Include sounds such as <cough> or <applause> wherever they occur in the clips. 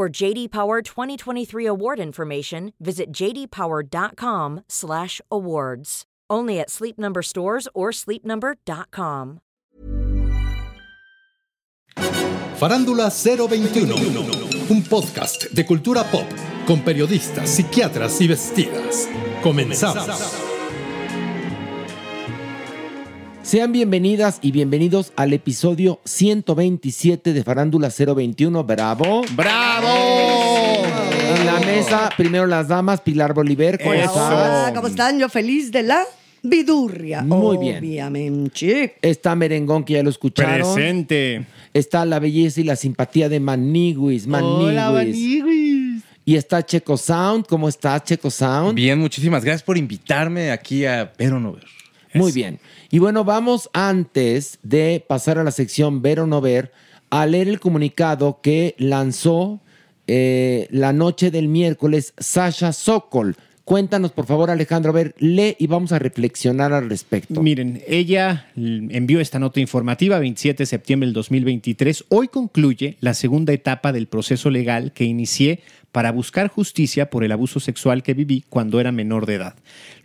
For JD Power 2023 award information, visit jdpower.com/awards. Only at Sleep Number stores or sleepnumber.com. Farándula 021, un podcast de cultura pop con periodistas, psiquiatras y vestidas. Comenzamos. Sean bienvenidas y bienvenidos al episodio 127 de Farándula 021. ¡Bravo! ¡Bravo! En la mesa, primero las damas, Pilar Bolívar. ¿cómo Eso. estás? Hola, ¿cómo están? Yo feliz de la vidurria. Muy bien. Obviamente. Está Merengón, que ya lo escucharon. Presente. Está la belleza y la simpatía de Maniguis. Maniguis. Y está Checo Sound. ¿Cómo estás, Checo Sound? Bien, muchísimas gracias por invitarme aquí a Ver o No Ver. Muy bien. Y bueno, vamos antes de pasar a la sección Ver o No Ver a leer el comunicado que lanzó eh, la noche del miércoles Sasha Sokol. Cuéntanos, por favor, Alejandro. A ver, lee y vamos a reflexionar al respecto. Miren, ella envió esta nota informativa 27 de septiembre del 2023. Hoy concluye la segunda etapa del proceso legal que inicié para buscar justicia por el abuso sexual que viví cuando era menor de edad.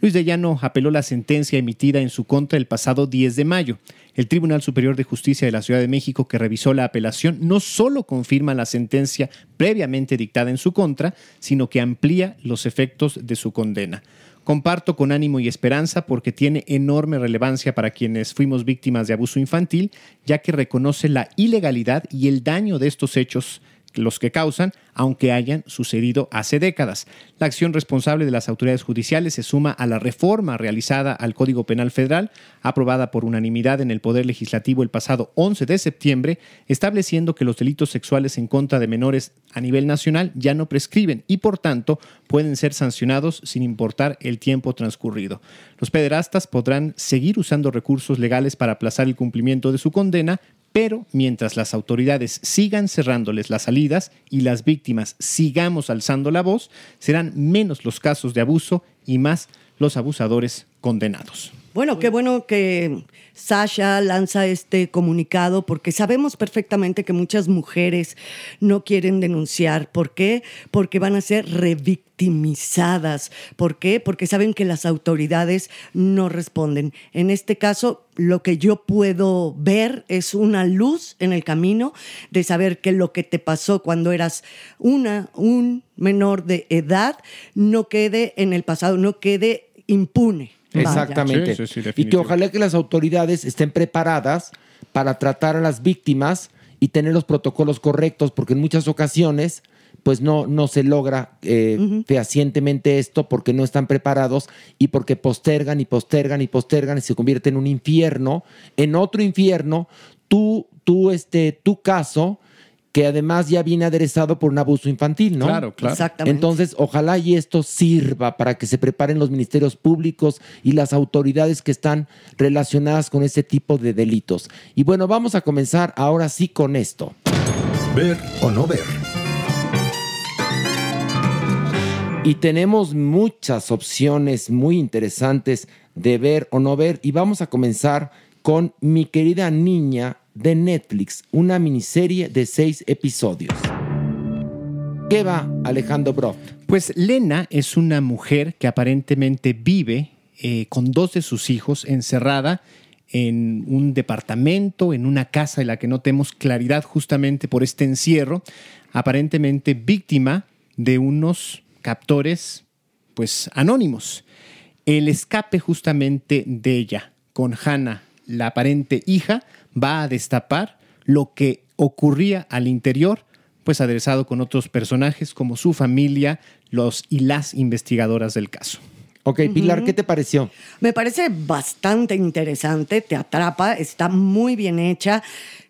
Luis de Llano apeló la sentencia emitida en su contra el pasado 10 de mayo. El Tribunal Superior de Justicia de la Ciudad de México, que revisó la apelación, no solo confirma la sentencia previamente dictada en su contra, sino que amplía los efectos de su condena. Comparto con ánimo y esperanza porque tiene enorme relevancia para quienes fuimos víctimas de abuso infantil, ya que reconoce la ilegalidad y el daño de estos hechos los que causan, aunque hayan sucedido hace décadas. La acción responsable de las autoridades judiciales se suma a la reforma realizada al Código Penal Federal, aprobada por unanimidad en el Poder Legislativo el pasado 11 de septiembre, estableciendo que los delitos sexuales en contra de menores a nivel nacional ya no prescriben y, por tanto, pueden ser sancionados sin importar el tiempo transcurrido. Los pederastas podrán seguir usando recursos legales para aplazar el cumplimiento de su condena, pero mientras las autoridades sigan cerrándoles las salidas y las víctimas sigamos alzando la voz, serán menos los casos de abuso y más los abusadores condenados. Bueno, qué bueno que Sasha lanza este comunicado porque sabemos perfectamente que muchas mujeres no quieren denunciar. ¿Por qué? Porque van a ser revictimizadas. ¿Por qué? Porque saben que las autoridades no responden. En este caso, lo que yo puedo ver es una luz en el camino de saber que lo que te pasó cuando eras una, un menor de edad no quede en el pasado, no quede impune. Exactamente. Sí, sí, sí, y que ojalá que las autoridades estén preparadas para tratar a las víctimas y tener los protocolos correctos, porque en muchas ocasiones pues no, no se logra eh, fehacientemente esto porque no están preparados y porque postergan y postergan y postergan y se convierte en un infierno, en otro infierno, tú, tú, este, tu caso que además ya viene aderezado por un abuso infantil, ¿no? Claro, claro. Exactamente. Entonces, ojalá y esto sirva para que se preparen los ministerios públicos y las autoridades que están relacionadas con ese tipo de delitos. Y bueno, vamos a comenzar ahora sí con esto. Ver o no ver. Y tenemos muchas opciones muy interesantes de ver o no ver. Y vamos a comenzar con Mi querida niña de Netflix, una miniserie de seis episodios. ¿Qué va, Alejandro Broft? Pues Lena es una mujer que aparentemente vive eh, con dos de sus hijos encerrada en un departamento, en una casa en la que no tenemos claridad justamente por este encierro, aparentemente víctima de unos captores pues anónimos. El escape justamente de ella con Hannah, la aparente hija, va a destapar lo que ocurría al interior, pues aderezado con otros personajes como su familia, los y las investigadoras del caso. Ok, Pilar, ¿qué te pareció? Me parece bastante interesante, te atrapa, está muy bien hecha.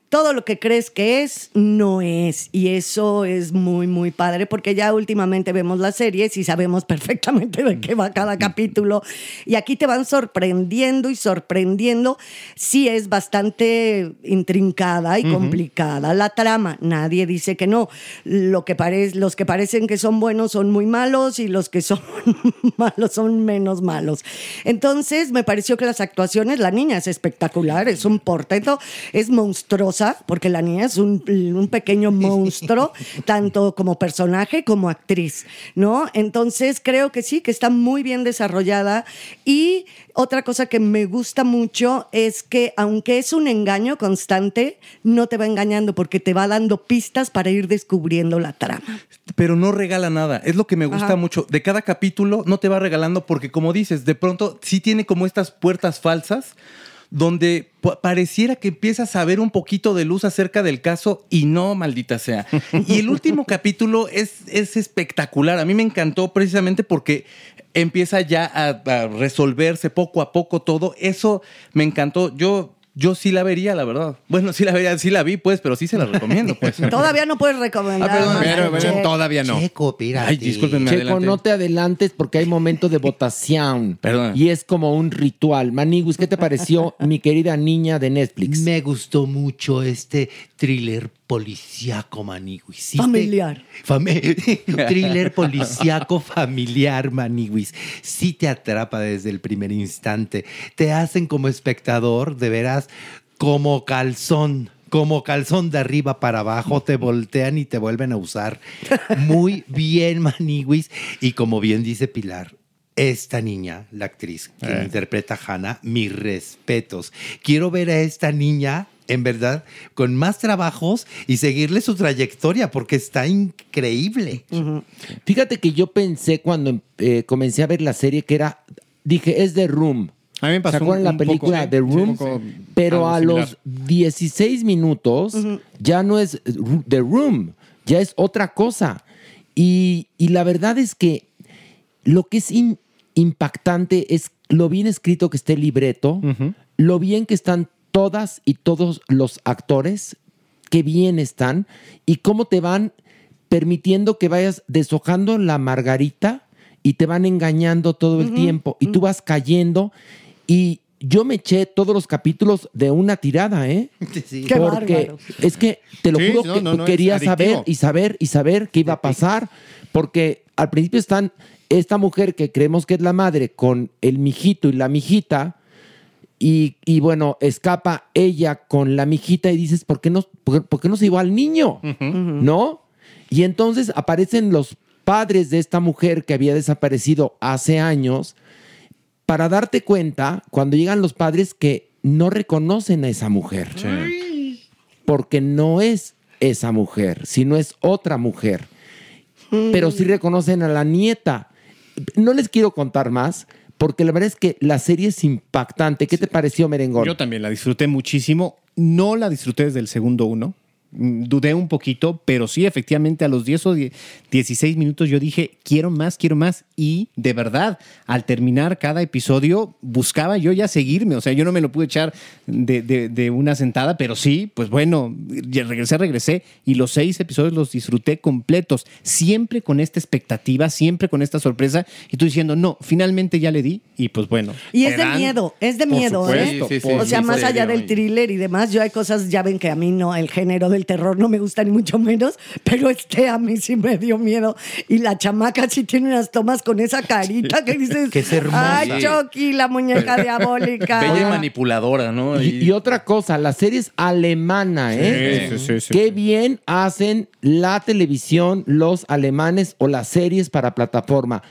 Todo lo que crees que es, no es. Y eso es muy, muy padre porque ya últimamente vemos las series y sabemos <laughs> perfectamente de qué va cada capítulo. Y aquí te van sorprendiendo y sorprendiendo. Sí es bastante intrincada y complicada la trama. Nadie dice que no. Lo que los que parecen que son buenos son muy malos y los que son <laughs> malos son menos malos. Entonces me pareció que las actuaciones, la niña es espectacular, es un portento, es monstruosa, porque la niña es un, un pequeño monstruo, <laughs> tanto como personaje como actriz, ¿no? Entonces creo que sí, que está muy bien desarrollada. Y otra cosa que me gusta mucho es que aunque es un engaño constante, no te va engañando porque te va dando pistas para ir descubriendo la trama. Pero no regala nada. Es lo que me gusta Ajá. mucho. De cada capítulo no te va regalando porque, como dices, de pronto sí tiene como estas puertas falsas donde pa- pareciera que empiezas a ver un poquito de luz acerca del caso y no, maldita sea. Y el último <laughs> capítulo es, es espectacular. A mí me encantó precisamente porque empieza ya a, a resolverse poco a poco todo. Eso me encantó. Yo, yo sí la vería, la verdad. Bueno, sí la vería, sí la vi, pues, pero sí se la recomiendo, pues. <laughs> Todavía no puedes recomendar. Ah, perdón, Pero, pero Che. todavía no. Checo, pírate. Ay, discúlpenme. Checo, adelante. no te adelantes porque hay momento de <laughs> votación. Perdón. Y es como un ritual. Maniguis, ¿qué te pareció, mi querida niña de Netflix? Me gustó mucho este thriller policíaco, Maniguis. Familiar. Fami- <laughs> thriller policíaco familiar, Maniguis. Sí te atrapa desde el primer instante. Te hacen como espectador, de veras, como calzón. Como calzón de arriba para abajo, te voltean y te vuelven a usar. Muy bien, Maniguis. Y como bien dice Pilar, esta niña, la actriz que Eh. interpreta a Hannah, mis respetos. Quiero ver a esta niña, en verdad, con más trabajos y seguirle su trayectoria porque está increíble. Fíjate que yo pensé cuando eh, comencé a ver la serie que era, dije, es The Room. A mí me pasó ¿Se acuerdan un- la película poco, The Room? Pero a similar. los 16 minutos ya no es The Room, ya es otra cosa. Y, y la verdad es que lo que es in- impactante es lo bien escrito que está el libreto, lo bien que están todas y todos los actores, qué bien están, y cómo te van permitiendo que vayas deshojando la margarita y te van engañando todo el tiempo, y tú vas cayendo, y yo me eché todos los capítulos de una tirada, ¿eh? <laughs> Sí. Qué Porque bárbaro. es que te lo Sí, juro no, que no, no, quería saber y saber y saber qué iba a pasar. Porque al principio están esta mujer que creemos que es la madre con el mijito y la mijita. Y, y bueno, escapa ella con la mijita y dices, ¿por qué no, por, por qué no se llevó al niño? ¿No? Y entonces aparecen los padres de esta mujer que había desaparecido hace años para darte cuenta, cuando llegan los padres, que no reconocen a esa mujer. Porque no es esa mujer, sino es otra mujer. Pero sí reconocen a la nieta. No les quiero contar más, porque la verdad es que la serie es impactante. ¿Qué te pareció, Merengón? Yo también la disfruté muchísimo. No la disfruté desde el segundo uno. Dudé un poquito, pero sí, efectivamente, a los 10 o 10 16 minutos yo dije, quiero más, quiero más. Y de verdad, al terminar cada episodio, buscaba yo ya seguirme. O sea, yo no me lo pude echar de, de- de una sentada, pero sí, pues bueno, regresé, regresé. Y los seis episodios los disfruté completos. Siempre con esta expectativa, siempre con esta sorpresa. Y tú diciendo, no, finalmente ya le di. Y pues bueno. Y es de dan- miedo, es de Por miedo, supuesto, ¿eh? por o sea, más allá del thriller y demás, yo hay cosas, ya ven que a mí no, el género del terror no me gusta ni mucho menos, pero este a mí sí me dio miedo. Y la chamaca sí tiene unas tomas con esa carita que dices, <laughs> Que es hermosa. ay, Chucky, la muñeca diabólica. Bella y manipuladora, ¿no? Y, y otra cosa, la serie es alemana, ¿eh? Sí, sí, sí, sí, Qué sí. bien hacen la televisión los alemanes o las series para plataforma.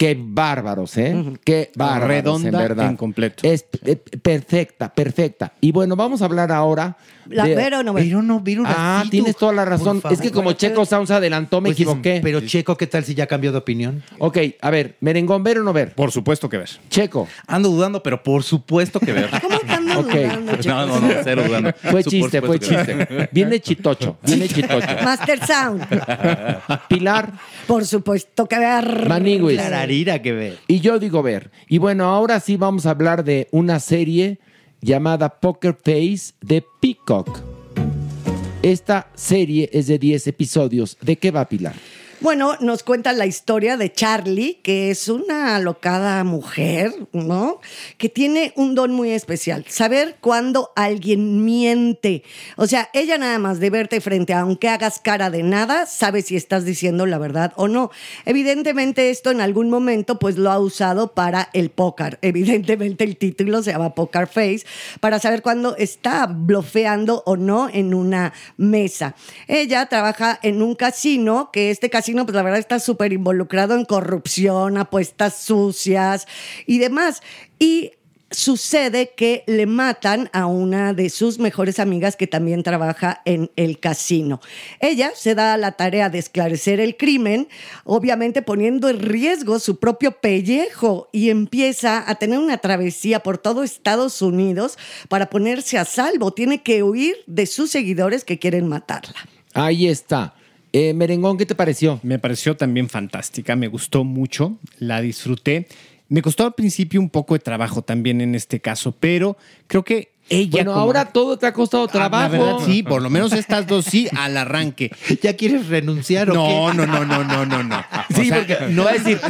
Qué bárbaros, ¿eh? Qué bárbaros, Redonda en verdad. en completo. Es eh, perfecta, perfecta. Y bueno, vamos a hablar ahora. La de- ver o no ver. Pero no, ver un Ah, ratito, tienes toda la razón. Es que como. Checo Sound se adelantó, me Pues, equivoqué. Pero Checo, ¿qué tal si ya cambió de opinión? Ok, a ver, merengón, ¿ver o no ver? Por supuesto que ver. Checo. Ando dudando, pero por supuesto que ver. ¿Cómo que ando Ok. No, no, no, cero dudando. Fue Por chiste, fue supuesto que ver. chiste. Viene chitocho, viene chitocho. Master Sound, Pilar, por supuesto que ver. Clararira que ver. Y yo digo ver. Y bueno, ahora sí vamos a hablar de una serie llamada Poker Face de Peacock. Esta serie es de 10 episodios. ¿De qué va Pilar? Bueno, nos cuenta la historia de Charlie, que es una alocada mujer, ¿no? Que tiene un don muy especial, saber cuándo alguien miente. O sea, ella nada más de verte frente, aunque hagas cara de nada, sabe si estás diciendo la verdad o no. Evidentemente esto en algún momento pues lo ha usado para el póker. <laughs> Evidentemente el título se llama Poker Face, para saber cuándo está blofeando o no en una mesa. Ella trabaja en un casino, que este casino pues la verdad está súper involucrado en corrupción, apuestas sucias y demás. Y sucede que le matan a una de sus mejores amigas que también trabaja en el casino. Ella se da a la tarea de esclarecer el crimen, obviamente poniendo en riesgo su propio pellejo y empieza a tener una travesía por todo Estados Unidos para ponerse a salvo. Tiene que huir de sus seguidores que quieren matarla. Ahí está. Eh, Merengón, ¿qué te pareció? Me pareció también fantástica, me gustó mucho, la disfruté. Me costó al principio un poco de trabajo también en este caso, pero creo que ella. Bueno, como- ahora todo te ha costado Ah, trabajo. La verdad, sí, por lo menos estas dos sí, al arranque. <laughs> ¿Ya quieres renunciar o No, qué? no, no, no, no, no, no. Sí, sea, porque no va a decir.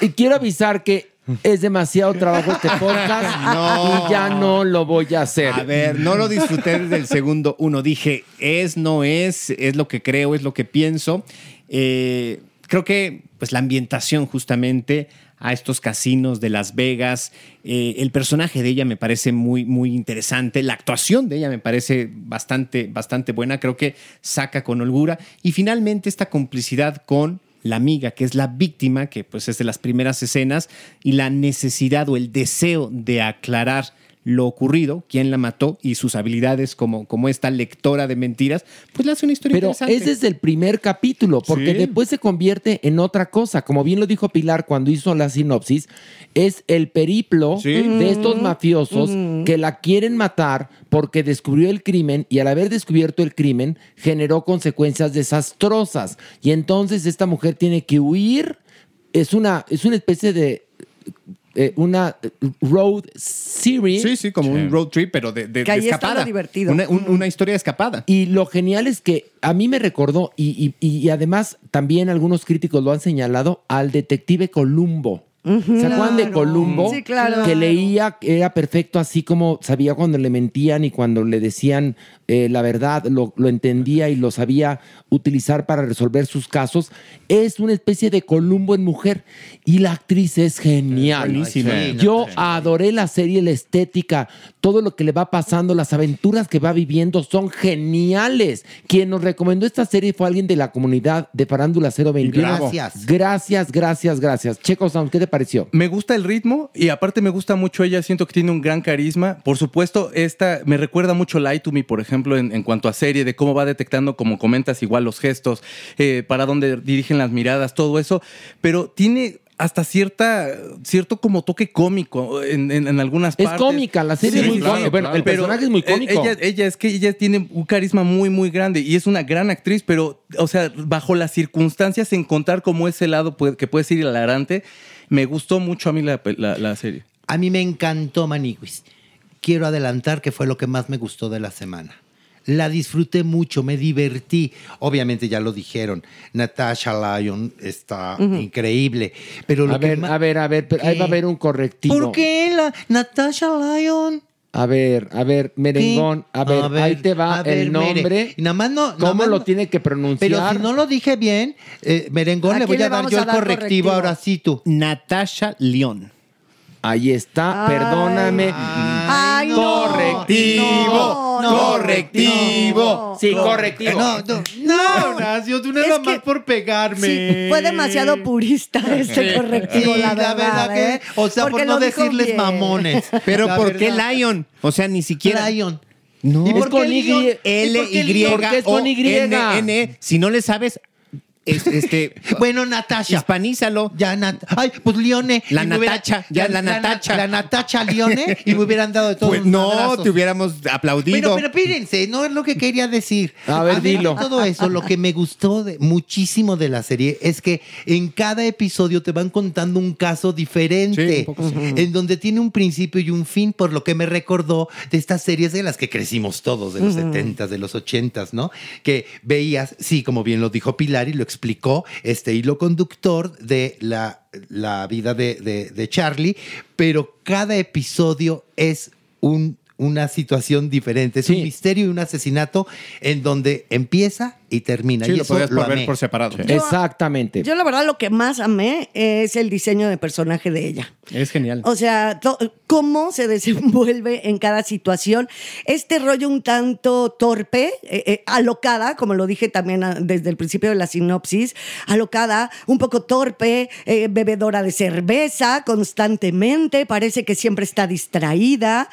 Y quiero avisar que es demasiado trabajo este podcast <laughs> No. y ya no lo voy a hacer. A ver, no lo disfruté desde el segundo uno. Dije, es, no es, es lo que creo, es lo que pienso. Eh, creo que pues la ambientación justamente a estos casinos de Las Vegas, eh, el personaje de ella me parece muy, muy interesante, la actuación de ella me parece bastante, bastante buena, creo que saca con holgura y finalmente esta complicidad con la amiga, que es la víctima, que pues es de las primeras escenas, y la necesidad o el deseo de aclarar lo ocurrido, quién la mató y sus habilidades como, como esta lectora de mentiras, pues le hace una historia Pero interesante. ese es el primer capítulo, porque Sí. después se convierte en otra cosa. Como bien lo dijo Pilar cuando hizo la sinopsis, es el periplo Sí. de estos mafiosos que la quieren matar porque descubrió el crimen y al haber descubierto el crimen generó consecuencias desastrosas. Y entonces esta mujer tiene que huir. Es una, es una especie de... eh, una eh, road series. Sí, sí, como un road trip, pero de, de- Que de ahí está escapada. lo divertido. Una, un- una historia de escapada. Y lo genial es que a mí me recordó, y, y- y además también algunos críticos lo han señalado, al detective Columbo. ¿Se acuerdan de. Columbo? Sí, claro. Que leía, que era perfecto, así como sabía cuando le mentían y cuando le decían eh, la verdad, lo, lo entendía y lo sabía utilizar para resolver sus casos. Es una especie de Columbo en mujer. Y la actriz es genial. Buenísima. Sí, Yo adoré la serie, la estética, todo lo que le va pasando, las aventuras que va viviendo son geniales. Quien nos recomendó esta serie fue alguien de la comunidad de Farándula 021. Gracias. Gracias, gracias, gracias. Checo Sound, ¿qué te Me gusta el ritmo y aparte me gusta mucho ella, siento que tiene un gran carisma. Por supuesto, esta me recuerda mucho Lie to Me, por ejemplo, en, en cuanto a serie, de cómo va detectando, como comentas, igual los gestos, eh, para dónde dirigen las miradas, todo eso. Pero tiene hasta cierta, cierto como toque cómico en, en- en algunas Es partes. cómica, la serie es muy cómica. Bueno, el Pero, personaje es muy eh, cómico. Ella, ella es que ella tiene un carisma muy, muy grande y es una gran actriz, pero, o sea, bajo las circunstancias, encontrar como ese lado puede- que puede ser hilarante, me gustó mucho a mí la, la- la serie. A mí me encantó Maniguis. Quiero adelantar que fue lo que más me gustó de la semana. La disfruté mucho, me divertí. Obviamente ya lo dijeron, Natasha Lyon está increíble. Pero lo A que ver, a ver, a ver, pero ahí va a haber un correctivo. ¿Por qué la Natasha Lyon? A ver, a ver, merengón, a ver, A ver, ahí te va ver, el nombre. Nada más no- nada ¿Cómo más lo no- tiene que pronunciar? Pero si no lo dije bien, eh, Merengón, ¿A le voy a dar yo el correctivo, correctivo? ahora sí tú. Natasha León. Ahí está, perdóname. Ay, no. Correctivo, No, no, correctivo. Sí, correctivo. No, no, No, Horacio, tú nada más por pegarme. Sí, fue demasiado purista este correctivo, Sí, la la verdad. verdad que- ¿eh? o sea, por Porque no lo dijo decirles bien. mamones. Pero La ¿por qué verdad. Lion? O sea, ni siquiera. Lion. No, ¿Y por qué Leon? ¿Y L por? ¿Por es con Y? N, N. Si no le sabes, es- este. <laughs> Bueno, Natasha. Hispanízalo. Ya, Nat Ay, pues Lione. La Natacha, ya, la Natacha. La Natacha Lione y me hubieran dado de todo. Pues no, te hubiéramos aplaudido. Pero, pero espérense, no es lo que quería decir. A ver, dilo. todo eso, lo que me gustó de- muchísimo de la serie es que en cada episodio te van contando un caso diferente, Sí, un poco sí. en donde tiene un principio y un fin, por lo que me recordó de estas series de las que crecimos todos, de los Ujú. 70s, de los 80s, ¿no? Que veías, sí, como bien lo dijo Pilar y lo explicó, este hilo conductor de la, la vida de, de- de Charlie, pero cada episodio es un, una situación diferente, es un misterio y un asesinato en donde empieza y termina. Sí, y lo eso podías lo amé. por separado. Exactamente. Yo la verdad lo que más amé es el diseño de personaje de ella. Es genial. O sea, to- cómo se <laughs> desenvuelve en cada situación. Este rollo un tanto torpe, eh, eh, alocada, como lo dije también ah, desde el principio de la sinopsis, alocada, un poco torpe, eh, bebedora de cerveza constantemente, parece que siempre está distraída.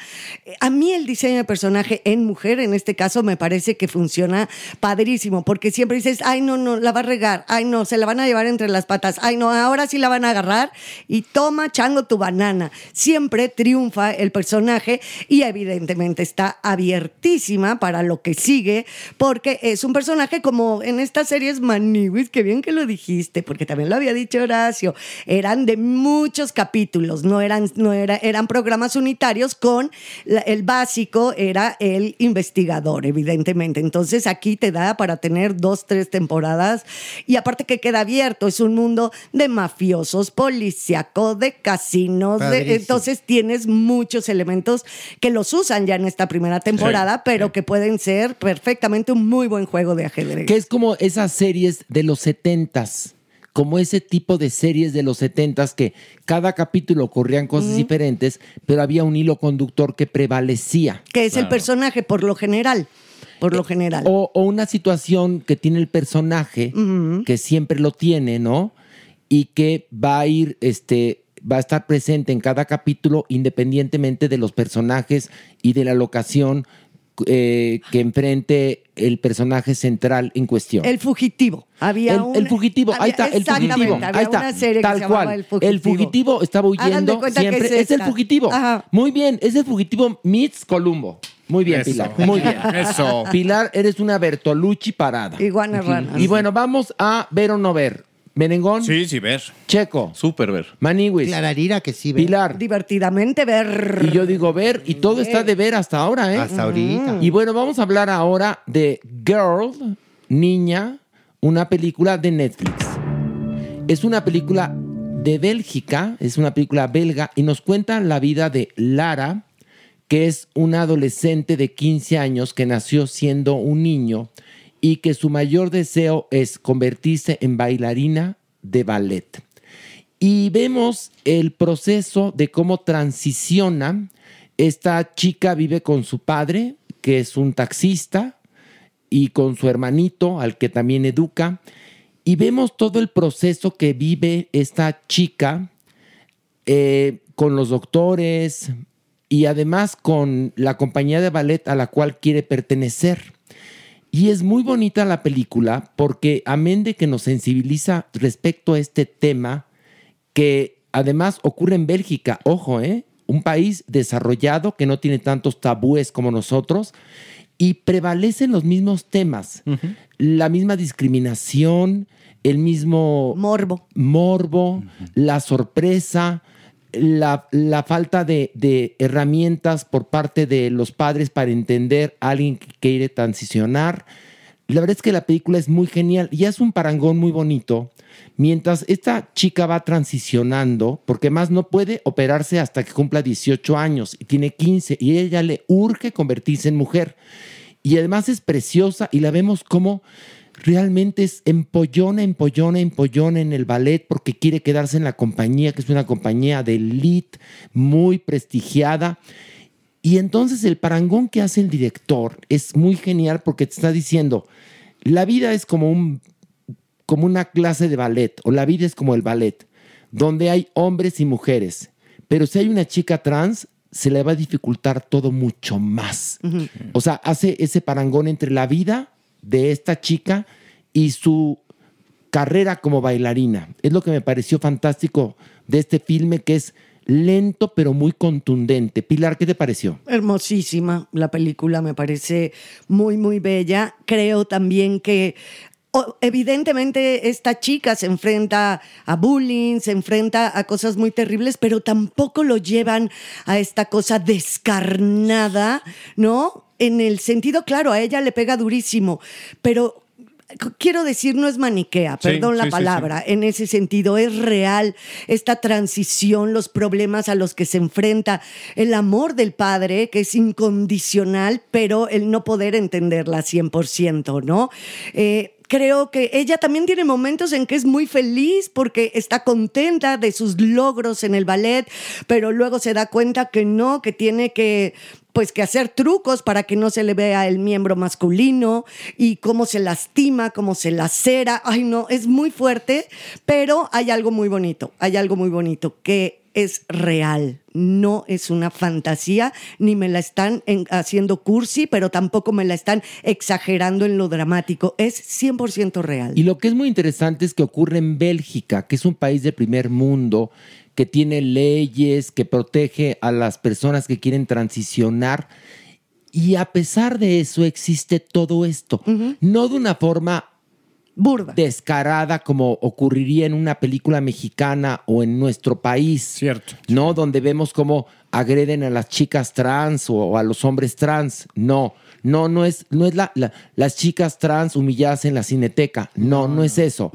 A mí el diseño de personaje en mujer, en este caso, me parece que funciona padrísimo, porque siempre dices, ay, no, no, la va a regar, ay, no, se la van a llevar entre las patas, ay, no, ahora sí la van a agarrar y toma, chango, tu banana. Siempre triunfa el personaje y evidentemente está abiertísima para lo que sigue, porque es un personaje como en estas series Maniwis, que bien que lo dijiste, porque también lo había dicho Horacio, eran de muchos capítulos, no eran, no era, eran programas unitarios con el básico era el investigador, evidentemente. Entonces aquí te da para tener dos, tres temporadas. Y aparte que queda abierto, es un mundo de mafiosos, policíaco, de casinos, de- entonces tienes muchos elementos que los usan ya en esta primera temporada, pero que pueden ser perfectamente un muy buen juego de ajedrez. Que es como esas series de los setentas, como ese tipo de series de los setentas que cada capítulo ocurrían cosas diferentes, pero había un hilo conductor que prevalecía. que es el personaje por lo general, por lo general. O, o una situación que tiene el personaje, que siempre lo tiene, ¿no? Y que va a ir, este, va a estar presente en cada capítulo independientemente de los personajes y de la locación eh, que enfrente el personaje central en cuestión. El fugitivo. Había El, un, el fugitivo, ahí está, el fugitivo. había Ahí está, una serie que tal se cual. El Fugitivo. El fugitivo estaba huyendo que siempre. es Es, el fugitivo. Ajá. Muy bien, es el fugitivo meets Columbo. Muy bien, Eso. Pilar. Muy bien. <laughs> Eso. Pilar, eres una Bertolucci parada. Iguana rana. Y bueno, vamos a ver o no ver. Merengón. Sí, sí, ver. Checo. Súper ver. Maniwis. Clararira que sí, ve. Pilar. Divertidamente ver. Y yo digo ver, y todo está de ver hasta ahora, ¿eh? Hasta ahorita. Y bueno, vamos a hablar ahora de Girl, Niña, una película de Netflix. Es una película de Bélgica, es una película belga, y nos cuenta la vida de Lara, que es una adolescente de 15 años que nació siendo un niño y que su mayor deseo es convertirse en bailarina de ballet. Y vemos el proceso de cómo transiciona. Esta chica vive con su padre, que es un taxista, y con su hermanito, al que también educa. Y vemos todo el proceso que vive esta chica eh, con los doctores y además con la compañía de ballet a la cual quiere pertenecer. Y es muy bonita la película porque amén de que nos sensibiliza respecto a este tema, que además ocurre en Bélgica, ojo, ¿eh? un país desarrollado que no tiene tantos tabúes como nosotros y prevalecen los mismos temas, la misma discriminación, el mismo morbo, morbo la sorpresa, la, falta de, de herramientas por parte de los padres para entender a alguien que quiere transicionar. La verdad es que la película es muy genial y es un parangón muy bonito. Mientras esta chica va transicionando, porque más no puede operarse hasta que cumpla 18 años y tiene 15 y ella le urge convertirse en mujer. Y además es preciosa y la vemos como realmente es empollona, empollona, empollona en el ballet porque quiere quedarse en la compañía, que es una compañía de elite muy prestigiada. Y entonces el parangón que hace el director es muy genial porque te está diciendo, la vida es como un como una clase de ballet o la vida es como el ballet, donde hay hombres y mujeres, pero si hay una chica trans se le va a dificultar todo mucho más. O sea, hace ese parangón entre la vida de esta chica y su carrera como bailarina. Es lo que me pareció fantástico de este filme que es lento pero muy contundente. Pilar, ¿qué te pareció? Hermosísima la película, me parece muy, muy bella. Creo también que evidentemente esta chica se enfrenta a bullying, se enfrenta a cosas muy terribles, pero tampoco lo llevan a esta cosa descarnada, ¿no? En el sentido, claro, a ella le pega durísimo, pero qu- quiero decir, no es maniquea, Sí, perdón la sí, sí, palabra, en ese sentido, es real esta transición, los problemas a los que se enfrenta, el amor del padre, que es incondicional, pero el no poder entenderla 100%, ¿no? Eh, Creo que ella también tiene momentos en que es muy feliz porque está contenta de sus logros en el ballet, pero luego se da cuenta que no, que tiene que pues que hacer trucos para que no se le vea el miembro masculino y cómo se lastima, cómo se lacera. Ay, no, es muy fuerte, pero hay algo muy bonito, hay algo muy bonito que es real, no es una fantasía, ni me la están en- haciendo cursi, pero tampoco me la están exagerando en lo dramático, es 100% real. Y lo que es muy interesante es que ocurre en Bélgica, que es un país de primer mundo, que tiene leyes, que protege a las personas que quieren transicionar. Y a pesar de eso existe todo esto. No de una forma burda, descarada como ocurriría en una película mexicana o en nuestro país. Cierto. No, donde vemos cómo agreden a las chicas trans o, o a los hombres trans. No, no, no es, no es la, la- las chicas trans humilladas en la cineteca. No, no, es eso.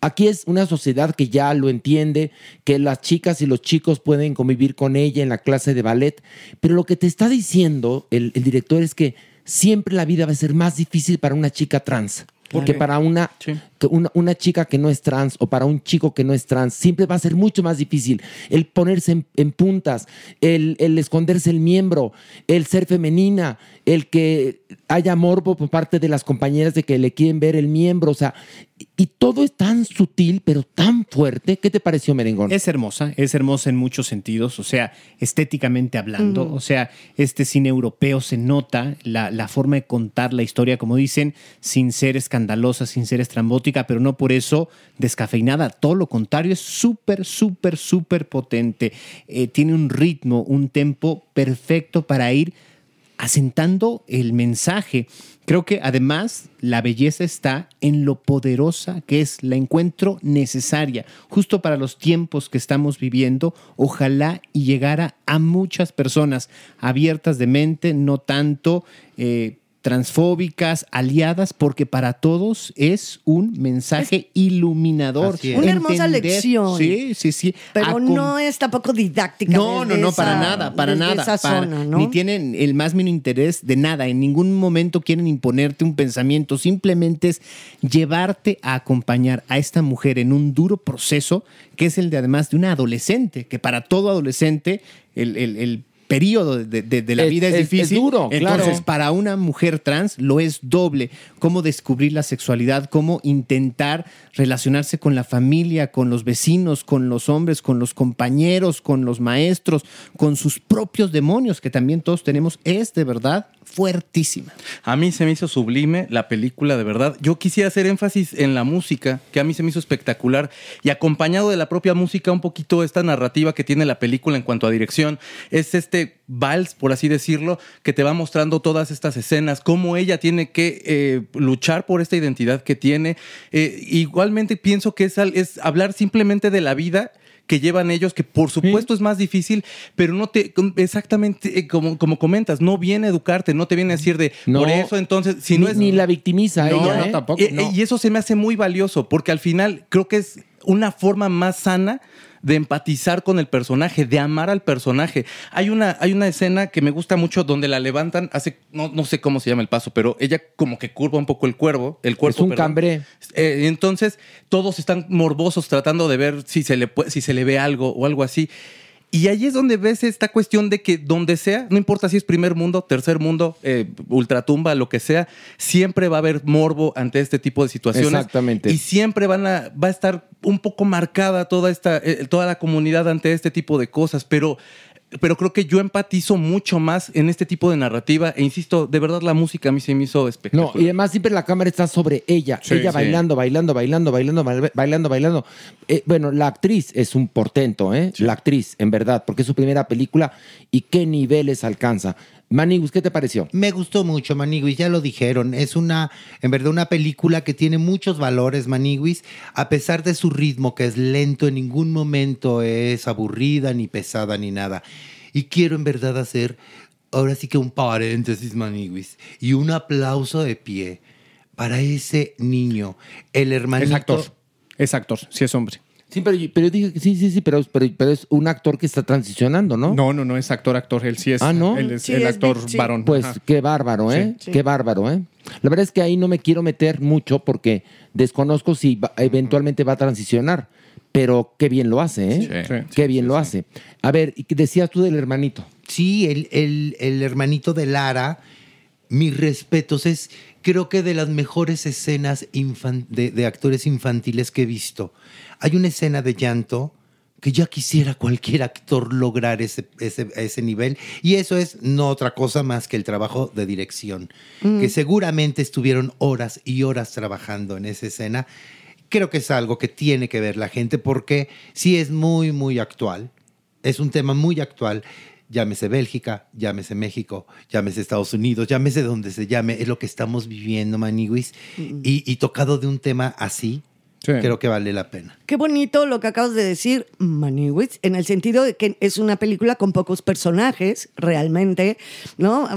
Aquí es una sociedad que ya lo entiende, que las chicas y los chicos pueden convivir con ella en la clase de ballet. Pero lo que te está diciendo el, el director es que siempre la vida va a ser más difícil para una chica trans. Que para una, que una, una chica que no es trans o para un chico que no es trans, siempre va a ser mucho más difícil el ponerse en, en puntas, el, el esconderse el miembro, el ser femenina, el que haya morbo por parte de las compañeras de que le quieren ver el miembro, o sea, y, y todo es tan sutil, pero tan fuerte. ¿Qué te pareció, Merengón? Es hermosa, es hermosa en muchos sentidos, o sea, estéticamente hablando, Ujú. o sea, este cine europeo se nota la, la forma de contar la historia, como dicen, sin ser escandalosa, sin ser estrambótica, pero no por eso descafeinada, todo lo contrario, es súper, súper, súper potente, Eh, tiene un ritmo, un tempo perfecto para ir asentando el mensaje. Creo que además la belleza está en lo poderosa que es, la encuentro necesaria, justo para los tiempos que estamos viviendo, ojalá y llegara a muchas personas abiertas de mente, no tanto eh, transfóbicas, aliadas, porque para todos es un mensaje iluminador. Una hermosa lección. Sí, sí, sí. Pero no es tampoco didáctica. no, no, no, para nada, para nada. esa para- zona, ¿no? Ni tienen el más mínimo interés de nada. En ningún momento quieren imponerte un pensamiento. Simplemente es llevarte a acompañar a esta mujer en un duro proceso que es el de además de una adolescente, que para todo adolescente el, el- el periodo de, de- de la Es- vida es, es- es difícil. duro, Entonces, claro. para una mujer trans lo es doble. Cómo descubrir la sexualidad, cómo intentar relacionarse con la familia, con los vecinos, con los hombres, con los compañeros, con los maestros, con sus propios demonios, que también todos tenemos, es de verdad fuertísima. A mí se me hizo sublime la película, de verdad. Yo quisiera hacer énfasis en la música, que a mí se me hizo espectacular, y acompañado de la propia música, un poquito esta narrativa que tiene la película en cuanto a dirección. Es este vals, por así decirlo, que te va mostrando todas estas escenas, cómo ella tiene que eh, luchar por esta identidad que tiene. Eh, igualmente pienso que es, hablar simplemente de la vida que llevan ellos, que por supuesto es más difícil, pero no te, exactamente eh, como, como comentas, no viene a educarte, no te viene a decir de, No. por eso entonces, si no es... ni la victimiza No, ella, no, ¿eh? tampoco. Eh, eh, Y eso se me hace muy valioso, porque al final creo que es una forma más sana de empatizar con el personaje, de amar al personaje. Hay una, hay una escena que me gusta mucho donde la levantan, hace, no, no sé cómo se llama el paso, pero ella como que curva un poco el cuervo, el cuerpo. Es un perdón. cambré. Eh, entonces todos están morbosos tratando de ver si se, le, si se le ve algo o algo así. Y ahí es donde ves esta cuestión de que donde sea, no importa si es primer mundo, tercer mundo, eh, ultratumba, lo que sea, siempre va a haber morbo ante este tipo de situaciones. Exactamente. Y siempre van a, va a estar un poco marcada toda esta, eh, toda la comunidad ante este tipo de cosas. Pero pero creo que yo empatizo mucho más en este tipo de narrativa. E insisto, de verdad la música a mí se me hizo No, espectacular. y además siempre la cámara está sobre ella. Sí, ella sí. bailando, bailando, bailando, bailando, bail- bailando, bailando. Eh, bueno, la actriz es un portento, ¿eh? La actriz, en verdad, porque es su primera película y qué niveles alcanza. Manigus, ¿qué te pareció? Me gustó mucho, Maniguis, ya lo dijeron. Es una, en verdad, una película que tiene muchos valores, Maniguis. A pesar de su ritmo, que es lento, en ningún momento es aburrida, ni pesada, ni nada. Y quiero, en verdad, hacer ahora sí que un paréntesis, Maniguis, y un aplauso de pie para ese niño, el hermanito. Es actor. Es actor, sí es hombre. Sí, pero, pero dije que sí, sí, sí, pero, pero, pero es un actor que está transicionando, ¿no? No, no, no es actor, actor. Él sí es, Ah, ¿no? él es Sí, el actor sí. varón. Pues Ajá. qué bárbaro, ¿eh? Sí. Qué bárbaro, ¿eh? La verdad es que ahí no me quiero meter mucho porque desconozco si va- eventualmente va a transicionar, pero qué bien lo hace, ¿eh? Sí. qué bien lo hace. A ver, ¿y qué decías tú del hermanito? Sí, el, el- el hermanito de Lara, mis respetos, es creo que de las mejores escenas infan- de, de actores infantiles que he visto. Hay una escena de llanto que ya quisiera cualquier actor lograr ese, ese, ese nivel. Y eso es no otra cosa más que el trabajo de dirección, Mm. que seguramente estuvieron horas y horas trabajando en esa escena. Creo que es algo que tiene que ver la gente porque sí es muy, muy actual. Es un tema muy actual. Llámese Bélgica, llámese México, llámese Estados Unidos, llámese donde se llame. Es lo que estamos viviendo, Maniguis. Y, y tocado de un tema así, creo que vale la pena. Qué bonito lo que acabas de decir, Maniwitz, en el sentido de que es una película con pocos personajes, realmente, ¿no?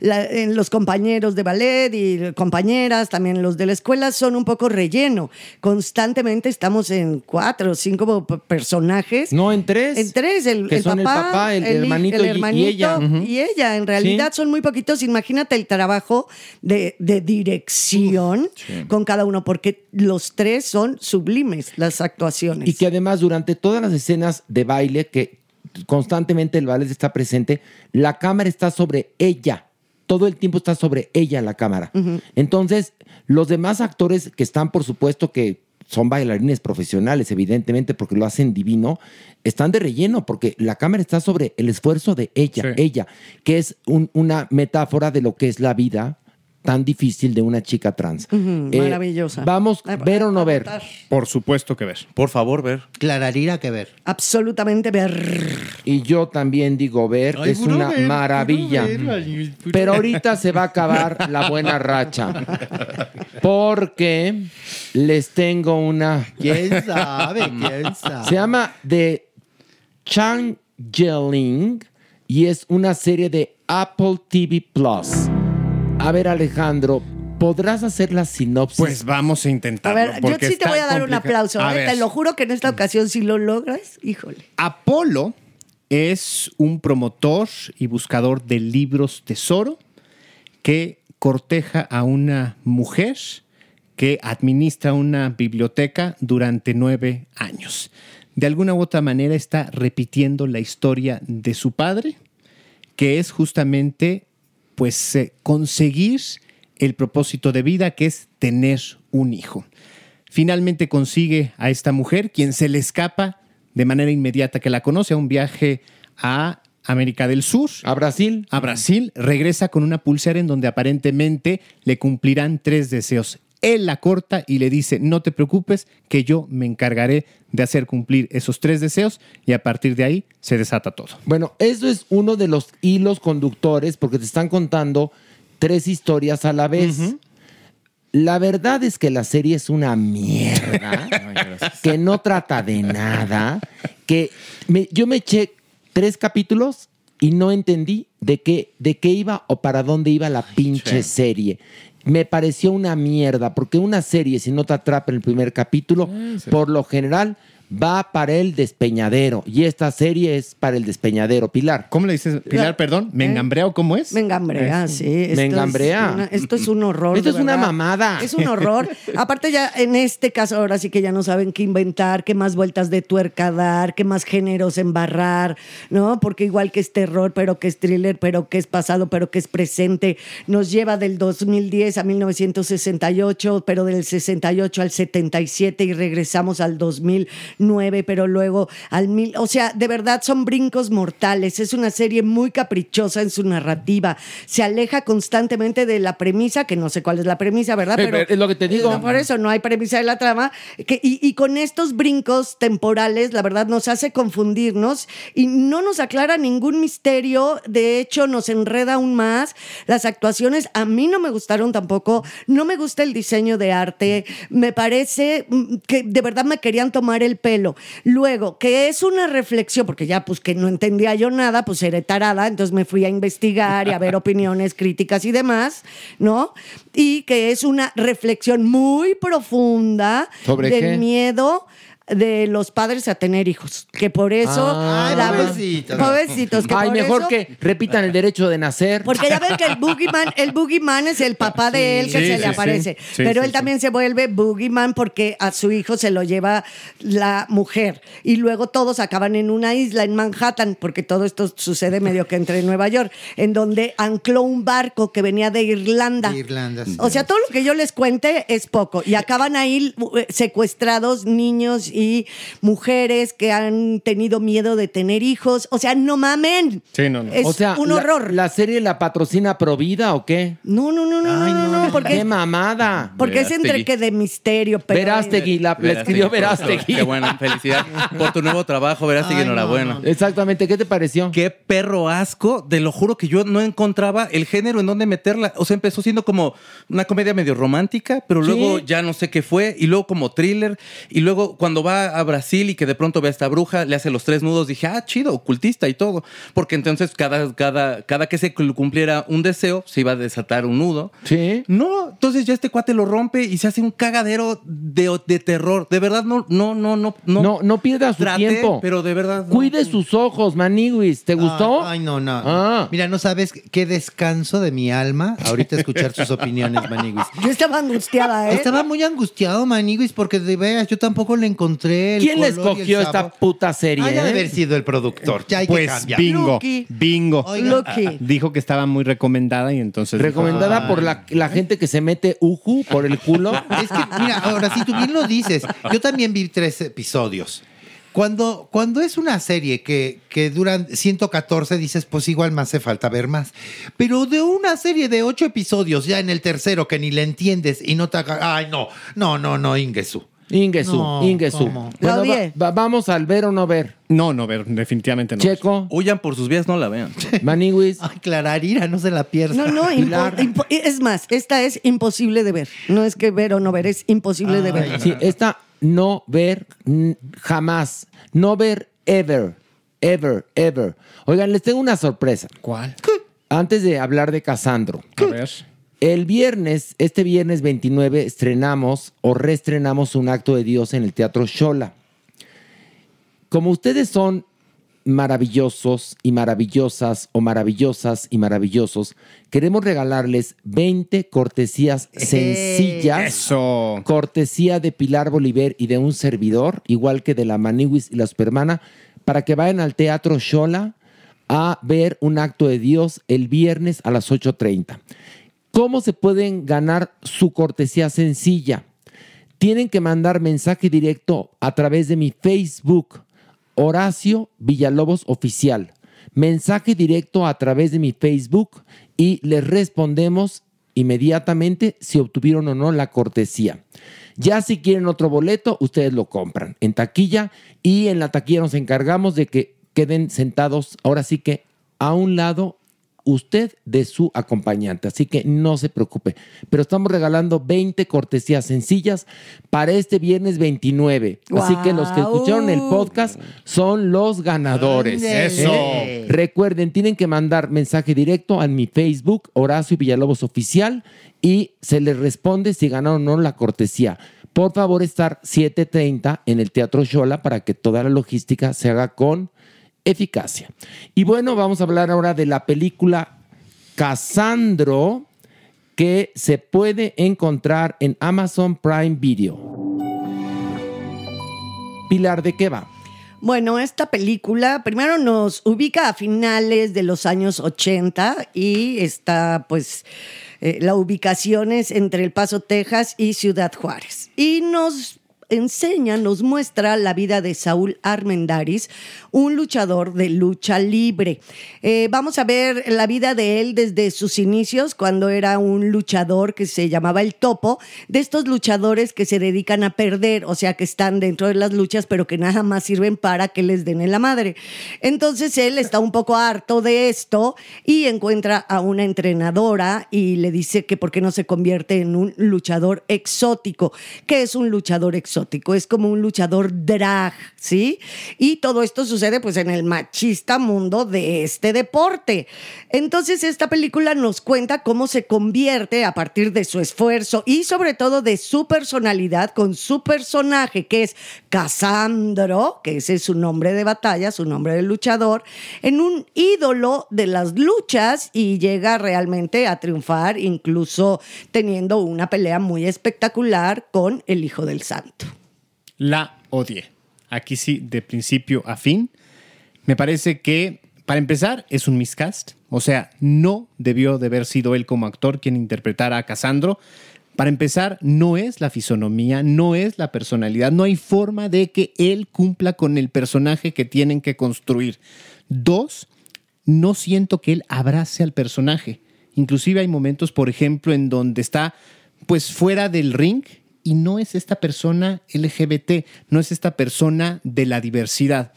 La- en los compañeros de ballet y compañeras, también los de la escuela, son un poco relleno. Constantemente estamos en cuatro o cinco personajes. No, en tres. En tres, el, Que el son el papá, papá, el hi- hermanito y- y hermanito ella. Ujú. y ella. En realidad son muy poquitos. Imagínate el trabajo de, de dirección con cada uno, porque los tres son sublimes, las actuaciones. Y que además durante todas las escenas de baile, que constantemente el ballet está presente, la cámara está sobre ella. Todo el tiempo está sobre ella la cámara. Entonces, los demás actores que están, por supuesto, que son bailarines profesionales, evidentemente, porque lo hacen divino, están de relleno, porque la cámara está sobre el esfuerzo de ella, ella, que es un- una metáfora de lo que es la vida tan difícil de una chica trans. Eh, maravillosa. Vamos, ver o no ver. Por supuesto que ver. Por favor, ver. Clararira que ver. Absolutamente ver. Y yo también digo ver, Ay, es una ver, maravilla. ver, Pero ahorita se va a acabar la buena racha. Porque les tengo una. ¿Quién sabe? ¿Quién sabe? Se llama The Changeling y es una serie de Apple TV Plus. A ver, Alejandro, ¿podrás hacer la sinopsis? Pues vamos a A intentarlo. ver, yo sí te voy a dar un aplauso. A ¿eh? ver. Te lo juro que en esta ocasión, si lo logras, híjole. Apolo es un promotor y buscador de libros tesoro que corteja a una mujer que administra una biblioteca durante nueve años. De alguna u otra manera está repitiendo la historia de su padre, que es justamente pues eh, conseguir el propósito de vida que es tener un hijo. Finalmente consigue a esta mujer, quien se le escapa de manera inmediata que la conoce a un viaje a América del Sur. A Brasil. A Brasil. Regresa con una pulsera en donde aparentemente le cumplirán tres deseos. Él la corta y le dice, no te preocupes, que yo me encargaré de hacer cumplir esos tres deseos y a partir de ahí se desata todo. Bueno, eso es uno de los hilos conductores porque te están contando tres historias a la vez. La verdad es que la serie es una mierda, <laughs> que no trata de nada, que me- yo me eché tres capítulos y no entendí de qué, de qué iba o para dónde iba la pinche serie. Me pareció una mierda, porque una serie, si no te atrapa en el primer capítulo, por lo general va para el despeñadero. Y esta serie es para el despeñadero. Pilar. ¿Cómo le dices, Pilar, perdón? ¿Me engambrea o cómo es? Me engambrea, sí. Esto Me es engambrea. una- esto es un horror. Esto es una mamada. Es un horror. <laughs> Aparte ya en este caso ahora sí que ya no saben qué inventar, qué más vueltas de tuerca dar, qué más géneros embarrar, ¿no? Porque igual que es terror, pero que es thriller, pero que es pasado, pero que es presente, nos lleva del 2010 a 1968, pero del 68 al 77 y regresamos al 2009, pero luego al mil, o sea, de verdad son brincos mortales. Es una serie muy caprichosa en su narrativa. Se aleja constantemente de la premisa, que no sé cuál es la premisa, ¿verdad? Eh, es lo que te digo. No, por eso no hay premisa de la trama. Que, y, y con estos brincos temporales, la verdad, nos hace confundirnos y no nos aclara ningún misterio. De hecho, nos enreda aún más. Las actuaciones a mí no me gustaron tampoco. No me gusta el diseño de arte. Me parece mm, que de verdad me querían tomar el pelo. Luego, que es una reflexión, porque ya pues que no entendía yo nada, pues seré tarada, entonces me fui a investigar y a ver <laughs> opiniones, críticas y demás, ¿no? Y que es una reflexión muy profunda ¿Sobre del qué? miedo de los padres a tener hijos, que por eso Ay, la- pobrecitos. pobrecitos, que Ay, por mejor eso- que repitan el derecho de nacer. porque ya ven que el boogeyman, el boogeyman es el papá de él que Sí, se sí, le aparece. Sí, pero sí, él también se vuelve boogeyman porque a su hijo se lo lleva la mujer. Y luego todos acaban en una isla en Manhattan, porque todo esto sucede medio que entre Nueva York, en donde ancló un barco que venía de Irlanda. Irlanda, sí. O sea, todo lo que yo les cuente es poco. Y acaban ahí eh, secuestrados niños y mujeres que han tenido miedo de tener hijos. O sea, no mamen. Es o sea, un la- horror. La, serie la patrocina Provida o qué? No, no, no, no, no, no, no, porque qué mamada. Porque es entre que de misterio, pero Verástegui, la, la escribió Verástegui. Qué bueno, felicidad por tu nuevo trabajo, Verástegui, Ay, no, enhorabuena. Exactamente, ¿qué te pareció? Qué perro asco, te lo juro que yo no encontraba el género en donde meterla. O sea, empezó siendo como una comedia medio romántica, pero Sí. luego ya no sé qué fue, y luego como thriller, y luego cuando va a Brasil y que de pronto ve a esta bruja, le hace los tres nudos, dije, ah, chido, ocultista y todo. Porque entonces cada, cada, cada que se cumpliera un deseo, se iba a desatar un nudo. Sí. No, entonces ya este cuate lo rompe y se hace un cagadero de, de terror. De verdad, no, no, no, no. No, No, no pierda su Traté, tiempo. pero de verdad. no. Cuide sus ojos, Maniguis. ¿Te gustó? Ay, no, no. Ah. Mira, no sabes qué descanso de mi alma ahorita escuchar sus <laughs> opiniones, Maniguis. Yo estaba angustiada, ¿eh? Estaba muy angustiado, Maniguis, porque de veras yo tampoco le encontré el ¿Quién le color y el escogió esta sabor. puta serie? Ah, ya de eh? haber sido el productor. Ya hay que Pues cambiar. bingo, Lucky. bingo. Lucky. Dijo que estaba muy recomendada y entonces... Recomendada por la, la gente que se mete uju por el culo. <laughs> Es que, mira, ahora si tú bien lo dices, yo también vi tres episodios. Cuando, cuando es una serie que, que duran 114, dices, pues igual me hace falta ver más. Pero de una serie de ocho episodios, ya en el tercero, que ni le entiendes y no te haga. Ay, no, no, no, no, Ingesu. Ingesu, No, Ingesu. Bueno, odié. va- va- vamos al ver o no ver. No, no, ver, definitivamente no. Checo, Huyan por sus vías, no la vean. <laughs> Maniguis. Ay, Clararira, no se la pierda. No, no, impo- es más, esta es imposible de ver. No es que ver o no ver, es imposible de ver. Sí, esta no ver jamás. No ver ever. Ever, ever. Oigan, les tengo una sorpresa. ¿Cuál? Antes de hablar de Casandro. A ver. El viernes, este viernes 29, estrenamos o reestrenamos un acto de Dios en el Teatro Shola. Como ustedes son maravillosos y maravillosas o maravillosas y maravillosos, queremos regalarles 20 cortesías sencillas. Eso. Cortesía de Pilar Bolívar y de un servidor, igual que de la Maniwis y la Supermana, para que vayan al Teatro Shola a ver un acto de Dios el viernes a las 8.30. ¿Cómo se pueden ganar su cortesía sencilla? Tienen que mandar mensaje directo a través de mi Facebook, Horacio Villalobos Oficial. Mensaje directo a través de mi Facebook y les respondemos inmediatamente si obtuvieron o no la cortesía. Ya si quieren otro boleto, ustedes lo compran en taquilla y en la taquilla nos encargamos de que queden sentados ahora sí que a un lado usted de su acompañante. Así que no se preocupe. Pero estamos regalando 20 cortesías sencillas para este viernes 29. Así que los que escucharon el podcast son los ganadores. Eso. ¿Eh? Recuerden, tienen que mandar mensaje directo a mi Facebook, Horacio Villalobos Oficial, y se les responde si ganaron o no la cortesía. Por favor, estar 7.30 en el Teatro Shola para que toda la logística se haga con eficacia. Y bueno, vamos a hablar ahora de la película Casandro que se puede encontrar en Amazon Prime Video. Pilar, ¿de qué va? Bueno, esta película primero nos ubica a finales de los años 80 y está pues eh, la ubicación es entre El Paso, Texas y Ciudad Juárez. Y nos enseña, nos muestra la vida de Saúl Armendaris, un luchador de lucha libre. Eh, vamos a ver la vida de él desde sus inicios, cuando era un luchador que se llamaba el Topo, de estos luchadores que se dedican a perder, o sea, que están dentro de las luchas, pero que nada más sirven para que les den en la madre. Entonces él está un poco harto de esto y encuentra a una entrenadora y le dice que por qué no se convierte en un luchador exótico. ¿Qué es un luchador exótico? Es como un luchador drag, ¿sí? Y todo esto sucede pues en el machista mundo de este deporte. Entonces esta película nos cuenta cómo se convierte a partir de su esfuerzo y sobre todo de su personalidad con su personaje que es Casandro, que ese es su nombre de batalla, su nombre de luchador, en un ídolo de las luchas y llega realmente a triunfar incluso teniendo una pelea muy espectacular con el Hijo del Santo la odié. Aquí sí, de principio a fin. Me parece que, para empezar, es un miscast. O sea, no debió de haber sido él como actor quien interpretara a Casandro. Para empezar, no es la fisonomía, no es la personalidad, no hay forma de que él cumpla con el personaje que tienen que construir. Dos, no siento que él abrace al personaje. Inclusive hay momentos, por ejemplo, en donde está pues fuera del ring y no es esta persona LGBT, no es esta persona de la diversidad.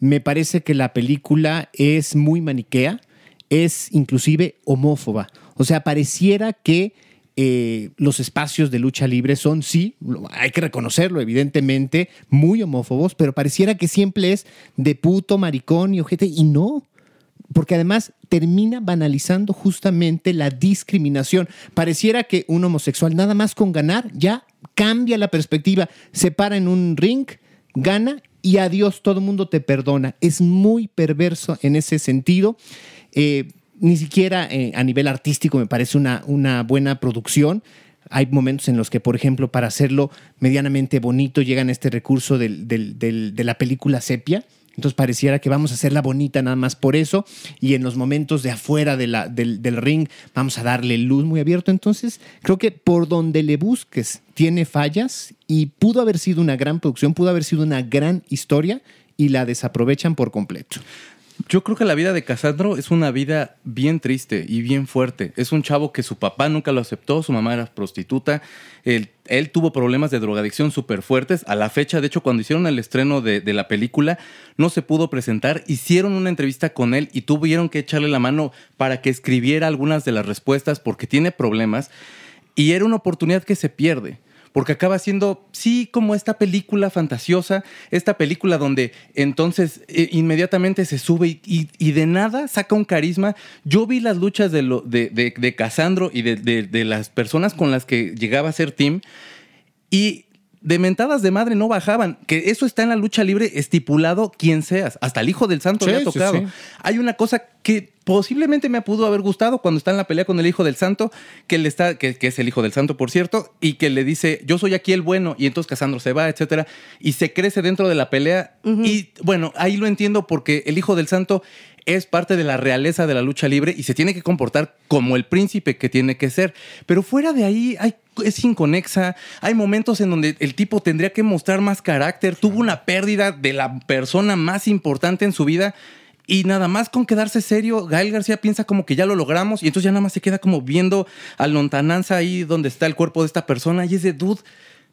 Me parece que la película es muy maniquea, es inclusive homófoba. O sea, pareciera que eh, los espacios de lucha libre son, sí, hay que reconocerlo, evidentemente, muy homófobos, pero pareciera que siempre es de puto, maricón y ojete, y no porque además termina banalizando justamente la discriminación. Pareciera que un homosexual nada más con ganar ya cambia la perspectiva, se para en un ring, gana y adiós, todo el mundo te perdona. Es muy perverso en ese sentido. Eh, ni siquiera eh, a nivel artístico me parece una, una buena producción. Hay momentos en los que, por ejemplo, para hacerlo medianamente bonito, llegan este recurso de la película sepia entonces pareciera que vamos a hacerla bonita nada más por eso y en los momentos de afuera del, del, ring vamos a darle luz muy abierto. Entonces creo que por donde le busques tiene fallas y pudo haber sido una gran producción, pudo haber sido una gran historia y la desaprovechan por completo. Yo creo que la vida de Casandro es una vida bien triste y bien fuerte. Es un chavo que su papá nunca lo aceptó, su mamá era prostituta, él, tuvo problemas de drogadicción súper fuertes. A la fecha, de hecho, cuando hicieron el estreno de, la película, no se pudo presentar. Hicieron una entrevista con él y tuvieron que echarle la mano para que escribiera algunas de las respuestas porque tiene problemas. Y era una oportunidad que se pierde porque acaba siendo, sí, como esta película fantasiosa, esta película donde entonces eh, inmediatamente se sube y, de nada saca un carisma. Yo vi las luchas de, lo, de, de, de Cassandro y de, de, las personas con las que llegaba a ser Tim y de mentadas de madre no bajaban. Que eso está en la lucha libre estipulado quien seas. Hasta el hijo del santo le ha tocado. Sí, sí. Hay una cosa que posiblemente me pudo haber gustado cuando está en la pelea con el hijo del santo, que, le está, que, que, es el hijo del santo, por cierto, y que le dice, yo soy aquí el bueno, y entonces Casandro se va, etcétera, y se crece dentro de la pelea. Uh -huh. Y bueno, ahí lo entiendo porque el hijo del santo es parte de la realeza de la lucha libre y se tiene que comportar como el príncipe que tiene que ser. Pero fuera de ahí hay, es inconexa. Hay momentos en donde el tipo tendría que mostrar más carácter. Tuvo una pérdida de la persona más importante en su vida. Y nada más con quedarse serio, Gael García piensa como que ya lo logramos y entonces ya nada más se queda como viendo a lontananza ahí donde está el cuerpo de esta persona y es de dude.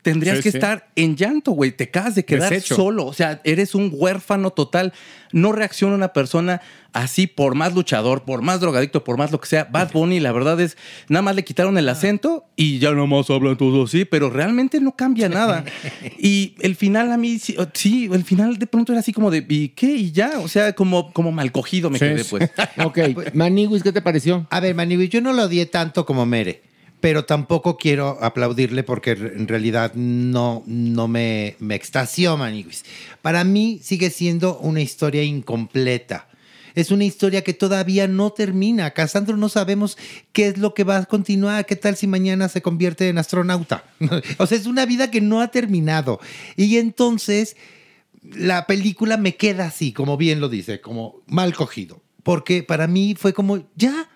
Tendrías Sí, que sí. estar en llanto, güey. Te acabas de quedar solo. O sea, eres un huérfano total. No reacciona una persona así, por más luchador, por más drogadicto, por más lo que sea. Bad Bunny, la verdad es, nada más le quitaron el acento y ya nomás hablan todos así, pero realmente no cambia nada. <laughs> Y el final a mí, sí, sí, el final de pronto era así como de, ¿y qué? Y ya, o sea, como, como mal cogido me Sí, quedé, sí. pues. <laughs> Ok, <laughs> Maniguis, ¿qué te pareció? A ver, Maniwis, yo no lo odié tanto como Mere, pero tampoco quiero aplaudirle porque en realidad no, no me, me extasió Maniwis. Para mí sigue siendo una historia incompleta. Es una historia que todavía no termina. Casandro no sabemos qué es lo que va a continuar. ¿Qué tal si mañana se convierte en astronauta? <laughs> o sea, es una vida que no ha terminado. Y entonces la película me queda así, como bien lo dice, como mal cogido. Porque para mí fue como, ya,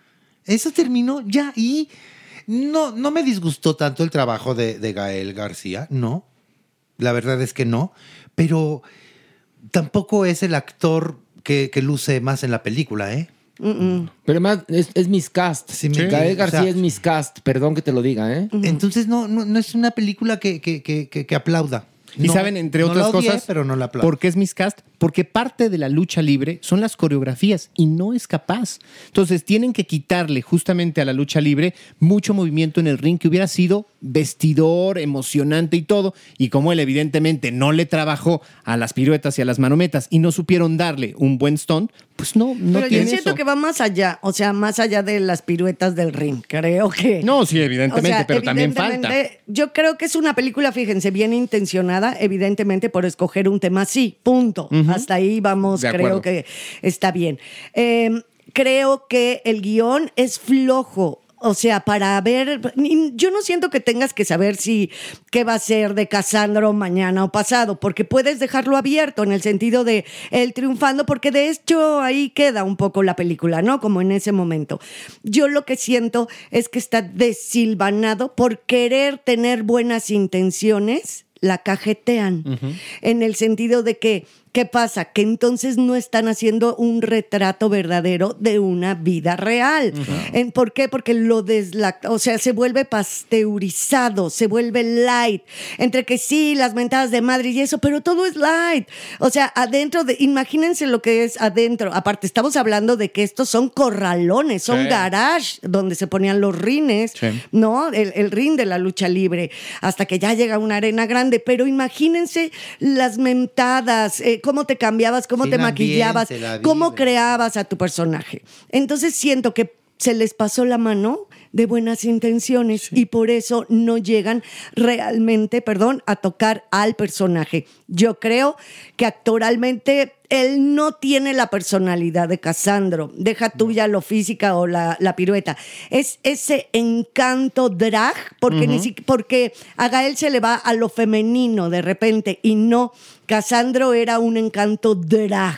eso terminó, ya. Y no, no me disgustó tanto el trabajo de, de Gael García, no. La verdad es que no. Pero tampoco es el actor que, que luce más en la película, ¿eh? Pero además es, es miscast. mi- Gael o García sea- es miscast, perdón que te lo diga, ¿eh? Entonces no, no, no es una película que, que, que, aplauda. Y No, saben, entre no otras la odié, cosas, pero no la aplaudo. ¿por qué es miscast? Porque parte de la lucha libre son las coreografías y no es capaz. Entonces tienen que quitarle justamente a la lucha libre mucho movimiento en el ring que hubiera sido vestidor, emocionante y todo. Y como él evidentemente no le trabajó a las piruetas y a las manometas y no supieron darle un buen stunt, pues no, no Pero yo siento eso. que va más allá, o sea, más allá de las piruetas del ring, creo que. No, sí, evidentemente, pero también falta. Yo creo que es una película, fíjense, bien intencionada, evidentemente por escoger un tema así, punto. Hasta ahí vamos, De creo acuerdo. que está bien. Eh, creo que el guion es flojo. O sea, para ver, yo no siento que tengas que saber si qué va a ser de Casandro mañana o pasado, porque puedes dejarlo abierto en el sentido de él triunfando, porque de hecho ahí queda un poco la película, ¿no? Como en ese momento. Yo lo que siento es que está desilvanado por querer tener buenas intenciones, la cajetean en el sentido de que, ¿qué pasa? Que entonces no están haciendo un retrato verdadero de una vida real. ¿En- ¿Por qué? Porque lo deslacta, o sea, se vuelve pasteurizado, se vuelve light. Entre que sí, las mentadas de madre y eso, pero todo es light. O sea, adentro de, imagínense lo que es adentro. Aparte, estamos hablando de que estos son corralones, son Sí. garage donde se ponían los rines, Sí. ¿no? El, el ring de la lucha libre, hasta que ya llega una arena grande. Pero imagínense las mentadas, eh, cómo te cambiabas, cómo Sí, te maquillabas, cómo creabas a tu personaje. Entonces siento que se les pasó la mano de buenas intenciones y por eso no llegan realmente, perdón, a tocar al personaje. Yo creo que actoralmente él no tiene la personalidad de Casandro. Deja tuya lo física o la, la pirueta. Es ese encanto drag, porque, ni siquiera porque a Gael se le va a lo femenino de repente y no. Casandro era un encanto drag,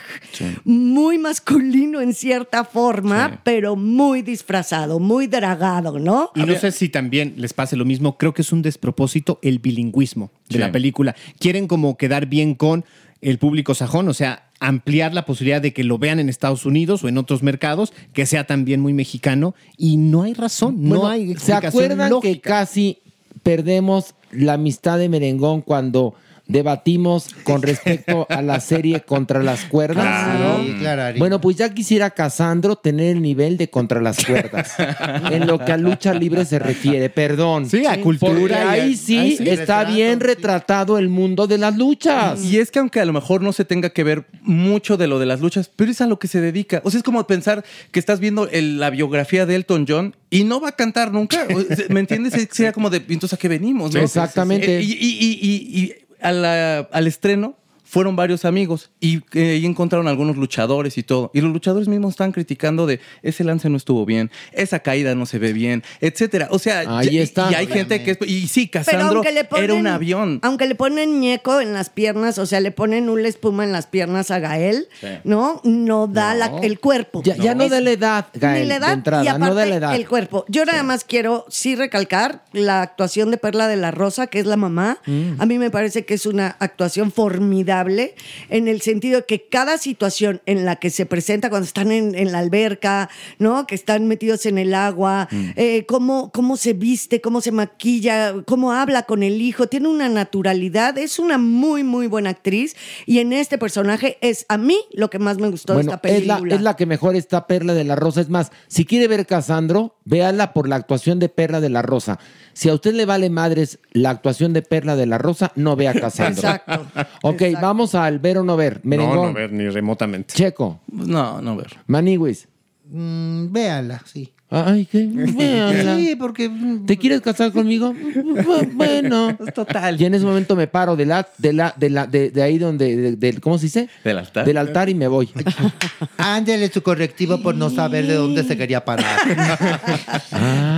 muy masculino en cierta forma, pero muy disfrazado, muy dragado, ¿no? Y no sé si también les pase lo mismo. Creo que es un despropósito el bilingüismo de Sí. la película. Quieren como quedar bien con el público sajón, o sea, ampliar la posibilidad de que lo vean en Estados Unidos o en otros mercados, que sea también muy mexicano. Y no hay razón, no hay ¿Se explicación acuerdan lógica. que casi perdemos la amistad de Merengón cuando debatimos <laughs> con respecto a la serie Contra las Cuerdas? Claro. ¿no? Sí, claro. Bueno, pues ya quisiera Casandro tener el nivel de Contra las Cuerdas <laughs> en lo que a lucha libre se refiere, perdón. Sí, a cultura a- ahí sí, ahí sí. está bien retratado el mundo de las luchas. Y es que aunque a lo mejor no se tenga que ver mucho de lo de las luchas, pero es a lo que se dedica. O sea, es como pensar que estás viendo el- la biografía de Elton John y no va a cantar nunca. ¿Me entiendes? Sería como de, entonces a qué venimos, ¿no? Exactamente. Eh, Y, y- y- y- y a la- al estreno fueron varios amigos y eh, ahí encontraron algunos luchadores y todo. Y los luchadores mismos están criticando de ese lance no estuvo bien, esa caída no se ve bien, etcétera. O sea, Ahí ya- está. Y hay gente que es, y sí, Casandro ponen, era un avión. Aunque le ponen ñeco en las piernas, o sea, le ponen una espuma en las piernas a Gael, ¿no? No da la- el cuerpo. Ya, ya no, Es- de la edad, Gael, ni la edad de entrada, y aparte no de la edad. el cuerpo. Yo nada más quiero sí recalcar la actuación de Perla de la Rosa, que es la mamá. Mm. A mí me parece que es una actuación formidable en el sentido de que cada situación en la que se presenta cuando están en, en la alberca, ¿no? Que están metidos en el agua, Mm. eh, cómo, cómo se viste, cómo se maquilla, cómo habla con el hijo, tiene una naturalidad, es una muy, muy buena actriz y en este personaje es a mí lo que más me gustó de esta es la, película. es la que mejor está Perla de la Rosa. Es más, si quiere ver Casandro, véala por la actuación de Perla de la Rosa. Si a usted le vale madres la actuación de Perla de la Rosa, no vea <laughs> Casandro. Exacto. Ok, vamos al ver o no ver. No, Merengón. no ver ni remotamente. Checo. No, no ver. Maniwis. Mm, véala, sí. Ay, qué. <laughs> Sí, porque. ¿Te quieres casar conmigo? Bu- <laughs> Bueno. Total. Y en ese momento me paro de la, de la, de la, de, de ahí donde, de- del- ¿cómo se dice? Del altar. Del altar y me voy. <laughs> Ándele su correctivo por no saber de dónde se quería parar.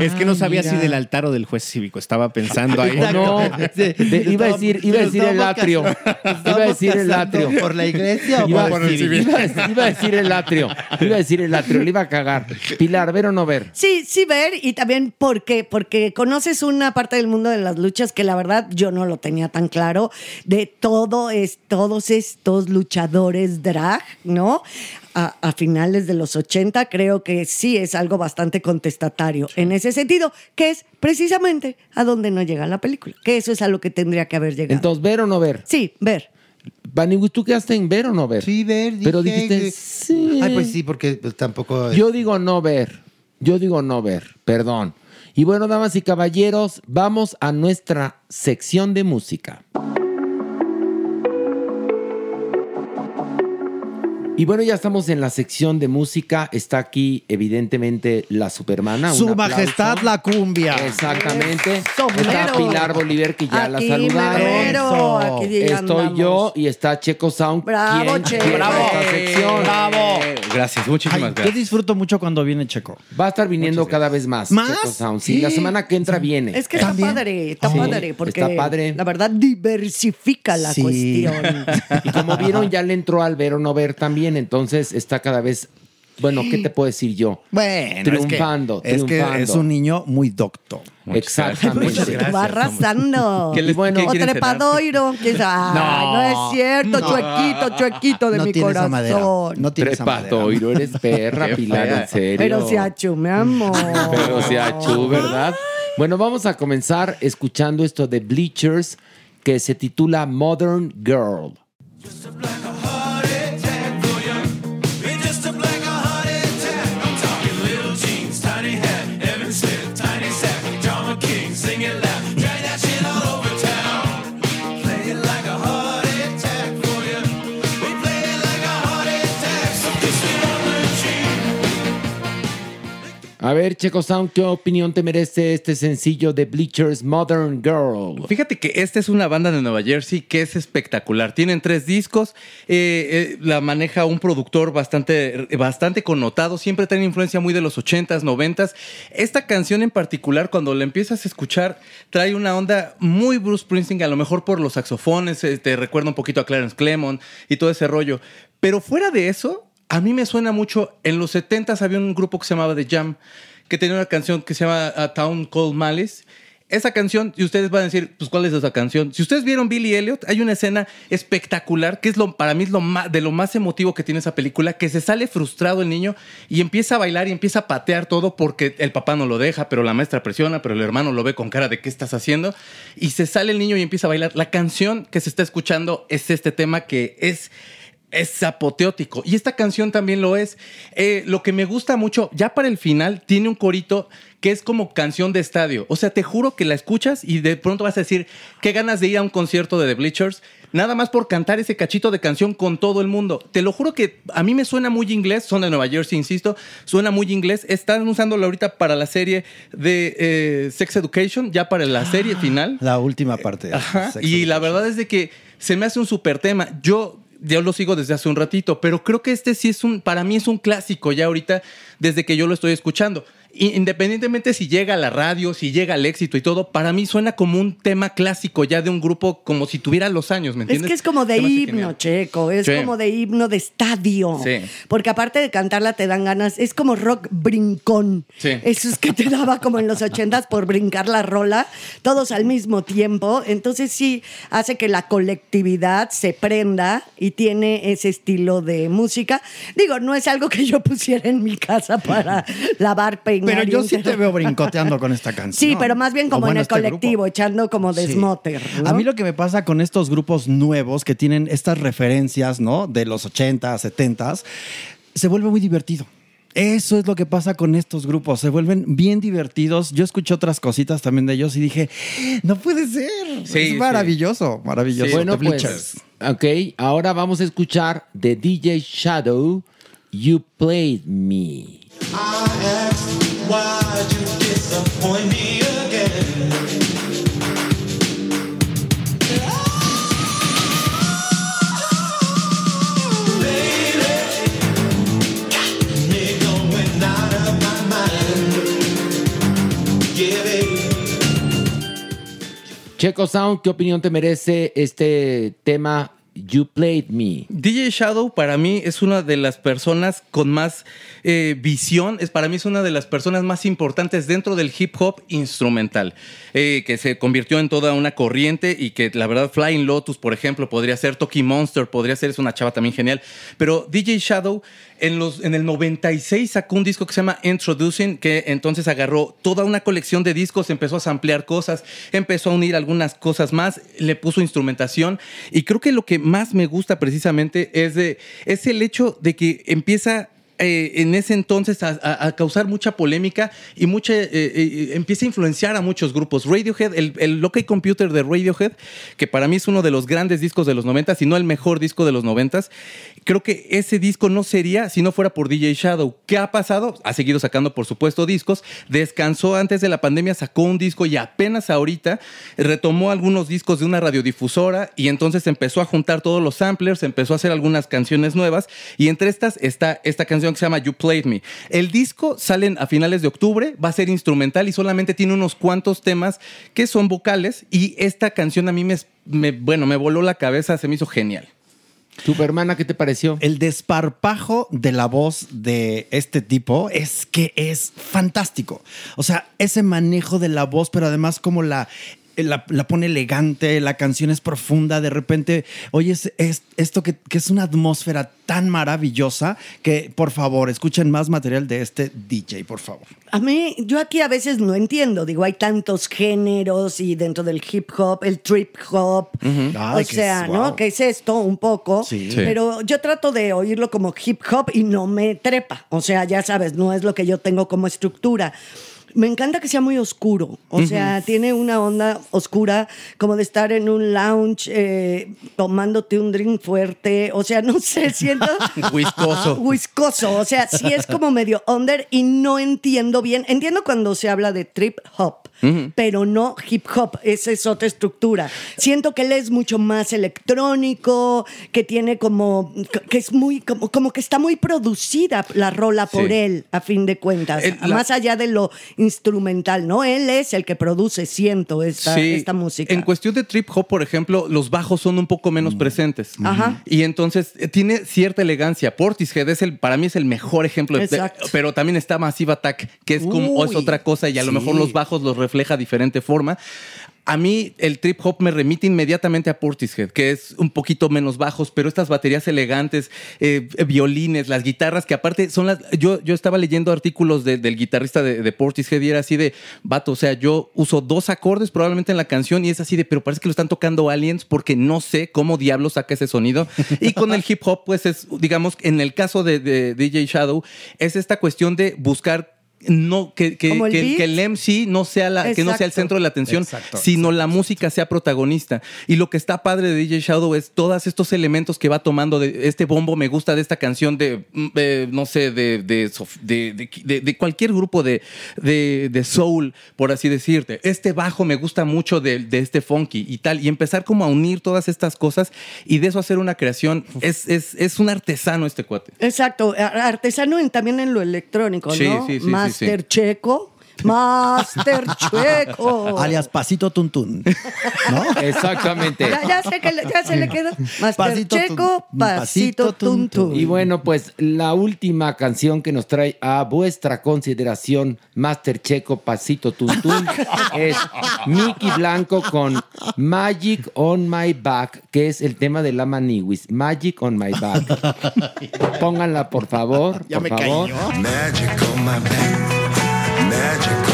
es que no sabía mira. si del altar o del juez cívico. Estaba pensando ahí. O no, de- iba a decir, iba a decir el atrio. Iba a decir el atrio. ¿Por la iglesia o Iba, por el civil? iba a- iba a decir el atrio. Iba a decir el atrio. Le iba a cagar. Pilar, ¿ver o no ver? Sí, sí ver y también por qué, porque conoces una parte del mundo de las luchas que la verdad yo no lo tenía tan claro de todo es todos estos luchadores drag, ¿no? A, a finales de los 80 creo que sí es algo bastante contestatario en ese sentido, que es precisamente a donde no llega la película, que eso es a lo que tendría que haber llegado. Entonces, ¿ver o no ver? sí, ver. Baniwis, ¿tú quedaste en ver o no ver? Sí, ver. Pero dije dijiste, que- sí. Ay, pues sí, porque pues, tampoco. Yo digo no ver. Yo digo no ver. Perdón. Y bueno, damas y caballeros, vamos a nuestra sección de música. Y bueno, ya estamos en la sección de música. Está aquí, evidentemente, la supermana. Su aplauso. majestad la cumbia. Exactamente. Sombrero. Está Pilar Bolívar, que ya la Aquí saludaron. mero, aquí Estoy andamos. yo y está Checo Sound. Bravo, Checo. Bravo. esta sección. Bravo. Gracias, muchísimas Ay, yo gracias. disfruto mucho cuando viene Checo. Va a estar viniendo cada vez más. ¿Más? Checo Sound. Sí, la semana que entra viene. Es que está padre, está Sí, padre, porque está padre. la verdad diversifica la Sí. cuestión. Y como vieron, ya le entró al ver o no ver también, entonces está cada vez, bueno, ¿qué te puedo decir yo? Bueno, Triunfando, es que, es que triunfando. es un niño muy docto. Exactamente. Va arrasando. ¿Qué les- bueno, qué o trepadoiro. que es- Ay, no, No. es cierto, No. chuequito, chuequito de no mi tiene esa madera. corazón. No tiene esa madera. Trepadoiro, eres perra, <laughs> Pilar, en serio. Pero se achú, mi amor. Pero se achú, ¿verdad? Bueno, vamos a comenzar escuchando esto de Bleachers que se titula Modern Girl. A ver, Checo Sound, ¿qué opinión te merece este sencillo de Bleachers Modern Girl? Fíjate que esta es una banda de Nueva Jersey que es espectacular. Tienen tres discos, eh, eh, la maneja un productor bastante, bastante connotado, siempre tiene influencia muy de los 80s, 90s. Esta canción en particular, cuando la empiezas a escuchar, trae una onda muy Bruce Springsteen, a lo mejor por los saxofones, eh, te recuerda un poquito a Clarence Clemon y todo ese rollo. Pero fuera de eso, a mí me suena mucho, en los 70s había un grupo que se llamaba The Jam, que tenía una canción que se llama A Town Called Malice. Esa canción, y ustedes van a decir, pues, ¿cuál es esa canción? Si ustedes vieron Billy Elliot, hay una escena espectacular que es lo, para mí es lo más, de lo más emotivo que tiene esa película, que se sale frustrado el niño y empieza a bailar y empieza a patear todo porque el papá no lo deja, pero la maestra presiona, pero el hermano lo ve con cara de qué estás haciendo y se sale el niño y empieza a bailar. La canción que se está escuchando es este tema que es es apoteótico. Y esta canción también lo es. Eh, lo que me gusta mucho, ya para el final, tiene un corito que es como canción de estadio. O sea, te juro que la escuchas y de pronto vas a decir, qué ganas de ir a un concierto de The Bleachers, nada más por cantar ese cachito de canción con todo el mundo. Te lo juro que a mí me suena muy inglés, son de Nueva Jersey, insisto, suena muy inglés. Están usándolo ahorita para la serie de eh, Sex Education, ya para la serie final. La última parte. Ajá, Sex y la verdad es de que se me hace un súper tema. Yo yo lo sigo desde hace un ratito, pero creo que este sí es un, para mí es un clásico ya ahorita desde que yo lo estoy escuchando. Independientemente si llega a la radio, si llega al éxito y todo, para mí suena como un tema clásico ya de un grupo como si tuviera los años, ¿me Es entiendes? que es como de himno. Checo, es Sí. como de himno de estadio. Sí. Porque aparte de cantarla te dan ganas, es como rock brincón. Sí. Eso es que te daba como en los ochentas por brincar la rola, todos al mismo tiempo. Entonces sí hace que la colectividad se prenda y tiene ese estilo de música. Digo, no es algo que yo <laughs> pusiera en mi casa para lavar, peinar. Pero yo sí te veo brincoteando con esta <laughs> canción. Sí, pero más bien como bueno, en el este colectivo, grupo. echando como Sí. desmoter. ¿no? A mí lo que me pasa con estos grupos nuevos que tienen estas referencias, ¿no? De los 80, 70, se vuelve muy divertido. Eso es lo que pasa con estos grupos, se vuelven bien divertidos. Yo escuché otras cositas también de ellos y dije, no puede ser. Sí, es sí. maravilloso, maravilloso. Bueno, pues, ok, ahora vamos a escuchar de DJ Shadow, You Played Me. Checo Sound, ¿qué opinión te merece este tema You Played Me? DJ Shadow para mí es una de las personas con más eh, visión, es, para mí es una de las personas más importantes dentro del hip hop instrumental, eh, que se convirtió en toda una corriente y que la verdad Flying Lotus, por ejemplo, podría ser, Toki Monster podría ser, es una chava también genial, pero DJ Shadow en, los, en el 96 sacó un disco que se llama Introducing, que entonces agarró toda una colección de discos, empezó a samplear cosas, empezó a unir algunas cosas más, le puso instrumentación. Y creo que lo que más me gusta precisamente es, de, es el hecho de que empieza eh, en ese entonces a, causar mucha polémica y mucha eh, eh, empieza a influenciar a muchos grupos. Radiohead, el, el OK Computer de Radiohead, que para mí es uno de los grandes discos de los 90 y no el mejor disco de los 90 creo que ese disco no sería si no fuera por DJ Shadow. ¿Qué ha pasado? Ha seguido sacando, por supuesto, discos. Descansó antes de la pandemia, sacó un disco y apenas ahorita retomó algunos discos de una radiodifusora y entonces empezó a juntar todos los samplers, empezó a hacer algunas canciones nuevas y entre estas está esta canción que se llama You Played Me. El disco sale a finales de octubre, va a ser instrumental y solamente tiene unos cuantos temas que son vocales y esta canción a mí me, me- bueno, me voló la cabeza, se me hizo genial. ¿Tu hermana qué te pareció? El desparpajo de la voz de este tipo es que es fantástico. O sea, ese manejo de la voz, pero además como la... La, la pone elegante, la canción es profunda, de repente oyes es, esto que, que es una atmósfera tan maravillosa que por favor escuchen más material de este DJ, por favor. A mí, yo aquí a veces no entiendo. Digo, hay tantos géneros y dentro del hip hop, el trip hop. O Ay, que sea, es- ¿no? wow. ¿Qué es esto? Un poco. Sí. Sí. Pero yo trato de oírlo como hip hop y no me trepa. O sea, ya sabes, no es lo que yo tengo como estructura. Me encanta que sea muy oscuro. O sea, tiene una onda oscura como de estar en un lounge eh, tomándote un drink fuerte. O sea, no sé, siento. <laughs> Whiskoso. Whiskoso. O sea, sí es como medio under y no entiendo bien. Entiendo cuando se habla de trip hop, pero no hip hop. Esa es otra estructura. Siento que él es mucho más electrónico, que tiene como. que es muy. como, como que está muy producida la rola por Sí. él, a fin de cuentas. El- la- más allá de lo instrumental, ¿no? Él es el que produce, siento, esta, Sí. esta música. En cuestión de trip hop, por ejemplo, los bajos son un poco menos presentes. Ajá. Y entonces eh, tiene cierta elegancia. Portishead es el, para mí es el mejor ejemplo. de- pero también está Massive Attack, que es como Uy, es otra cosa y a lo mejor los bajos los refleja diferente forma. A mí el trip hop me remite inmediatamente a Portishead, que es un poquito menos bajos, pero estas baterías elegantes, eh, violines, las guitarras, que aparte son las... Yo, yo estaba leyendo artículos de- del guitarrista de, Portishead y era así de, vato, o sea, yo uso dos acordes probablemente en la canción y es así de, pero parece que lo están tocando aliens porque no sé cómo diablo saca ese sonido. Y con el hip hop, pues es, digamos, en el caso de DJ Shadow, es esta cuestión de buscar no que, que, el que- que el MC no sea la, que no sea el Exacto. centro de la atención, Exacto, sino la música sea protagonista. Y lo que está padre de DJ Shadow es todos estos elementos que va tomando de este bombo me gusta de esta canción de, eh, no sé, de, de, de- de- de- de cualquier grupo de, de, de soul, por así decirte. Este bajo me gusta mucho de, de este funky y tal. Y empezar como a unir todas estas cosas y de eso hacer una creación. Es, es, es un artesano este cuate. Exacto, artesano en- también en lo electrónico, Sí, ¿no? sí, sí, sí, Master sí. Checo. Master Checo. Alias Pasito Tuntún. ¿No? Exactamente. Ya, ya sé que le- ya se le quedó. Master Pasito Checo, pasito tum. Y bueno, pues la última canción que nos trae a vuestra consideración, Master Checo Pasito Tuntún, <laughs> es Mickey Blanco con Magic on My Back, que es el tema de la Maniwis. Magic on My Back. <laughs> Pónganla, por favor. Ya por me favor. cayó. Magic on my back. Magic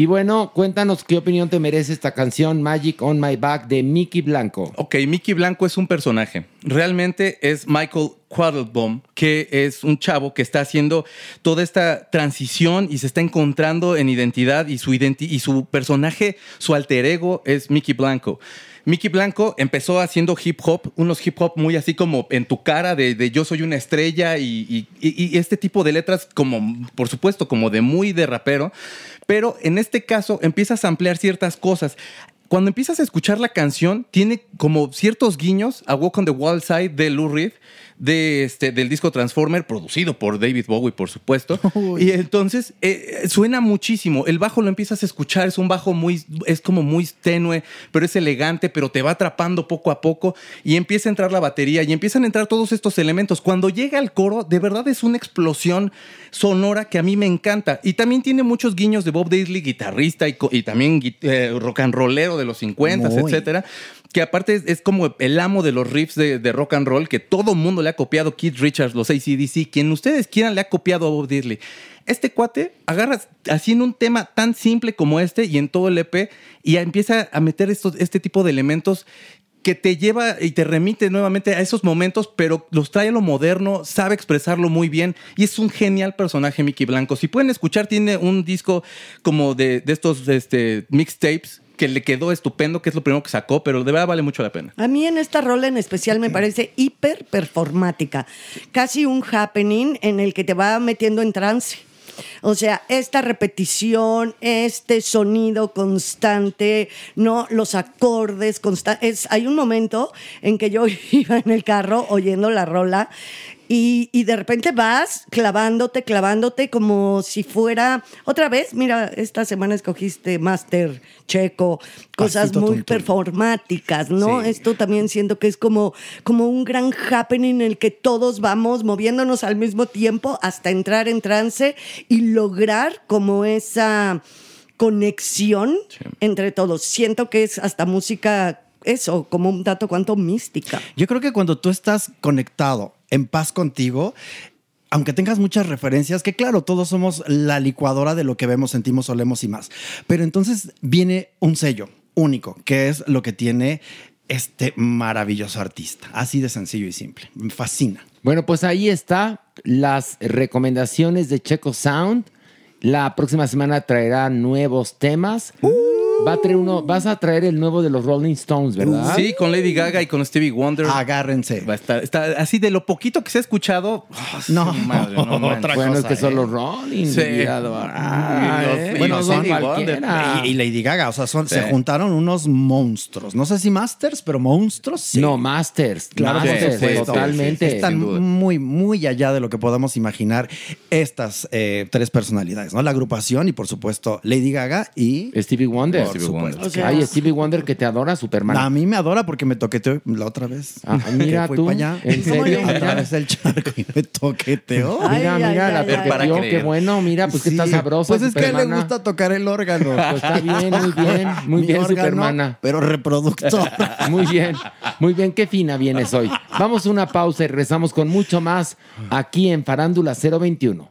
Y bueno, cuéntanos qué opinión te merece esta canción Magic on My Back de Mickey Blanco. Ok, Mickey Blanco es un personaje. Realmente es Michael Quattlebaum, que es un chavo que está haciendo toda esta transición y se está encontrando en identidad y su, identi- y su personaje, su alter ego es Mickey Blanco. Mickey Blanco empezó haciendo hip hop, unos hip hop muy así como en tu cara de, yo soy una estrella y este tipo de letras como, por supuesto, como de muy de rapero, pero en este caso empiezas a ampliar ciertas cosas. Cuando empiezas a escuchar la canción, tiene como ciertos guiños a Walk on the Wild Side de Lou Reed, de este, del disco Transformer, producido por David Bowie, por supuesto. <laughs> Y entonces eh, suena muchísimo. El bajo lo empiezas a escuchar, es un bajo muy, es como muy tenue, pero es elegante, pero te va atrapando poco a poco y empieza a entrar la batería y empiezan a entrar todos estos elementos. Cuando llega al coro, de verdad es una explosión sonora que a mí me encanta. Y también tiene muchos guiños de Bob Daisley, guitarrista y, también eh, rock and rollero de los 50, Muy. etcétera. Que aparte es, como el amo de los riffs de, rock and roll, que todo mundo le ha copiado. Keith Richards, los ACDC, quien ustedes quieran le ha copiado a Bob Daisley. Este cuate agarra haciendo un tema tan simple como este y en todo el EP y empieza a meter este tipo de elementos que te lleva y te remite nuevamente a esos momentos, pero los trae a lo moderno, sabe expresarlo muy bien y es un genial personaje Mickey Blanco. Si pueden escuchar, tiene un disco como de, de estos este, mixtapes que le quedó estupendo, que es lo primero que sacó, pero de verdad vale mucho la pena. A mí en esta rola en especial me <clears throat> parece hiper performática, casi un happening en el que te va metiendo en trance. O sea, esta repetición, este sonido constante, no los acordes constantes. Hay un momento en que yo <laughs> iba en el carro oyendo la rola y, y de repente vas clavándote, clavándote como si fuera otra vez. Mira, esta semana escogiste Master Checo, cosas muy performáticas, ¿no? Esto también siento que es como, como un gran happening en el que todos vamos moviéndonos al mismo tiempo hasta entrar en trance y lograr como esa conexión entre todos. Siento que es hasta música, eso, como un dato cuanto mística. Yo creo que cuando tú estás conectado, en paz contigo, aunque tengas muchas referencias, que claro, todos somos la licuadora de lo que vemos, sentimos, olemos y más. Pero entonces viene un sello único, que es lo que tiene este maravilloso artista. Así de sencillo y simple. Me fascina. Bueno, pues ahí está las recomendaciones de Checo Sound. La próxima semana traerá nuevos temas. Va a traer uno, vas a traer el nuevo de los Rolling Stones, ¿verdad? Sí, con Lady Gaga y con Stevie Wonder. Agárrense. Va a estar, está así de lo poquito que se ha escuchado. oh, No, su madre, no otra bueno, es cosa, que son los Rolling. Sí. Ah, los- eh, Bueno, son. Y, y Lady Gaga, o sea, son, Sí. se juntaron unos monstruos. No sé si Masters, pero monstruos, sí. No, Masters. Claro, Masters, totalmente. Están muy, muy allá de lo que podamos imaginar estas eh, tres personalidades, ¿no? La agrupación y, por supuesto, Lady Gaga y... Stevie Wonder. O sea, Ay, Stevie Wonder que te adora, Superman. A mí me adora porque me toqueteó la otra vez. Ah, <laughs> mira fui tú, para allá. ¿en serio? A Mira. través del charco y me toqueteó. Ay, Mira, ay, mira, ay, la creer. qué bueno, mira, pues que está Sí. sabrosa. Pues es que a él le gusta tocar el órgano. Pues está bien, muy <laughs> bien, muy Mi bien, órgano, Supermana. Pero reproductor. <laughs> Muy bien, muy bien, qué fina vienes hoy. Vamos a una pausa y regresamos con mucho más aquí en Farándula 021.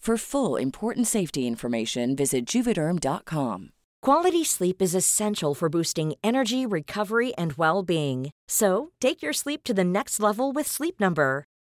For full important safety information, visit juvederm.com. Quality sleep is essential for boosting energy, recovery, and well being. So, take your sleep to the next level with Sleep Number.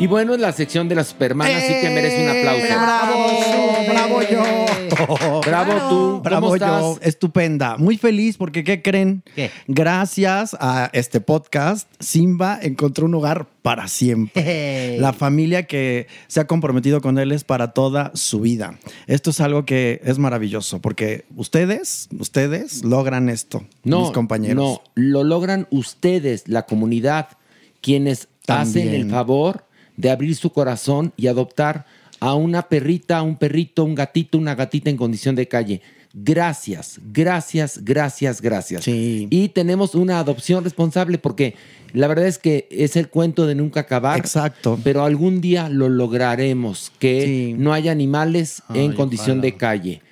Y bueno, es la sección de la supermana, así que merece un aplauso. ¡Bravo! ¡Bravo yo! <laughs> Bravo tú. Bravo ¿Cómo yo. Estupenda. Muy feliz porque, ¿qué creen? Gracias a este podcast, Simba encontró un hogar para siempre. La familia que se ha comprometido con él es para toda su vida. Esto es algo que es maravilloso porque ustedes, ustedes logran esto, No, mis compañeros. No, lo logran ustedes, la comunidad, quienes hacen el favor de abrir su corazón y adoptar a una perrita, un perrito, un gatito, una gatita en condición de calle. Gracias, gracias, gracias, gracias. Y tenemos una adopción responsable porque la verdad es que es el cuento de nunca acabar. Exacto. Pero algún día lo lograremos, que no haya animales en condición ojalá. de calle.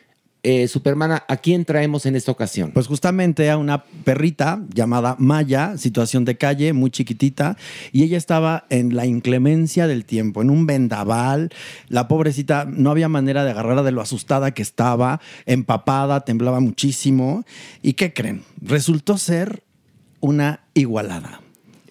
Eh, Supermana, ¿a quién traemos en esta ocasión? Pues justamente a una perrita llamada Maya, situación de calle, muy chiquitita, y ella estaba en la inclemencia del tiempo, en un vendaval. La pobrecita no había manera de agarrarla de lo asustada que estaba, empapada, temblaba muchísimo. ¿Y qué creen? Resultó ser una igualada.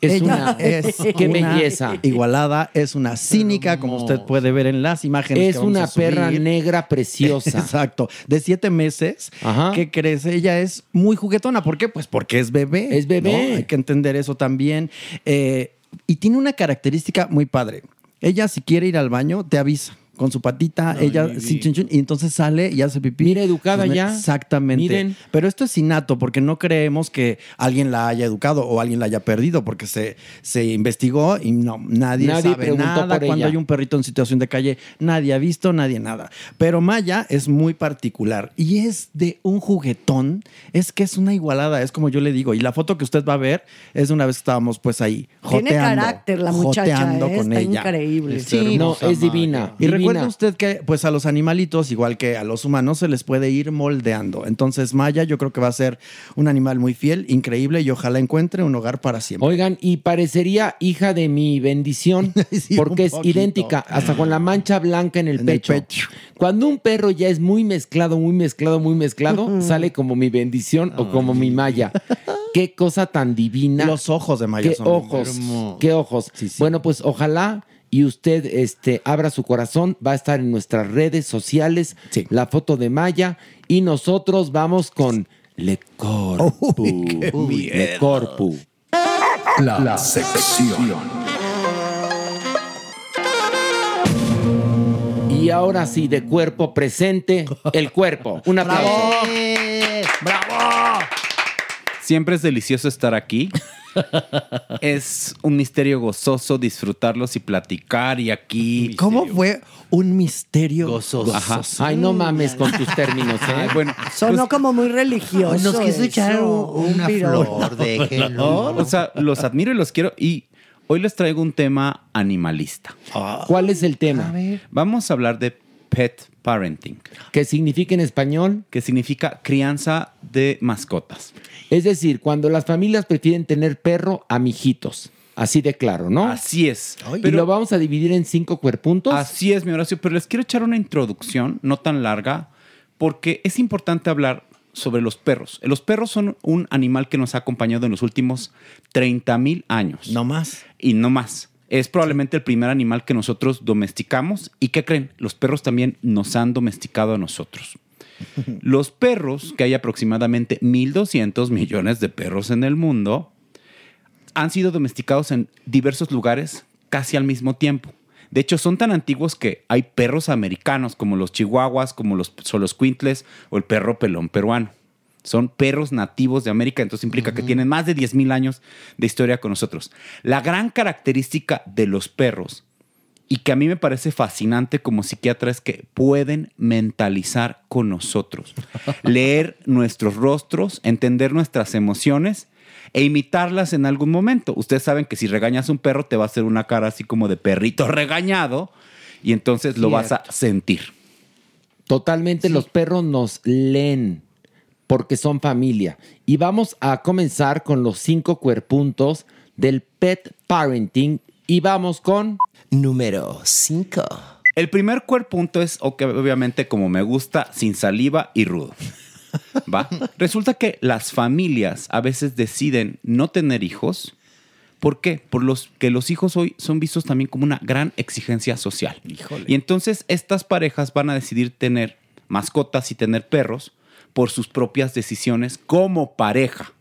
Es Ella una- <laughs> es qué una belleza. Igualada, es una cínica, como usted puede ver en las imágenes. Es que vamos una a subir. perra negra preciosa. <laughs> Exacto. De siete meses que crece. Ella es muy juguetona. ¿Por qué? Pues porque es bebé. Es bebé. ¿no? Hay que entender eso también. Eh, y tiene una característica muy padre. Ella, si quiere ir al baño, te avisa. Con su patita, ella, sí, chun, y entonces sale y hace pipí. Mira, educada ya. Exactamente. Miren. Pero esto es innato, porque no creemos que alguien la haya educado o alguien la haya perdido, porque se, se investigó y no, nadie, Nadie sabe nada cuando ella. hay un perrito en situación de calle, nadie ha visto, nadie nada. Pero Maya es muy particular y es de un juguetón, es que es una igualada, es como yo le digo. Y la foto que usted va a ver es de una vez que estábamos pues ahí Tiene joteando. carácter la muchacha, joteando ¿eh? con Está ella. increíble. Sí, No, es divina. y divina. Recuerde usted que pues a los animalitos, igual que a los humanos, se les puede ir moldeando. Entonces Maya yo creo que va a ser un animal muy fiel, increíble y ojalá encuentre un hogar para siempre. Oigan, y parecería hija de mi bendición, <laughs> porque es idéntica, hasta con la mancha blanca en el, pecho. Cuando un perro ya es muy mezclado, muy mezclado, muy mezclado, sale como mi bendición o como mi malla. Qué cosa tan divina. Los ojos de Maya Qué son ojos. hermosos. Qué ojos. Bueno, pues ojalá y usted este, abra su corazón. Va a estar en nuestras redes sociales la foto de Maya. Y nosotros vamos con Le Corpu. Uy, Le. Corpu. La, la sección. Y ahora sí, de cuerpo presente, el cuerpo. Un aplauso. ¡Bravo! Siempre es delicioso estar aquí. Es un misterio gozoso disfrutarlos y platicar y aquí. ¿Cómo fue un misterio gozoso? Ajá. Ay, no mames con tus términos, ¿eh? Bueno, Sonó como muy religioso. Nos quiso echar un- una piropo. flor, déjenlo. O sea, los admiro y los quiero. Y hoy les traigo un tema animalista. ¿Cuál es el tema? Vamos a hablar de pet parenting. ¿Qué significa en español? Que significa crianza de mascotas. Es decir, cuando las familias prefieren tener perro a mijitos. Así de claro, ¿no? Así es. y lo vamos a dividir en cinco cuerpuntos. Así es, mi Horacio, pero les quiero echar una introducción, no tan larga, porque es importante hablar sobre los perros. Los perros son un animal que nos ha acompañado en los últimos 30 mil años. No más. Y no más. Es probablemente el primer animal que nosotros domesticamos. ¿Y qué creen? Los perros también nos han domesticado a nosotros. <laughs> Los perros, que hay aproximadamente 1.200 millones de perros en el mundo, han sido domesticados en diversos lugares casi al mismo tiempo. De hecho, son tan antiguos que hay perros americanos como los chihuahuas, como los soloscuintles o el perro pelón peruano. Son perros nativos de América, entonces implica que tienen más de 10.000 años de historia con nosotros. La gran característica de los perros y que a mí me parece fascinante como psiquiatra es que pueden mentalizar con nosotros, <laughs> leer nuestros rostros, entender nuestras emociones e imitarlas en algún momento. Ustedes saben que si regañas a un perro te va a hacer una cara así como de perrito regañado y entonces lo vas a sentir. Totalmente los perros nos leen porque son familia. Y vamos a comenzar con los cinco cuerpuntos del pet parenting y vamos con número 5. El primer cuerpunto es obviamente como me gusta, sin saliva y rudo. ¿Va? <laughs> Resulta que las familias a veces deciden no tener hijos. ¿Por qué? Por los que los hijos hoy son vistos también como una gran exigencia social. Y entonces estas parejas van a decidir tener mascotas y tener perros por sus propias decisiones como pareja.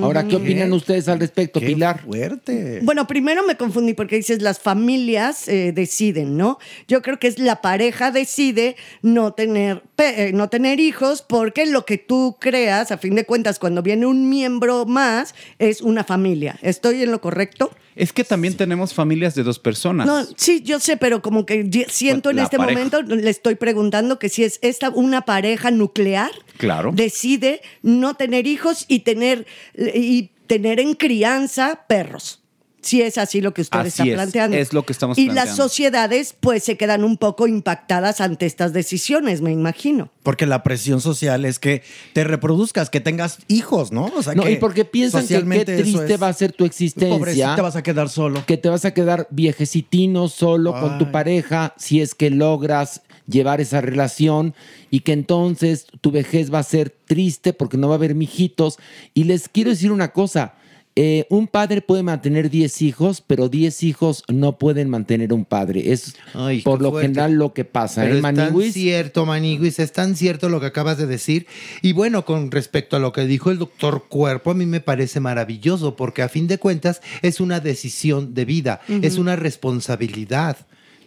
Ahora, ¿qué opinan ustedes al respecto, Pilar? Fuerte. Bueno, primero me confundí porque dices las familias eh, deciden, ¿no? Yo creo que es la pareja decide no tener, pe- eh, no tener hijos porque lo que tú creas, a fin de cuentas, cuando viene un miembro más, es una familia. ¿Estoy en lo correcto? Es que también tenemos familias de dos personas. No, sí, yo sé, pero como que siento en La este pareja. momento, le estoy preguntando que si es esta una pareja nuclear Claro. decide no tener hijos y tener, y tener en crianza perros. Si es así lo que usted Así está es, planteando. es lo que estamos y planteando. las sociedades pues se quedan un poco impactadas ante estas decisiones, me imagino. Porque la presión social es que te reproduzcas, que tengas hijos, ¿no? O sea, No, que y porque piensan que qué triste es- va a ser tu existencia. Pobrecita, te vas a quedar solo. Que te vas a quedar viejecitino solo con tu pareja si es que logras llevar esa relación y que entonces tu vejez va a ser triste porque no va a haber mijitos. Y les quiero decir una cosa. Eh, un padre puede mantener 10 hijos, pero 10 hijos no pueden mantener un padre. Es Ay, por lo fuerte. general lo que pasa. Pero ¿eh, es tan cierto, Maniguis, es tan cierto lo que acabas de decir. Y bueno, con respecto a lo que dijo el doctor Cuerpo, a mí me parece maravilloso porque a fin de cuentas es una decisión de vida, es una responsabilidad.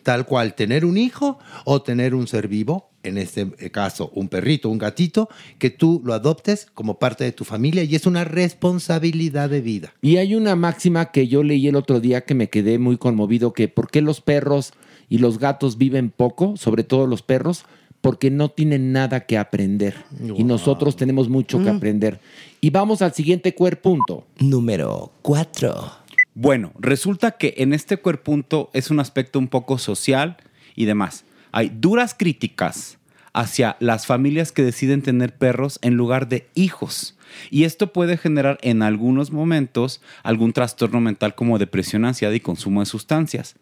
Tal cual, tener un hijo o tener un ser vivo, en este caso un perrito, un gatito, que tú lo adoptes como parte de tu familia y es una responsabilidad de vida. Y hay una máxima que yo leí el otro día que me quedé muy conmovido, que ¿por qué los perros y los gatos viven poco, sobre todo los perros? Porque no tienen nada que aprender. Y nosotros tenemos mucho que Mm. aprender. Y vamos al siguiente cuerpunto. Número 4. Bueno, resulta que en este cuerpunto es un aspecto un poco social y demás. Hay duras críticas hacia las familias que deciden tener perros en lugar de hijos. Y esto puede generar en algunos momentos algún trastorno mental como depresión, ansiedad y consumo de sustancias.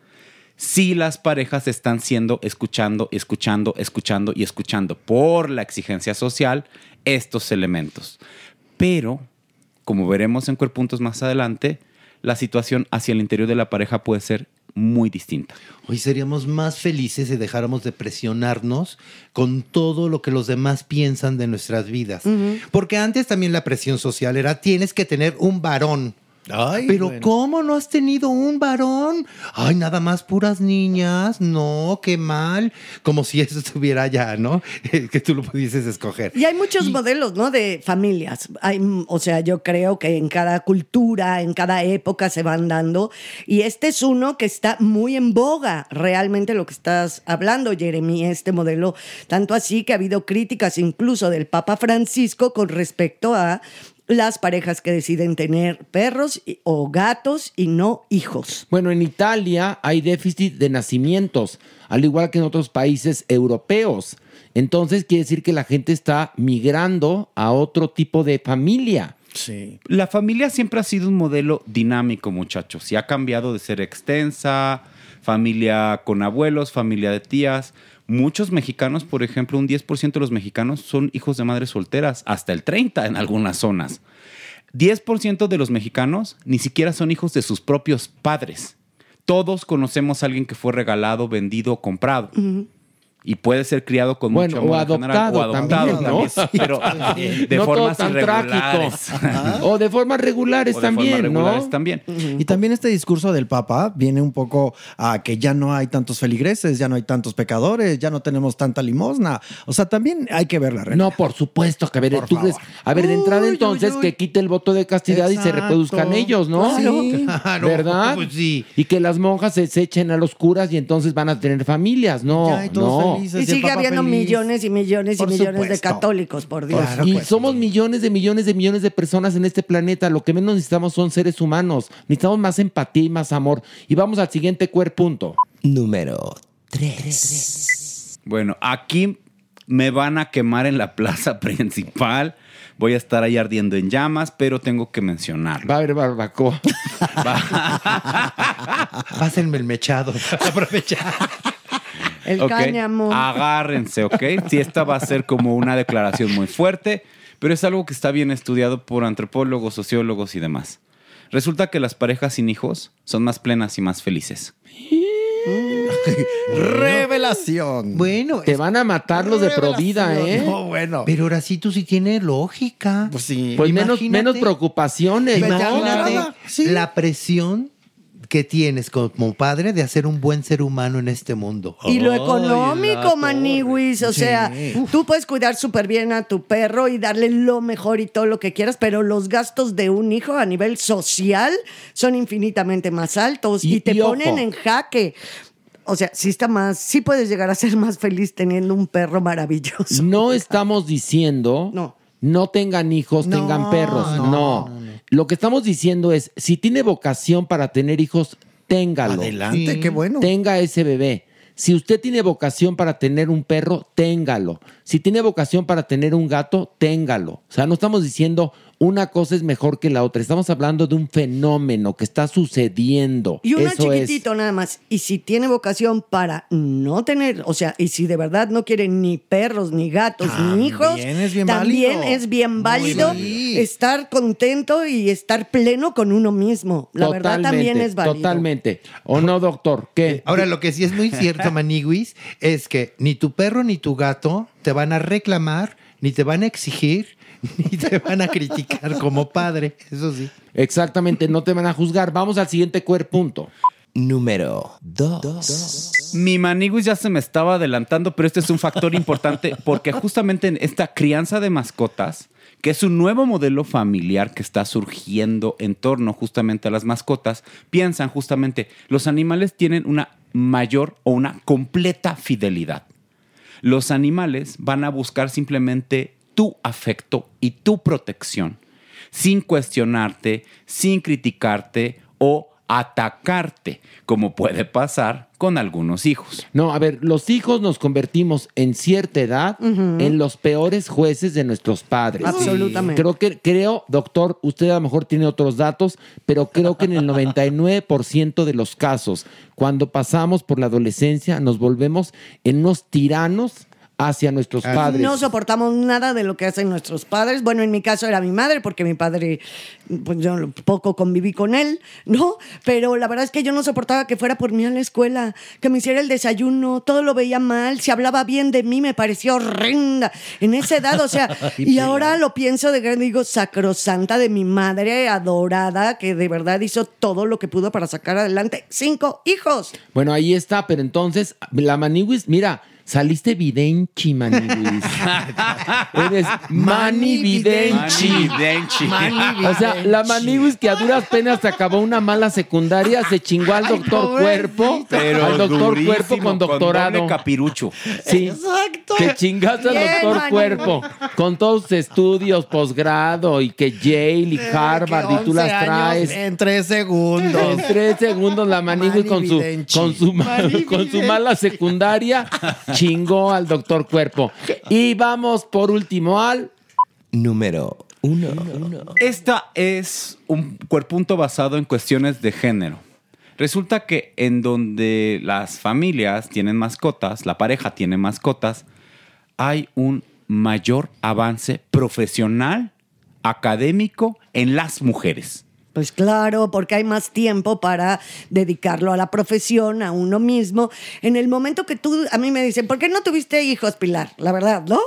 Si las parejas están siendo escuchando, escuchando, escuchando y escuchando por la exigencia social estos elementos. Pero como veremos en Cuerpuntos más adelante, la situación hacia el interior de la pareja puede ser muy distinta. Hoy seríamos más felices si dejáramos de presionarnos con todo lo que los demás piensan de nuestras vidas. Porque antes también la presión social era tienes que tener un varón. Pero bueno. ¿cómo no has tenido un varón? Ay, nada más puras niñas. No, qué mal. Como si eso estuviera ya, ¿no? <laughs> que tú lo pudieses escoger. Y hay muchos modelos, ¿no? De familias. Hay, mm, o sea, yo creo que en cada cultura, en cada época se van dando. Y este es uno que está muy en boga, realmente lo que estás hablando, Jeremy, este modelo. Tanto así que ha habido críticas incluso del Papa Francisco con respecto a las parejas que deciden tener perros y- o gatos y no hijos. Bueno, en Italia hay déficit de nacimientos, al igual que en otros países europeos. Entonces quiere decir que la gente está migrando a otro tipo de familia. Sí. La familia siempre ha sido un modelo dinámico, muchachos, y ha cambiado de ser extensa, familia con abuelos, familia de tías. Muchos mexicanos, por ejemplo, un 10% de los mexicanos son hijos de madres solteras, hasta el 30% en algunas zonas. 10% de los mexicanos ni siquiera son hijos de sus propios padres. Todos conocemos a alguien que fue regalado, vendido o comprado. Y puede ser criado con Bueno, mucho o amor general, adoptado o adoptado también, ¿no? también, pero <laughs> de No todo formas tan irregulares. trágico. O de formas regulares <laughs> O de formas también, regulares ¿no? también. Y también este discurso del Papa viene un poco a que ya no hay tantos feligreses, ya no hay tantos pecadores, ya no tenemos tanta limosna. O sea, también hay que ver la realidad. No, por supuesto que a ver, tú ves- a ver, de entrada Uy, entonces uy, uy. que quite el voto de castidad y se reproduzcan ellos, ¿no? Sí. <laughs> Claro, ¿Verdad? pues sí. Y que las monjas se, se echen a los curas y entonces van a tener familias, no, Ya, y todos no. Y sigue habiendo millones y millones y Por millones de católicos, por Dios. y somos millones de millones de millones de personas en este planeta. Lo que menos necesitamos son seres humanos. Necesitamos más empatía y más amor. Y vamos al siguiente cuerpunto. Número 3. Bueno, aquí me van a quemar en la <laughs> plaza principal. Voy a estar ahí ardiendo en llamas, pero tengo que mencionarlo. Va a haber barbacoa. <laughs> Pásenme el mechado. <laughs> Aprovechar. El Ok, cáñamo. Agárrense, ¿ok? Sí, esta va a ser como una declaración muy fuerte, pero es algo que está bien estudiado por antropólogos, sociólogos y demás. Resulta que las parejas sin hijos son más plenas y más felices. <laughs> Revelación. Bueno, Te van a matar los de Provida, ¿eh? No, bueno. pero ahora sí tú sí tienes lógica. Pues sí. Pues menos, Imagínate. menos preocupaciones, ¿no? Imagínate nada, sí. la presión que tienes como padre de hacer un buen ser humano en este mundo. Y lo económico, Maniwis. O Sí. sea, tú puedes cuidar súper bien a tu perro y darle lo mejor y todo lo que quieras, pero los gastos de un hijo a nivel social son infinitamente más altos y, Y- te y ojo. ponen en jaque. O sea, sí está más, sí puedes llegar a ser más feliz teniendo un perro maravilloso. No estamos diciendo No. no tengan hijos, No, tengan perros. no, No, Lo que estamos diciendo es, si tiene vocación para tener hijos, téngalo. Adelante, Sí. qué bueno. Tenga ese bebé. Si usted tiene vocación para tener un perro, téngalo. Si tiene vocación para tener un gato, téngalo. O sea, no estamos diciendo una cosa es mejor que la otra. Estamos hablando de un fenómeno que está sucediendo. Y uno Eso es. chiquitito nada más. Y si tiene vocación para no tener, o sea, y si de verdad no quiere ni perros, ni gatos, ni hijos, También es bien también válido. es bien válido válido. estar contento y estar pleno con uno mismo. La verdad también es válido. Totalmente. ¿O no, doctor? ¿Qué? Ahora, lo que sí es muy <laughs> cierto, Maniguis, es que ni tu perro ni tu gato te van a reclamar, ni te van a exigir, <laughs> ni te van a criticar como padre. Eso sí. Exactamente, no te van a juzgar. Vamos al siguiente cuerpunto. Número 2. Mi maniguis ya se me estaba adelantando, pero este es un factor importante <laughs> porque justamente en esta crianza de mascotas, que es un nuevo modelo familiar que está surgiendo en torno justamente a las mascotas, piensan justamente, los animales tienen una mayor o una completa fidelidad. Los animales van a buscar simplemente tu afecto y tu protección, sin cuestionarte, sin criticarte o atacarte, como puede pasar con algunos hijos. No, a ver, los hijos nos convertimos en cierta edad en los peores jueces de nuestros padres. Absolutamente. Creo que, creo, doctor, usted a lo mejor tiene otros datos, pero creo que en el 99% de los casos, cuando pasamos por la adolescencia, nos volvemos en unos tiranos hacia nuestros padres. No soportamos nada de lo que hacen nuestros padres. Bueno, en mi caso era mi madre, porque mi padre, pues yo poco conviví con él, ¿no? Pero la verdad es que yo no soportaba que fuera por mí a la escuela, que me hiciera el desayuno, todo lo veía mal, si hablaba bien de mí me parecía horrenda en esa edad, o sea, <laughs> y ahora lo pienso de grande, digo, sacrosanta de mi madre adorada, que de verdad hizo todo lo que pudo para sacar adelante cinco hijos. Bueno, ahí está, pero entonces, la Maniwis, mira, saliste Videnchi, Maniwis. Eres Mani Videnchi. O sea, la Maniwis que a duras penas acabó una mala secundaria, se chingó al doctor Cuerpo. Pero al doctor Cuerpo con con doctorado. doble capirucho. Sí. Exacto. Que chingaste al doctor Mani. Cuerpo con todos sus estudios, posgrado y que Yale y Harvard y tú 11 las traes. En tres segundos. En tres segundos la Manigui con su, Manividenchi. con, su, ma- con su mala secundaria <laughs> chingó al doctor Cuerpo. Y vamos por último al Número uno. Esta es un cuerpunto basado en cuestiones de género. Resulta que en donde las familias tienen mascotas, la pareja tiene mascotas, hay un mayor avance profesional, académico en las mujeres. Pues claro, porque hay más tiempo para dedicarlo a la profesión, a uno mismo. En el momento que tú, a mí me dicen, ¿por qué no tuviste hijos, Pilar? La verdad, ¿no?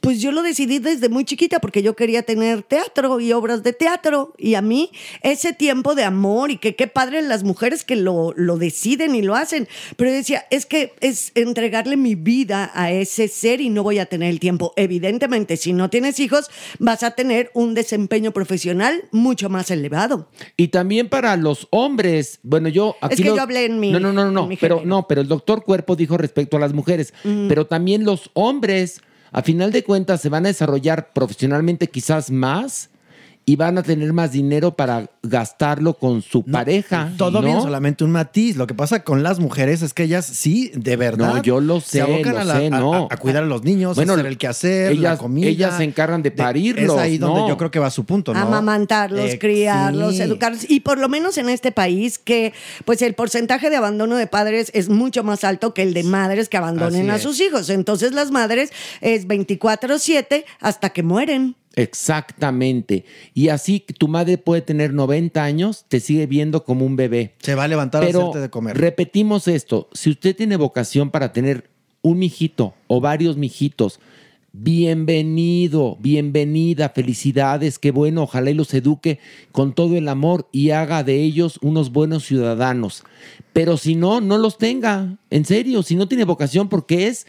Pues yo lo decidí desde muy chiquita porque yo quería tener teatro y obras de teatro. Y a mí ese tiempo de amor y que qué padre las mujeres que lo, lo deciden y lo hacen. Pero yo decía, es que es entregarle mi vida a ese ser y no voy a tener el tiempo. Evidentemente, si no tienes hijos, vas a tener un desempeño profesional mucho más elevado. Y también para los hombres. Bueno, yo aquí Es que lo- yo hablé en mi- No, no, no, no, pero género. no, pero el doctor Cuerpo dijo respecto a las mujeres, pero también los hombres a final de cuentas se van a desarrollar profesionalmente quizás más y van a tener más dinero para gastarlo con su pareja. Todo ¿no? bien, solamente un matiz. Lo que pasa con las mujeres es que ellas sí, de verdad. No, yo lo sé, Se abocan lo a, la- sé, a- no. a- a cuidar a los niños, Bueno, a hacer el quehacer, la ellas- comida. ellas se encargan de parirlos, Es ahí donde ¿no? yo creo que va su punto, ¿no? Amamantarlos, Eh, criarlos, sí. educarlos. Y por lo menos en este país, que pues el porcentaje de abandono de padres es mucho más alto que el de madres que abandonen Así a es. sus hijos. Entonces las madres es 24-7 hasta que mueren. Exactamente. Y así tu madre puede tener 90 años, te sigue viendo como un bebé. Se va a levantar a Pero hacerte de comer. repetimos esto, si usted tiene vocación para tener un mijito o varios mijitos, bienvenido, bienvenida, felicidades, qué bueno, ojalá y los eduque con todo el amor y haga de ellos unos buenos ciudadanos. Pero si no, no los tenga, en serio, si no tiene vocación porque es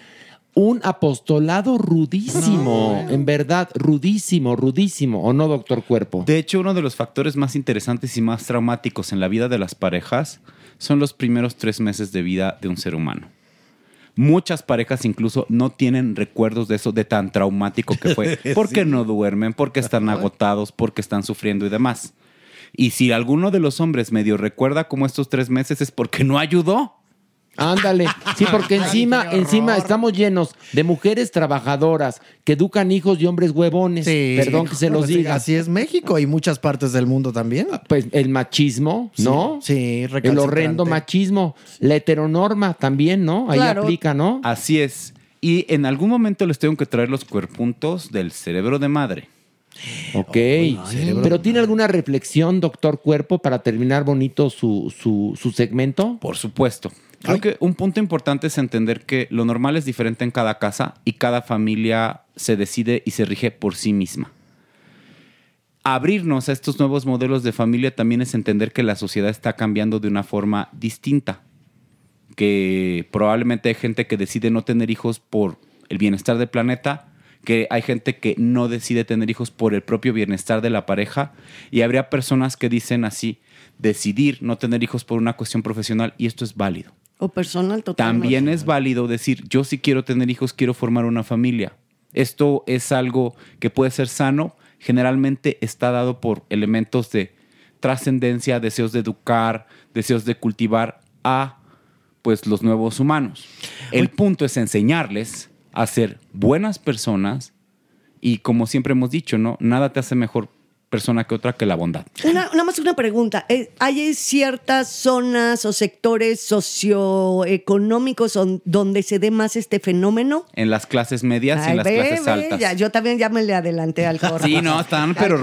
un apostolado rudísimo, en verdad, rudísimo, rudísimo, ¿o no, doctor Cuerpo? De hecho, uno de los factores más interesantes y más traumáticos en la vida de las parejas son los primeros tres meses de vida de un ser humano. Muchas parejas incluso no tienen recuerdos de eso, de tan traumático que fue, <laughs> porque no duermen, porque están agotados, porque están sufriendo y demás. Y si alguno de los hombres medio recuerda como estos tres meses es porque no ayudó. Ándale. Sí, porque encima, encima estamos llenos de mujeres trabajadoras que educan hijos y hombres huevones. Perdón que se los sí, diga. Así es México y muchas partes del mundo también. Pues el machismo, ¿no? Sí, El horrendo machismo. La heteronorma también, ¿no? Ahí Claro. aplica, ¿no? Así es. Y en algún momento les tengo que traer los cuerpuntos del cerebro de madre. Ok. Pero ¿tiene alguna reflexión, doctor Cuerpo, para terminar bonito su, su, su segmento? Por supuesto. Creo que un punto importante es entender que lo normal es diferente en cada casa y cada familia se decide y se rige por sí misma. Abrirnos a estos nuevos modelos de familia también es entender que la sociedad está cambiando de una forma distinta. Que probablemente hay gente que decide no tener hijos por el bienestar del planeta, que hay gente que no decide tener hijos por el propio bienestar de la pareja y habría personas que dicen así, decidir no tener hijos por una cuestión profesional y esto es válido. O personal. También es válido decir, yo sí quiero tener hijos, quiero formar una familia. Esto es algo que puede ser sano, generalmente está dado por elementos de trascendencia, deseos de educar, deseos de cultivar a pues los nuevos humanos. El punto es enseñarles a ser buenas personas y como siempre hemos dicho, ¿no? Nada te hace mejor persona que otra que la bondad. Una, nada más una pregunta. Eh, ¿Hay ciertas zonas o sectores socioeconómicos on- donde se dé más este fenómeno? En las clases medias y Ay, en las ve, clases altas. ya, yo también ya me le adelanté al <laughs> corpus. Sí, no, están pero.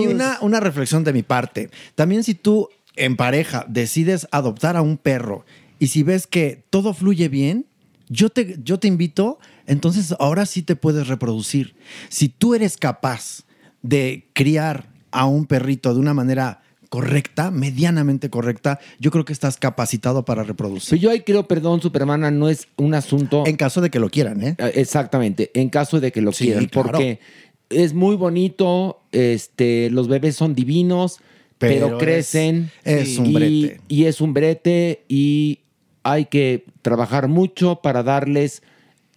Y una, una reflexión de mi parte. También si tú en pareja decides adoptar a un perro y si ves que todo fluye bien, yo te, yo te invito, entonces ahora sí te puedes reproducir. Si tú eres capaz de criar a un perrito de una manera correcta, medianamente correcta, yo creo que estás capacitado para reproducir. Pues yo ahí creo, perdón, Supermana, no es un asunto. En caso de que lo quieran, ¿eh? Exactamente, en caso de que lo Sí, quieran, claro. porque es muy bonito, este, los bebés son divinos, pero, Pero es- crecen. es un y- brete. Y es un brete y hay que trabajar mucho para darles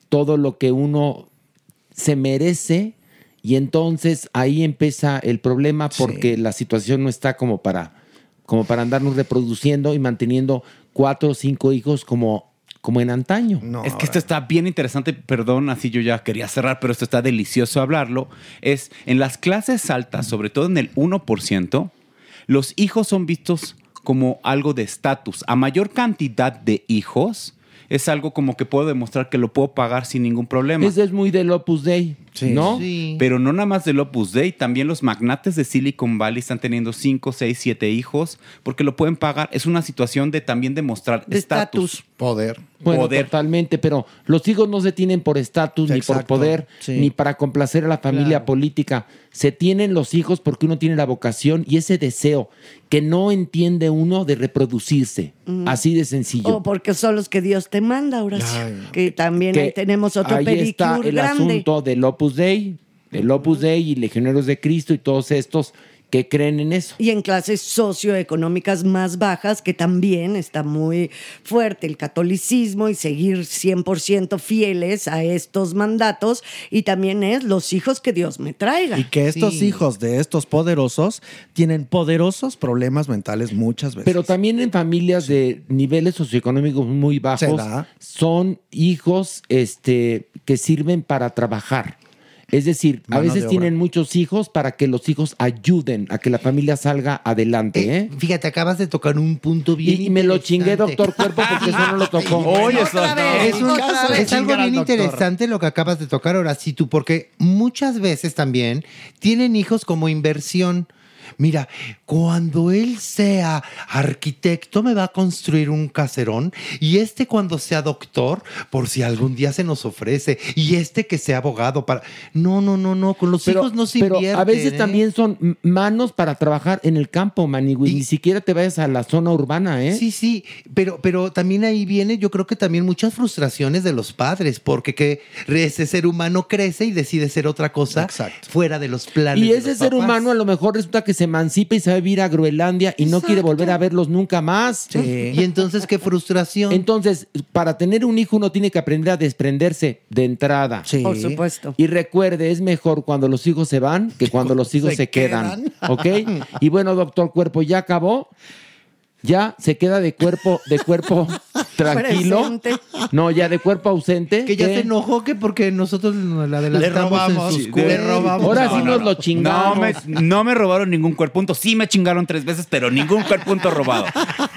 todo lo que uno se merece. Y entonces ahí empieza el problema porque la situación no está como para, como para andarnos reproduciendo y manteniendo cuatro o cinco hijos como, como en antaño. es que esto está bien interesante, perdón, así yo ya quería cerrar, pero esto está delicioso hablarlo. Es en las clases altas, sobre todo en el 1%, los hijos son vistos como algo de estatus. A mayor cantidad de hijos, es algo como que puedo demostrar que lo puedo pagar sin ningún problema. Eso es muy del Opus Dei, ¿no? Pero no nada más del Opus Dei, también los magnates de Silicon Valley están teniendo 5, 6, 7 hijos porque lo pueden pagar. Es una situación de también demostrar estatus. Poder. Bueno, Poder. totalmente, pero los hijos no se tienen por estatus, ni por poder, sí. ni para complacer a la familia política. Se tienen los hijos porque uno tiene la vocación y ese deseo que no entiende uno de reproducirse. Mm. Así de sencillo. O porque son los que Dios te manda, Horacio. Que también Que ahí tenemos otro ahí está el grande. asunto del Opus Dei, del Opus Dei y Legioneros de Cristo y todos estos que creen en eso. Y en clases socioeconómicas más bajas, que también está muy fuerte el catolicismo y seguir 100% fieles a estos mandatos. Y también es los hijos que Dios me traiga. Y que estos Sí. hijos de estos poderosos tienen poderosos problemas mentales muchas veces. Pero también en familias de niveles socioeconómicos muy bajos son hijos este, que sirven para trabajar. Es decir, a Mano veces tienen muchos hijos para que los hijos ayuden a que la familia salga adelante. ¿eh? Fíjate, acabas de tocar un punto bien Y, y me lo chingué, doctor Cuerpo, porque eso no lo <laughs> tocó. Oye, es, un- es algo bien interesante lo que acabas de tocar ahora sí tú, porque muchas veces también tienen hijos como inversión. Mira, cuando él sea arquitecto me va a construir un caserón y este cuando sea doctor, por si algún día se nos ofrece, y este que sea abogado para... No, no, no, no, con los Pero, hijos no se pero invierte. a veces también son manos para trabajar en el campo, Manigui. Ni siquiera te vayas a la zona urbana, ¿eh? Sí, sí, pero, pero también ahí viene, yo creo que también muchas frustraciones de los padres, porque que ese ser humano crece y decide ser otra cosa fuera de los planes. Y de ese los ser papás. humano a lo mejor resulta que se emancipa y se va a vivir a Groenlandia y no quiere volver a verlos nunca más. Y entonces, qué frustración. Entonces, para tener un hijo uno tiene que aprender a desprenderse de entrada. Por supuesto. Y recuerde, es mejor cuando los hijos se van que cuando los hijos Se se, quedan. quedan. ¿Ok? Y bueno, doctor Cuerpo, ¿ya acabó? ¿Ya se queda de cuerpo, de cuerpo <laughs> <laughs> tranquilo? Presente. No, ya de cuerpo ausente. Que ya ¿Qué? se enojó que porque nosotros nos la adelantamos robamos, en sus le robamos. Ahora sí nos lo chingamos. No me, no me robaron ningún cuerpunto. Sí me chingaron tres veces, pero ningún cuerpunto robado.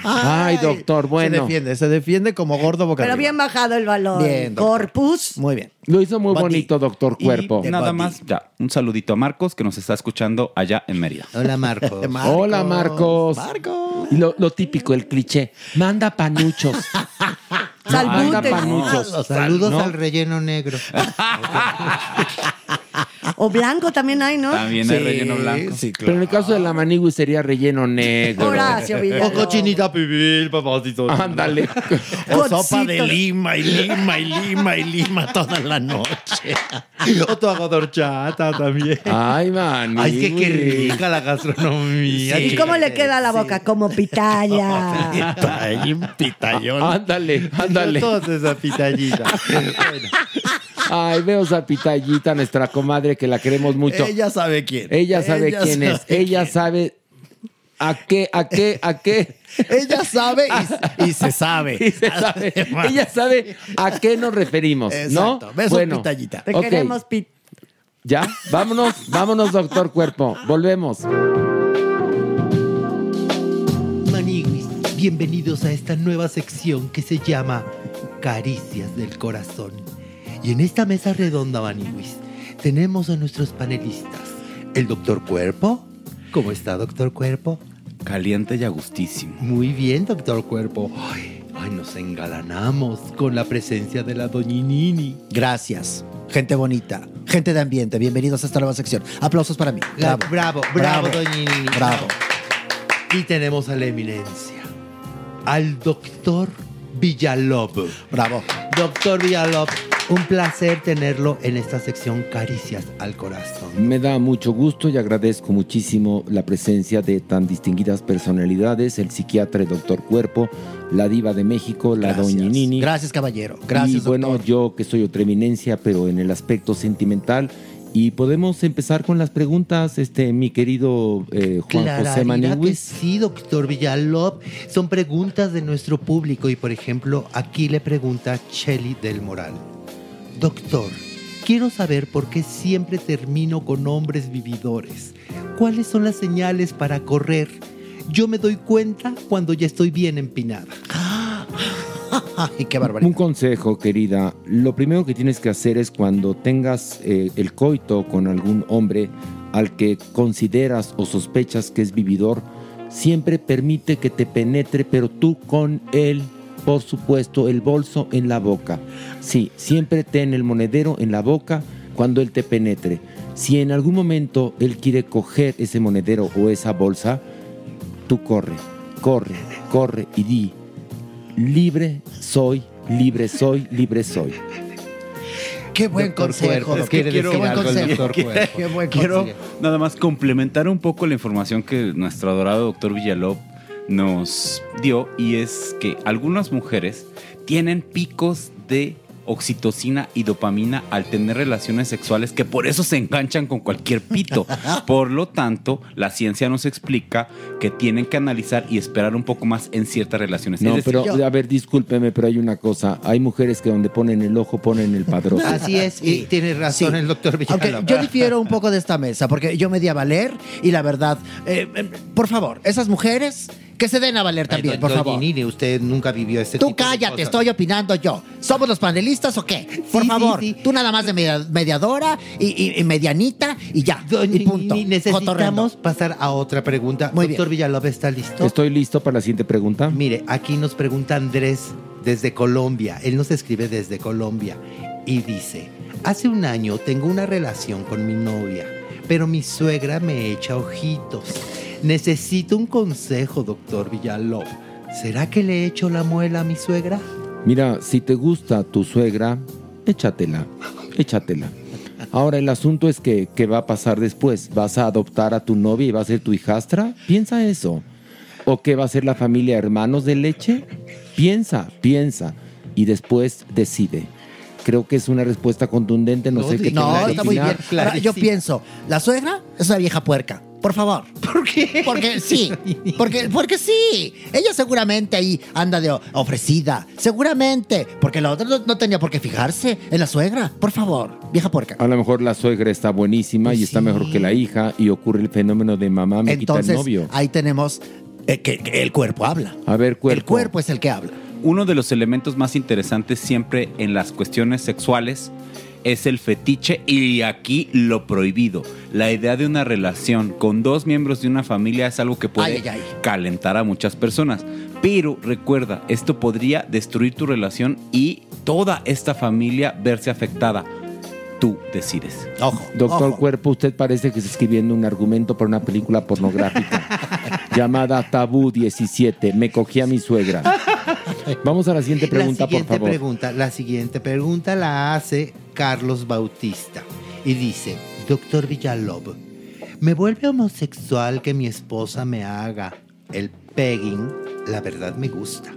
Ay, doctor, bueno. Se defiende, se defiende como gordo boca Pero arriba. bien bajado el valor. Bien. Corpus. Muy bien. Lo hizo muy bonito, doctor Y Cuerpo. nada más, ya, un saludito a Marcos que nos está escuchando allá en Mérida. Hola, Marcos. <laughs> Hola, Marcos. Y lo, lo típico, el cliché. Manda panuchos. <laughs> Salbutes. panuchos. Saludos ¿no? al relleno negro. <laughs> O blanco también hay, ¿no? También hay relleno blanco. Pero en el caso de la manigui sería relleno negro. Horacio Villalobos. O cochinita pibil, papacito. Ándale. <laughs> O sopa de lima y lima y lima y lima toda la noche. O tu horchata también. Ay, man. Ay, que qué rica la gastronomía. ¿Y cómo le queda la boca? Como pitaya. <laughs> pitayón. Ándale, ándale. Toda esa pitallita. Ay, veo esa pitallita, nuestra comadre, que la queremos mucho. Ella sabe quién. Ella sabe Ella quién es. Ella sabe a qué, a qué, a qué. Ella sabe y, y se <laughs> sabe. Y se sabe. <laughs> Ella sabe a qué nos referimos, ¿no? Exacto. Besos, pitallita. Te queremos pit. ¿Ya? Vámonos, vámonos, doctor Cuerpo. Volvemos. Maniguis, bienvenidos a esta nueva sección que se llama Caricias del Corazón. Y en esta mesa redonda, Maniguis, tenemos a nuestros panelistas. El doctor Cuerpo. ¿Cómo está, doctor Cuerpo? Caliente y agustísimo. Muy bien, doctor Cuerpo. Ay, ay, nos engalanamos con la presencia de la doñinini. Gracias. Gente bonita, gente de ambiente, bienvenidos a esta nueva sección. Aplausos para mí. Bravo, Bravo, bravo, bravo, doñinini. Bravo. Y tenemos a la eminencia, al doctor Villalob. Bravo. Doctor Villalob, un placer tenerlo en esta sección Caricias al Corazón. Me da mucho gusto y agradezco muchísimo la presencia de tan distinguidas personalidades, el psiquiatra doctor Cuerpo, la diva de México, la Gracias. doña Nini. Gracias, caballero. Gracias, Y bueno, yo que soy otra eminencia, pero en el aspecto sentimental. Y podemos empezar con las preguntas, este, mi querido eh, Juan José Clararira que sí, doctor Villalob. Son preguntas de nuestro público y, por ejemplo, aquí le pregunta Shelly del Moral. Doctor, quiero saber por qué siempre termino con hombres vividores. ¿Cuáles son las señales para correr? Yo me doy cuenta cuando ya estoy bien empinada. <laughs> Ay, qué barbaridad. Un consejo, querida. Lo primero que tienes que hacer es cuando tengas eh, el coito con algún hombre al que consideras o sospechas que es vividor, siempre permite que te penetre, pero tú con él, por supuesto, el bolso en la boca. Sí, siempre ten el monedero en la boca cuando él te penetre. Si en algún momento él quiere coger ese monedero o esa bolsa, tú corre, corre, corre y di, libre soy, libre soy, libre soy. Qué buen Doctor consejo, es que Qué buen consejo. Quiero- Qué buen Quiero consejo. nada más complementar un poco la información que nuestro adorado doctor Villalob nos dio y es que algunas mujeres tienen picos de oxitocina y dopamina al tener relaciones sexuales que por eso se enganchan con cualquier pito. <laughs> Por lo tanto, la ciencia nos explica que tienen que analizar y esperar un poco más en ciertas relaciones. No, decir, pero a ver, discúlpeme, pero hay una cosa. Hay mujeres que donde ponen el ojo ponen el padrote. <laughs> Así es, y tiene razón Sí. el doctor Villalob. Aunque yo <laughs> difiero un poco de esta mesa, porque yo me di a valer y la verdad, eh, eh, por favor, esas mujeres que se den a valer también, Ay, por doña favor. Nini, usted nunca vivió este Tú tipo de cállate, cosas. estoy opinando yo. ¿Somos los panelistas o qué? Por Sí, favor, sí, sí. tú nada más de media- mediadora y, y- y medianita y ya. y punto. Nini, necesitamos pasar a otra pregunta. Muy doctor Villalob, ¿está listo? Estoy listo para la siguiente pregunta. Mire, aquí nos pregunta Andrés desde Colombia. Él nos escribe desde Colombia y dice, hace un año tengo una relación con mi novia, pero mi suegra me echa ojitos. Necesito un consejo, doctor Villalob. ¿Será que le echo la muela a mi suegra? Mira, si te gusta tu suegra, échatela, échatela. Ahora el asunto es que, ¿qué va a pasar después? ¿Vas a adoptar a tu novia y va a ser tu hijastra? Piensa eso. ¿O qué va a ser la familia hermanos de leche? Piensa, piensa. Y después decide. Creo que es una respuesta contundente, no, sé qué No, está muy bien. Ahora, yo pienso, la suegra es una vieja puerca. Por favor. ¿Por qué? Porque sí. Porque, porque sí. Ella seguramente ahí anda de ofrecida. Seguramente. Porque la otra no, no tenía por qué fijarse en la suegra. Por favor. Vieja puerca. A lo mejor la suegra está buenísima y está mejor que la hija y ocurre el fenómeno de mamá me quita el novio. ahí tenemos eh, que, que el cuerpo habla. A ver, cuerpo. El cuerpo es el que habla. Uno de los elementos más interesantes siempre en las cuestiones sexuales es el fetiche y aquí lo prohibido. La idea de una relación con dos miembros de una familia es algo que puede Ay, ay, ay. calentar a muchas personas. Pero recuerda, esto podría destruir tu relación y toda esta familia verse afectada. Tú decides. Ojo. Doctor Cuerpo, usted parece que está escribiendo un argumento para una película pornográfica <laughs> llamada Tabú 17. Me cogí a mi suegra. <laughs> Vamos a la siguiente pregunta, la siguiente por favor. Pregunta, la siguiente pregunta la hace Carlos Bautista y dice, doctor Villalob, ¿me vuelve homosexual que mi esposa me haga el pegging? La verdad me gusta.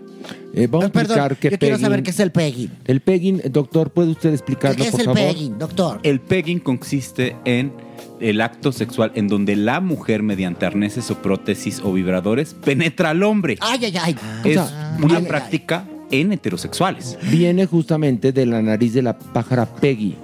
Eh, vamos a Perdón, explicar qué yo quiero pegging- saber qué es el pegging. El pegging, doctor, ¿puede usted explicarlo, por favor? doctor? El pegging consiste en el acto sexual en donde la mujer, mediante arneses o prótesis o vibradores, penetra al hombre. Ay, ay, ay. Es una práctica en heterosexuales. Viene justamente de la nariz de la pájara Peggy.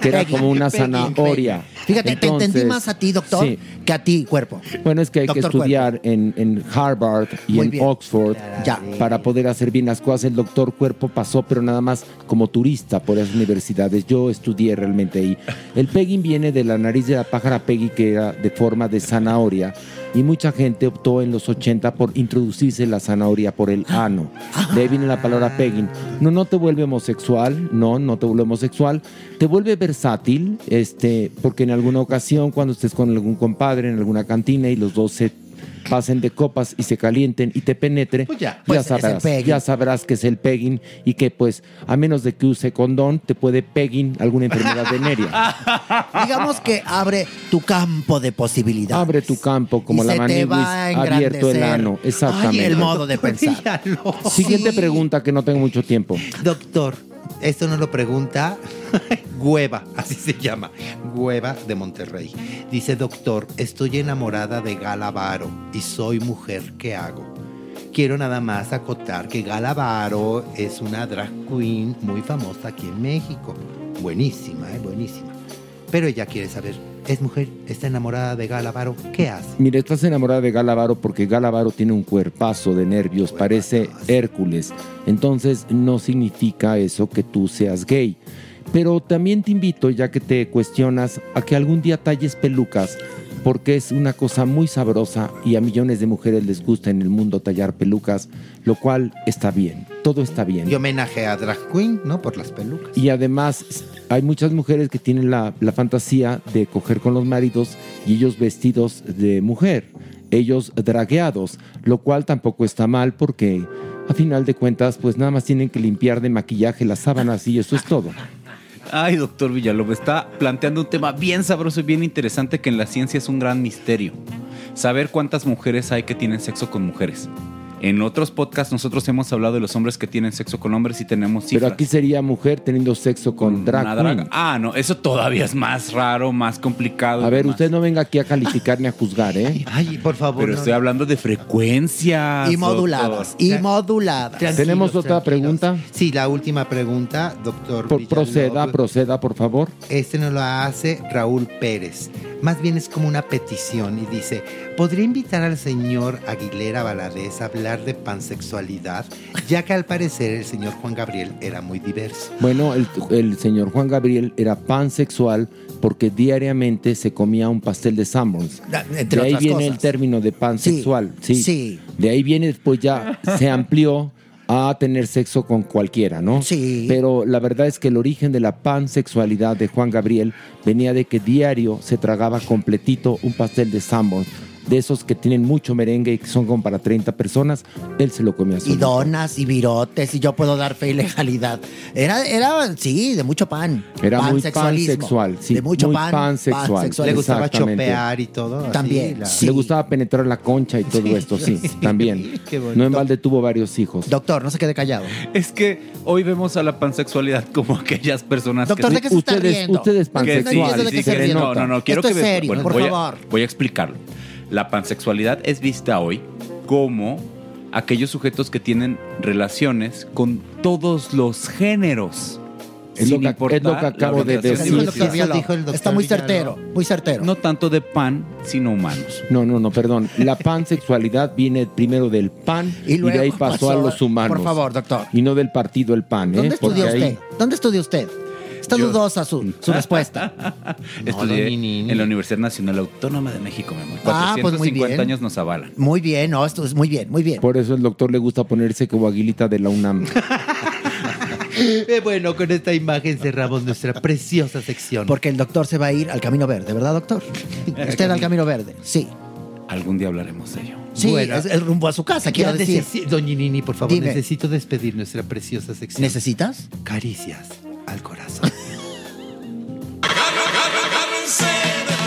que era Peggy, como una Peggy, zanahoria. Fíjate, te entendí más a ti, doctor, sí. que a ti, cuerpo. Bueno, es que hay Doctor que estudiar en, en Harvard y Muy en bien. Oxford Ya. para poder hacer bien las cosas. El doctor Cuerpo pasó, pero nada más como turista por esas universidades. Yo estudié realmente ahí. El pegging viene de la nariz de la pájara Peggy, que era de forma de zanahoria. Y mucha gente optó en los 80 por introducirse la zanahoria por el ano. De ahí viene la palabra pegging. No, no te vuelve homosexual, no, no te vuelve homosexual. Te vuelve versátil, este, porque en alguna ocasión, cuando estés con algún compadre en alguna cantina y los dos se pasen de copas y se calienten y te penetre, ya, pues, es el sabrás, pegging. ya sabrás que es el pegging y que pues a menos de que use condón te puede pegging alguna enfermedad venérea. <laughs> Digamos que abre tu campo de posibilidades. Abre tu campo como Y la se te maniguis, va a abierto el ano, exactamente. Ay, el modo de <laughs> pensar. Siguiente pregunta que no tengo mucho tiempo. Doctor, esto no lo pregunta <laughs> Hueva, así se llama. Hueva de Monterrey. Dice, doctor, estoy enamorada de Gala Varo y soy mujer, ¿qué hago? Quiero nada más acotar que Gala Varo es una drag queen muy famosa aquí en México. Buenísima, ¿eh? Buenísima. Pero ella quiere saber, ¿es mujer? ¿Está enamorada de Gala Varo? ¿Qué hace? Mira, estás enamorada de Galavaro porque Galavaro tiene un cuerpazo de nervios, parece Hércules. Entonces no significa eso que tú seas gay. Pero también te invito, ya que te cuestionas, a que algún día talles pelucas, porque es una cosa muy sabrosa y a millones de mujeres les gusta en el mundo tallar pelucas, lo cual está bien, todo está bien. Y homenaje a drag queen, ¿no? Por las pelucas. Y además hay muchas mujeres que tienen la, la fantasía de coger con los maridos y ellos vestidos de mujer, ellos dragueados, lo cual tampoco está mal porque a final de cuentas pues nada más tienen que limpiar de maquillaje las sábanas y eso es todo. Ay, doctor Villalobos, está planteando un tema bien sabroso y bien interesante que en la ciencia es un gran misterio. Saber cuántas mujeres hay que tienen sexo con mujeres. En otros podcasts nosotros hemos hablado de los hombres que tienen sexo con hombres y tenemos Pero cifras. aquí sería mujer teniendo sexo con drag Una draga. queen. Ah, no, eso todavía es más raro, más complicado. A ver, usted no venga aquí a calificar ni a juzgar, ¿eh? Ay, por favor. Pero estoy hablando de frecuencias. Y moduladas, y moduladas. ¿Tenemos otra pregunta? Sí, la última pregunta, doctor. Por- proceda, proceda, por favor. Este nos lo hace Raúl Pérez. Más bien es como una petición y dice, ¿podría invitar al señor Aguilera Valadez a hablar de pansexualidad? Ya que al parecer el señor Juan Gabriel era muy diverso. Bueno, el, el señor Juan Gabriel era pansexual porque diariamente se comía un pastel de Sanborns. entre de ahí otras viene cosas. el término de pansexual. Sí, sí. De ahí viene después ya <laughs> se amplió a tener sexo con cualquiera, ¿no? Sí. Pero la verdad es que el origen de la pansexualidad de Juan Gabriel venía de que diario se tragaba completito un pastel de Sanborns. De esos que tienen mucho merengue y que son como para 30 personas, él se lo comía Y donas y virotes, y yo puedo dar fe y legalidad. Era, era sí, de mucho pan. Era muy Pansexualismo. pansexual, sí, De mucho muy pan. pansexual. pansexual. Le gustaba chopear y todo. así, También, Le gustaba penetrar la concha y todo esto, sí, <laughs> también. <laughs> qué. No en balde tuvo varios hijos. Doctor, no se quede callado. Es que hoy vemos a la pansexualidad como aquellas personas Doctor, que... ¿de qué se está Ustedes- riendo? ustedes No pansexuales, sí, No, no, no, quiero Esto que es veas- serio, bueno, por voy a- favor. voy a explicarlo. La pansexualidad es vista hoy como aquellos sujetos que tienen relaciones con todos los géneros. Es lo que- importar es lo que la acabo de decir. sexual. Eso dijo el doctor Está muy certero, muy certero. No tanto de pan, sino humanos. No, no, no, perdón. La pansexualidad viene primero del pan y, Y luego de ahí pasó, pasó- a los humanos. por favor, doctor. Y no del partido el pan, ¿eh? ¿Dónde estudió Porque ahí- usted? ¿Dónde estudió usted? Está Yo- dudosa su, su respuesta. <laughs> Estudié no, ni, ni, ni. en la Universidad Nacional Autónoma de México, mi amor. Ah, pues muy 450 bien. años nos avalan. Muy bien, no, esto es muy bien, muy bien. Por eso el doctor le gusta ponerse como aguilita de la UNAM. <laughs> Eh, bueno, con esta imagen cerramos nuestra preciosa sección. Porque el doctor se va a ir al Camino Verde, ¿verdad, doctor? <laughs> Usted al Camino Verde, sí. Algún día hablaremos de ello. Sí, Bueno. es el rumbo a su casa, quiero decir. Doña Nini, por favor, Dime. necesito despedir nuestra preciosa sección. ¿Necesitas? Caricias al corazón.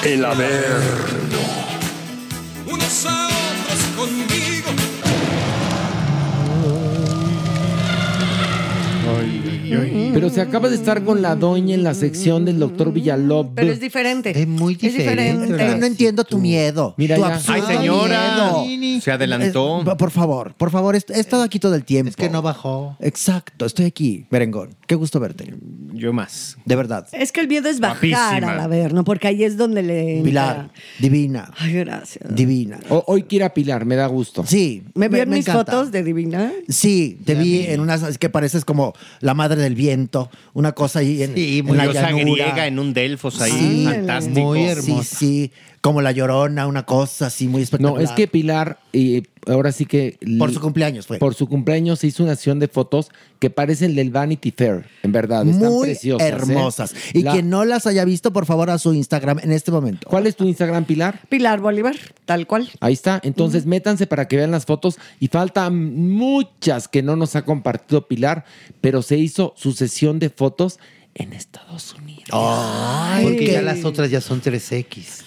El Averno. unos a otros conmigo. Pero se acaba de estar con la doña en la sección del doctor Villalobos. Pero es diferente. Es muy diferente. Pero no entiendo tu miedo. Mira tu ya. absurdo Ay, señora. miedo. Se adelantó. Es- por favor, por favor, he estado aquí todo el tiempo. Es que no bajó. Exacto, estoy aquí, merengón. Qué gusto verte. Yo más. De verdad. Es que el miedo es bajar Guapísima. al Averno, porque ahí es donde le entra. Pilar, divina. Ay, gracias. Divina. O- hoy quiero a Pilar, me da gusto. Sí. ¿Me vieron mis encanta. fotos de Divina? Sí, te vi en unas es que pareces como la madre del viento, una cosa ahí en, Sí, en la llanura. griega en un Delfos ahí, Sí, fantástico. Muy hermosa. Sí, sí, como la llorona, una cosa así muy espectacular. No, es que Pilar, eh, ahora sí que... Por su cumpleaños fue. Por su cumpleaños se hizo una sesión de fotos que parecen del Vanity Fair, en verdad. Están muy preciosas. ¿eh? hermosas. Y La- quien no las haya visto, por favor, a su Instagram en este momento. ¿Cuál es tu Instagram, Pilar? Pilar Bolívar, tal cual. Ahí está. Entonces, métanse para que vean las fotos. Y faltan muchas que no nos ha compartido Pilar, pero se hizo su sesión de fotos en Estados Unidos. Porque ya las otras ya son 3X.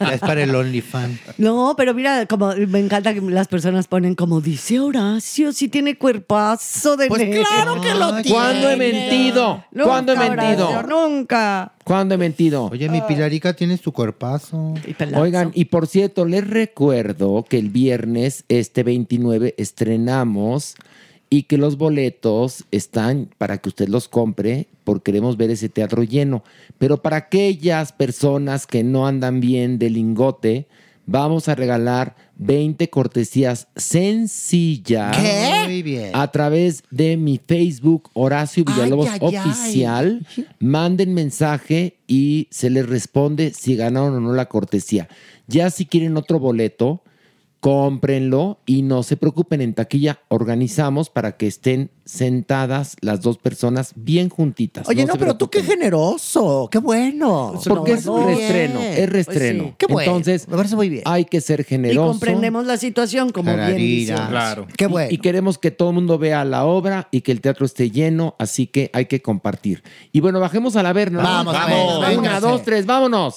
ya es para el OnlyFans. No, pero mira, como me encanta que las personas ponen como dice Horacio, si tiene cuerpazo de Pues negro". claro que lo tiene. ¿Cuándo he mentido? Nunca, ¿Cuándo he mentido? Horacio, nunca. ¿Cuándo he mentido? Oye, mi Pilarica tienes tu cuerpazo. Oigan, y por cierto, les recuerdo que el viernes, este 29, estrenamos y que los boletos están para que usted los compre porque queremos ver ese teatro lleno. Pero para aquellas personas que no andan bien de lingote, vamos a regalar 20 cortesías sencillas ¿Qué? Muy bien. a través de mi Facebook Horacio Villalobos Ay, ay, ay. Oficial. Manden mensaje y se les responde si ganaron o no la cortesía. Ya si quieren otro boleto, cómprenlo y no se preocupen, en taquilla organizamos para que estén sentadas las dos personas bien juntitas. Oye, no, pero tú qué generoso, qué bueno. Porque es Muy reestreno, bien. es reestreno. Pues sí. Qué bueno. Entonces, me parece muy bien. hay que ser Y generoso. comprendemos la situación, como bien dice. Claro. Qué Y- bueno. Y, queremos que todo el mundo vea la obra y que el teatro esté lleno, así que hay que compartir. Y bueno, bajemos a la ver, ¿no? Vamos, vamos. Una, dos, tres, vámonos.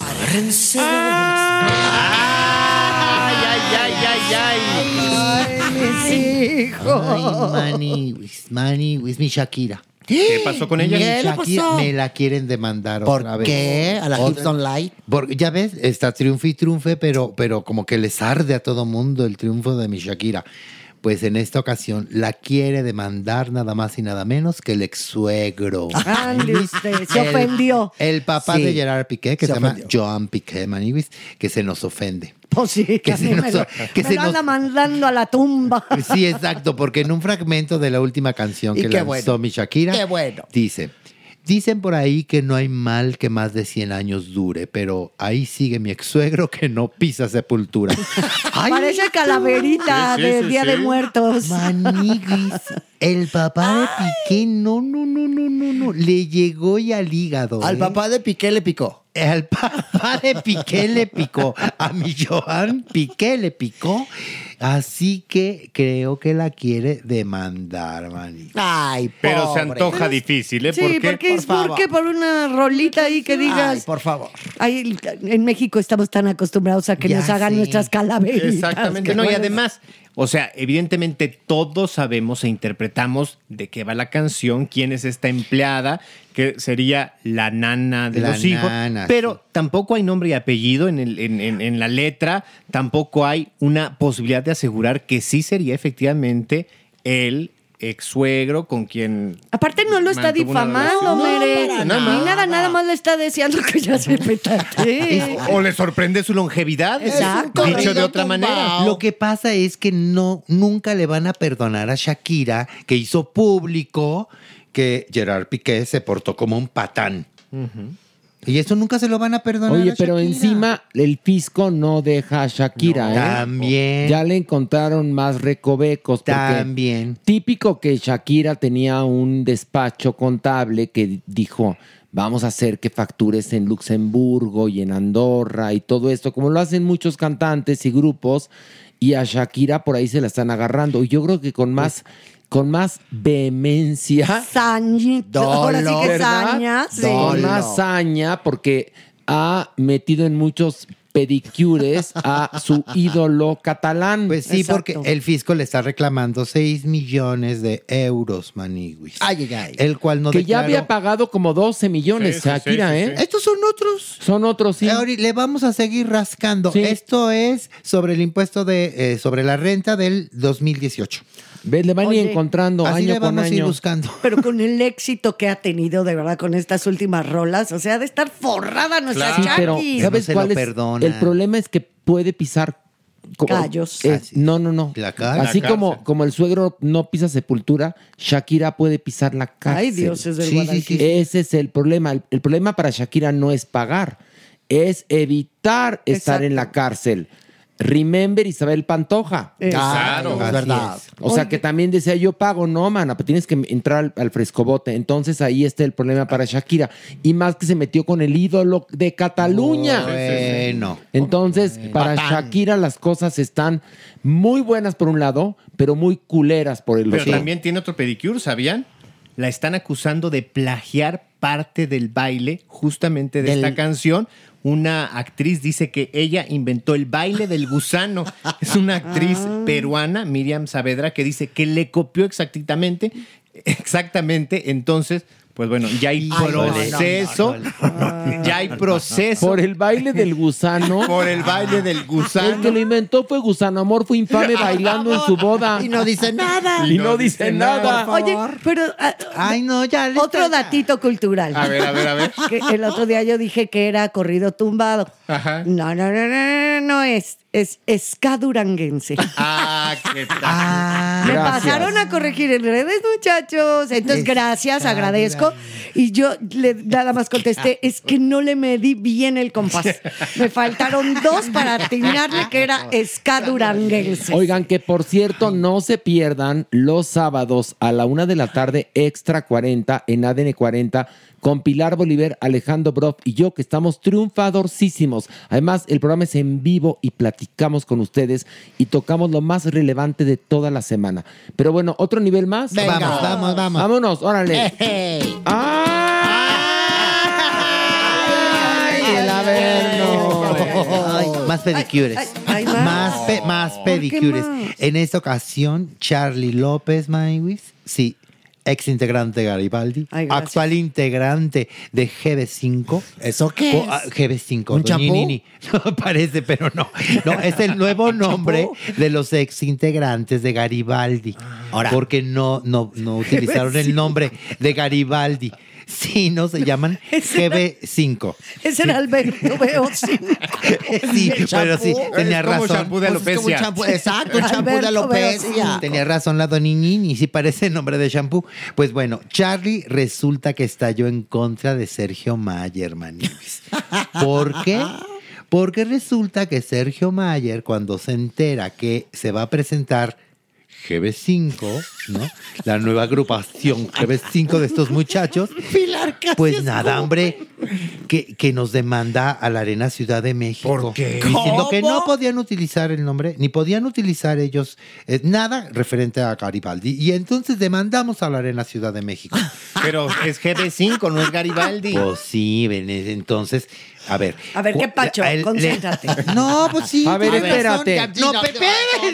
Ay, mis hijos. Ay, Maniwis, Maniwis, mi Shakira. ¿Qué pasó con ella? Mi ¿Qué le Shakira pasó? me la quieren demandar ¿Por otra vez. qué? A la Don't Lie. Porque ya ves, está triunfe y triunfe, pero, pero como que les arde a todo mundo el triunfo de mi Shakira. Pues en esta ocasión la quiere demandar nada más y nada menos que el ex suegro. Ande usted, se ofendió. El papá Sí, de Gerard Piqué, que se se, llama ofendió. Joan Piqué Maniwis, que se nos ofende. Pues sí, que, Que a se mí me nos- lo, que me se lo nos- anda mandando a la tumba. Sí, exacto, porque en un fragmento de la última canción Y que qué lanzó bueno. mi Shakira, Qué bueno. dice, dicen por ahí que no hay mal que más de 100 años dure, pero ahí sigue mi ex suegro que no pisa sepultura. <laughs> Ay, Parece calaverita Sí, sí, del sí, Día sí. de Muertos. Maniguis, el papá de Piqué, no, no, no, no, no, no, le llegó y al hígado. Al ¿eh? papá de Piqué le picó. Al papá de Piqué le picó, a mi Joan Piqué le picó, así que creo que la quiere demandar, manito. Ay, Pero se pobre. antoja difícil, ¿eh? Sí, ¿Por qué? porque Por es porque favor. por una rolita ahí que Ay, digas. por favor. Ay, en México estamos tan acostumbrados a que Ya nos hagan nuestras calaveritas. Exactamente. que No, y además, o sea, evidentemente todos sabemos e interpretamos de qué va la canción, quién es esta empleada, que sería la nana de La los hijos. nana, pero tampoco hay nombre y apellido en, el- en- en- en la letra, tampoco hay una posibilidad de asegurar que sí sería efectivamente el ex suegro con quien Aparte no lo está difamando. Mere. No, para Ni nada. nada, nada más le está deseando que ya se petate. <laughs> O le sorprende su longevidad. Exacto. Dicho de otra manera. Lo que pasa es que no, nunca le van a perdonar a Shakira, que hizo público que Gerard Piqué se portó como un patán. Y eso nunca se lo van a perdonar. Oye, a pero encima el fisco no deja a Shakira, No, ¿eh? también. Ya le encontraron más recovecos. También. Típico que Shakira tenía un despacho contable que dijo, vamos a hacer que factures en Luxemburgo y en Andorra y todo esto, como lo hacen muchos cantantes y grupos, y a Shakira por ahí se la están agarrando. Y yo creo que con más, con más vehemencia. Sañito. Ahora sí que saña. sí. Con más saña, porque ha metido en muchos pedicures a su ídolo catalán. Pues sí, Exacto. porque el fisco le está reclamando 6 millones de euros, Maniguis. Ay, ay, ay. El cual no que ya había pagado como 12 millones, Sí, sí, Shakira, sí, sí, ¿eh? sí. Estos son otros. Son otros, sí. Ahora le vamos a seguir rascando. Sí. Esto es sobre el impuesto de eh, sobre la renta del 2018. ¿Ves? Le van a ir Oye, encontrando así año le con vamos a ir año. buscando. <laughs> Pero con el éxito que ha tenido, de verdad, con estas últimas rolas, o sea, de estar forrada nuestra Sí, pero. ¿sabes cuál es? El problema es que puede pisar Callos. eh, no, no, no. cárcel. Así La como, como el suegro no pisa sepultura, Shakira puede pisar la cárcel. Ay, dioses del Guadalquivir. Ese es el problema. El, el problema para Shakira no es pagar, es evitar estar en la cárcel. Remember Isabel Pantoja. Claro, es verdad. O sea, que también decía yo pago, no, mana, pero tienes que entrar al, al frescobote. Entonces ahí está el problema para Shakira. Y más que se metió con el ídolo de Cataluña. Bueno. Entonces, para Patán. Shakira las cosas están muy buenas por un lado, pero muy culeras por el Pero otro. también tiene otro pedicure, ¿sabían? La están acusando de plagiar parte del baile justamente de Del- esta canción. Una actriz dice que ella inventó el baile del gusano. Es una actriz Ah. peruana, Miriam Saavedra, que dice que le copió exactamente, exactamente. Entonces, pues bueno, ya hay Ay, no, no, no, proceso. Ya hay proceso. Por el baile del gusano. Por el baile del gusano. El que lo inventó fue Gusano Amor, fue infame bailando en su boda. Y no dice nada. Y no dice nada. Oye, pero. ah, Ay, no, ya. Otro datito cultural. A ver, a ver, a ver. Que el otro día yo dije que era corrido tumbado. Ajá. No, no, no, no, no, no es. Es ska duranguense. Ah, qué tal. Me Gracias. pasaron a corregir en redes, muchachos. Entonces, gracias, agradezco. Y yo le, nada más contesté, es que no le medí bien el compás. Me faltaron dos para atinarle que era ska duranguense. Oigan, que por cierto, no se pierdan los sábados a la una de la tarde, extra 40 en ADN 40, con Pilar Bolívar, Alejandro Broff y yo, que estamos triunfadorcísimos. Además, el programa es en vivo y platicamos con ustedes y tocamos lo más relevante de toda la semana. Pero bueno, otro nivel más. Venga. Vamos, vamos, vamos. Vámonos, órale. Ey. ¡Ay, el Averno! Ay, más pedicures. ay, ay, más. más, pe- más pedicures. más? En esta ocasión, Charlie López Maywis, sí, ex integrante de Garibaldi, Ay, actual integrante de GB5. ¿Eso qué es? ah, GB5. ¿Un doña champú? Nini. <laughs> No parece, pero no. No, es el nuevo <laughs> nombre de los ex integrantes de Garibaldi. Ahora. Porque no, no, no utilizaron el <laughs> nombre de Garibaldi. Sí, no se llaman GB5. <laughs> Ese era Alberto Veo <laughs> sí. Sí, El pero sí, tenía Es como razón. champú de Pues como alopecia. champú- exacto, un champú de alopecia. Tenía razón la Doniñini, sí parece el nombre de champú. Pues bueno, Charlie resulta que estalló en contra de Sergio Mayer, manibis. ¿Por qué? Porque resulta que Sergio Mayer, cuando se entera que se va a presentar GB5, ¿no? La nueva agrupación GB5 de estos muchachos. Pilar Casias, Pues nada, hombre, que, que nos demanda a la Arena Ciudad de México. ¿Por qué? Diciendo que no podían utilizar el nombre, ni podían utilizar ellos eh, nada referente a Garibaldi. Y entonces demandamos a la Arena Ciudad de México. Pero es GB5, no es Garibaldi. Pues sí, ven, entonces, a ver. A ver, ¿qué pacho? le- Concéntrate. <laughs> No, pues sí. A ver, espérate. razón, No, Pepe,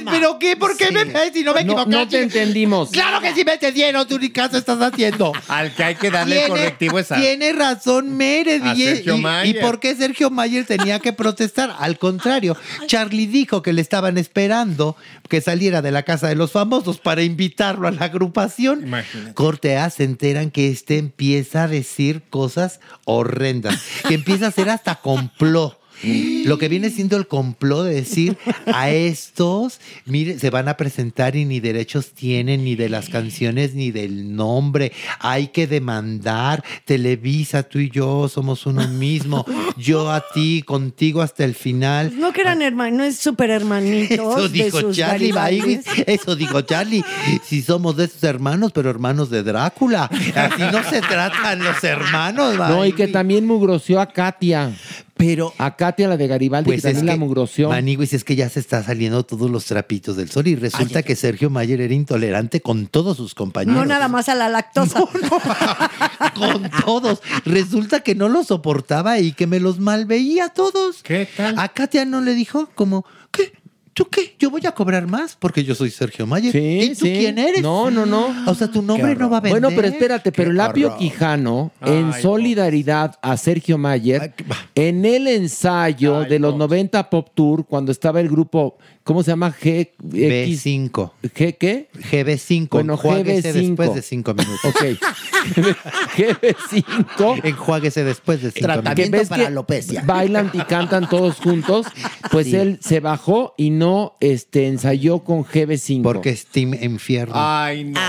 ¿pero qué? ¿Por qué me ves si no me equivoqué? no te entendimos. Claro que sí me entendieron, tú ni caso estás haciendo. <laughs> Al que hay que darle el correctivo es a... Tiene razón Meredith. Y, Sergio y- Mayer. ¿Y por qué Sergio Mayer tenía que protestar? Al contrario, Charlie dijo que le estaban esperando que saliera de la casa de los famosos para invitarlo a la agrupación. Imagínate. Corte A se enteran que este empieza a decir cosas horrendas, que empieza a hacer hasta complot. Lo que viene siendo el complot de decir a estos, mire, se van a presentar y ni derechos tienen, ni de las canciones, ni del nombre. Hay que demandar. Televisa, tú y yo somos uno mismo. Yo a ti, contigo hasta el final. No que eran hermanos, no es súper hermanitos. Eso de dijo sus Charlie. Eso dijo Charlie. Si somos de esos hermanos, pero hermanos de Drácula. Así no se tratan los hermanos. No, y que también mugroció a Katia. Pero A Katia, la de Garibaldi, Pues que también es la que, mugroció. Maniguis, es que ya se está saliendo todos los trapitos del sol y resulta que Sergio Mayer era intolerante con todos sus compañeros. No nada más a la lactosa. <laughs> Con todos. Resulta que no los soportaba y que me los malveía a todos. ¿Qué tal? A Katia no le dijo como, ¿qué? ¿Tú qué? Yo voy a cobrar más porque yo soy Sergio Mayer. ¿Y tú sí. quién eres? No, no, no. O sea, tu nombre no va a vender. Bueno, pero espérate, pero el Apio. Quijano, en Ay, solidaridad a Sergio Mayer, en el ensayo de los 90 Pop Tour, cuando estaba el grupo, ¿cómo se llama? G, B5. ¿G qué? GB5. Bueno, Enjuáguese GB5. después de cinco minutos. Ok. <laughs> GB5. Enjuáguese después de cinco Tratamiento minutos. para alopecia. Bailan y cantan todos juntos. Pues Sí. él se bajó y no este, ensayó con GB5. Porque es Team Infierno. Ay, no.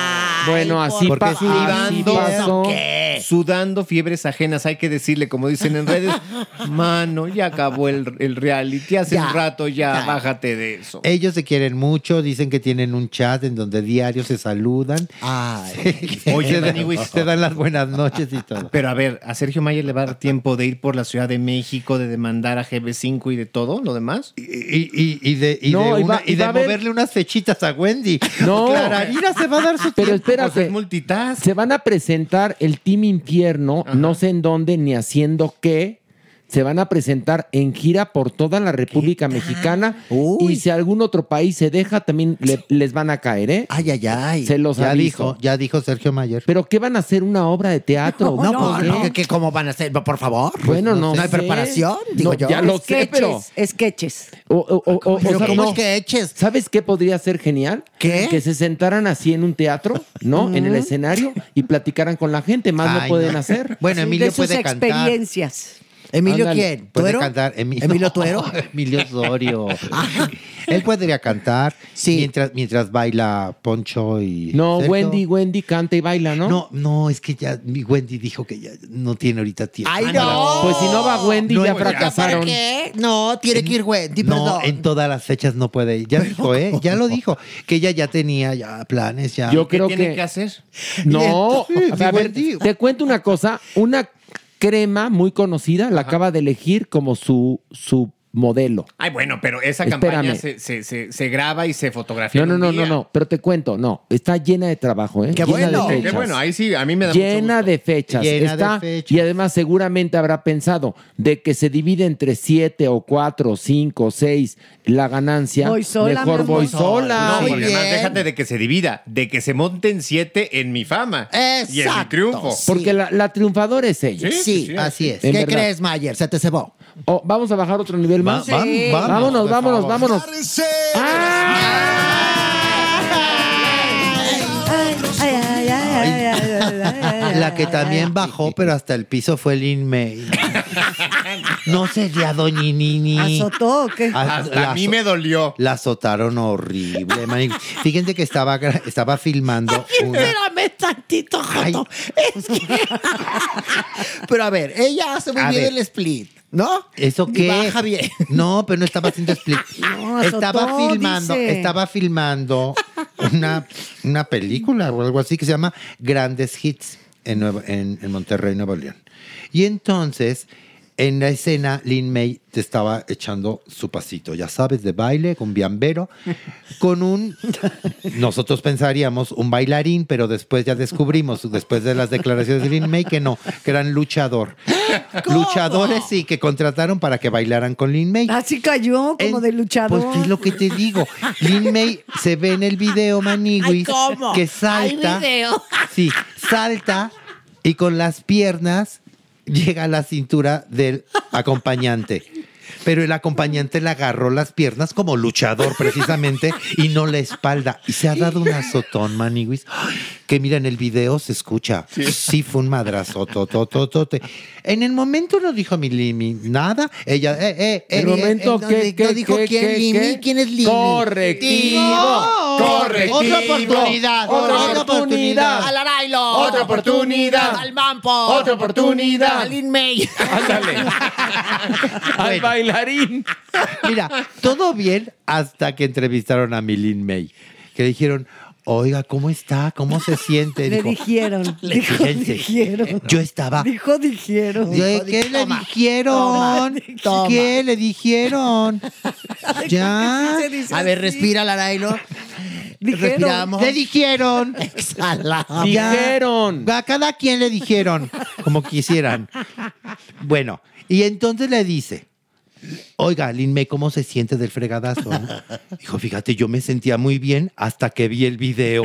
Bueno, así, Porque pa- así sudando, pasó. sudando fiebres ajenas, hay que decirle, como dicen en redes, <laughs> mano, ya acabó el, el reality, hace Ya, un rato ya, ya. bájate de eso. Ellos se quieren mucho, dicen que tienen un chat en donde diario se saludan. <laughs> Oye, se, dan, Maniwis. se dan las buenas noches y todo. Pero a ver, ¿a Sergio Mayer le va a dar tiempo de ir por la Ciudad de México, de demandar a GB5 y de todo lo demás? Y, y- y de, y No, va- moverle unas fechitas a Wendy. <laughs> No. Clararina se va a dar su Pero tiempo. espérate, se van a presentar el Team Infierno, no sé en dónde ni haciendo qué. Se van a presentar en gira por toda la República Mexicana y si algún otro país se deja, también le- les van a caer, ¿eh? Ay, ay, ay. Se los ya aviso. dijo, ya dijo Sergio Mayer. ¿Pero qué van a hacer? ¿Una obra de teatro? No, ¿Por pues, qué? no, ¿qué- ¿cómo van a hacer? Por favor. Bueno, no hay sé. preparación, digo No, yo. ya lo sé, pero- Sketches. O, o- o- o- Pero o sea, ¿cómo no. es que eches? ¿Sabes qué podría ser genial? ¿Qué? Que se sentaran así en un teatro, ¿no? En el escenario y platicaran con la gente. Más no Ay, pueden no. hacer. Bueno, Emilio de sus puede cantar. ¿Emilio Ándale. quién? Puede ¿Tuero? cantar. ¿Emilio No, Tuero? <laughs> Emilio Osorio. Él podría cantar mientras, mientras baila Poncho y. No. Wendy, Wendy canta y baila, ¿no? No, no, es que ya mi Wendy dijo que ya no tiene ahorita tiempo. ¡Ay, no! Pues si no va Wendy, No, ya fracasaron. ¿Por qué? No, tiene que ir Wendy, No, perdón. en todas las fechas no puede ir. Ya dijo, ¿eh? Ya lo dijo. Que ella ya tenía ya planes, ya. Yo creo tiene que. que hacer? No, <laughs> Entonces, a ver, Wendy. te cuento una cosa. Una crema muy conocida la acaba de elegir como su, su modelo. Ay, bueno, pero esa Espérame. campaña se, se- se- se graba y se fotografía. No, en no, un no, no, día. no. Pero te cuento, no. Está llena de trabajo, ¿eh? Qué llena bueno. de Qué fechas. bueno, ahí sí, a mí me da mucho llena gusto. de fechas. Llena de Está, fechas. Y además seguramente habrá pensado de que se divide entre siete o cuatro, cinco, o seis la ganancia. Voy sola, mejor voy sola. No, porque además déjate de que se divida, de que se monten siete en mi fama y en mi Exacto. triunfo. Porque la, la triunfadora es ella. Sí, Sí, sí, así es. ¿Qué verdad. crees, Mayer? Se te cebó. Oh, vamos a bajar otro nivel más. Va- Sí. vamos, vámonos, vámonos, vámonos. La que también bajó, pero hasta el piso fue Lin May. No sería Doñinini. ¿Azotó o qué? Ah, Hasta la a mí azo- me dolió. La azotaron horrible. Fíjense que estaba, gra- estaba filmando una... Espérame tantito, Ay. Joto. Es que- <laughs> Pero a ver, ella hace muy A bien ver. el split, ¿no? ¿Eso Y qué? baja bien. No, pero no estaba haciendo split. <laughs> No, azotó, estaba filmando, dice. estaba filmando una, una película o algo así que se llama Grandes Hits en, Nuevo- en, en Monterrey, Nuevo León. Y entonces, en la escena, Lin May te estaba echando su pasito, ya sabes, de baile, con biambero, con un, <laughs> nosotros pensaríamos un bailarín, pero después ya descubrimos, después de las declaraciones de Lin May, que no, que eran luchador. Luchadores sí, que contrataron para que bailaran con Lin May. Así cayó como En- de luchador. Pues es lo que te digo. Lin May se ve en el video, Maniguis, Ay, ¿cómo? que salta. Video. Sí, salta y con las piernas llega a la cintura del acompañante. Pero el acompañante le agarró las piernas como luchador precisamente y no la espalda. Y se ha dado un azotón, Maniguis, que mira en el video se escucha. Sí, fue un madrazo, totototote. En el momento no dijo mi Limi nada. Ella, eh, eh, eh, El momento no que, no dijo que, quién, que, Limi, que- quién es Limi. Correctivo. Correctivo. Otra oportunidad. Otra oportunidad. Al Arailo. Otra oportunidad. Al Mampo. Otra oportunidad. Al Lin May. Ándale. <laughs> Al bailarín. <laughs> Mira, todo bien hasta que entrevistaron a Milin May, que dijeron, oiga, ¿cómo está? ¿Cómo se siente? <laughs> Le Dijo, dijeron. <laughs> Dijo, Fíjense, dijeron. yo estaba... Dijo, dijeron. ¿Qué le Toma, dijeron? toma. ¿Qué le dijeron? Ya. A ver, respira, Larailo. Dijeron. Respiramos. Le dijeron. Exhala. Ya. Dijeron. A cada quien le dijeron, como quisieran. Bueno, y entonces le dice, Oiga, Lin May, ¿cómo se siente del fregadazo? Dijo, fíjate, yo me sentía muy bien hasta que vi el video.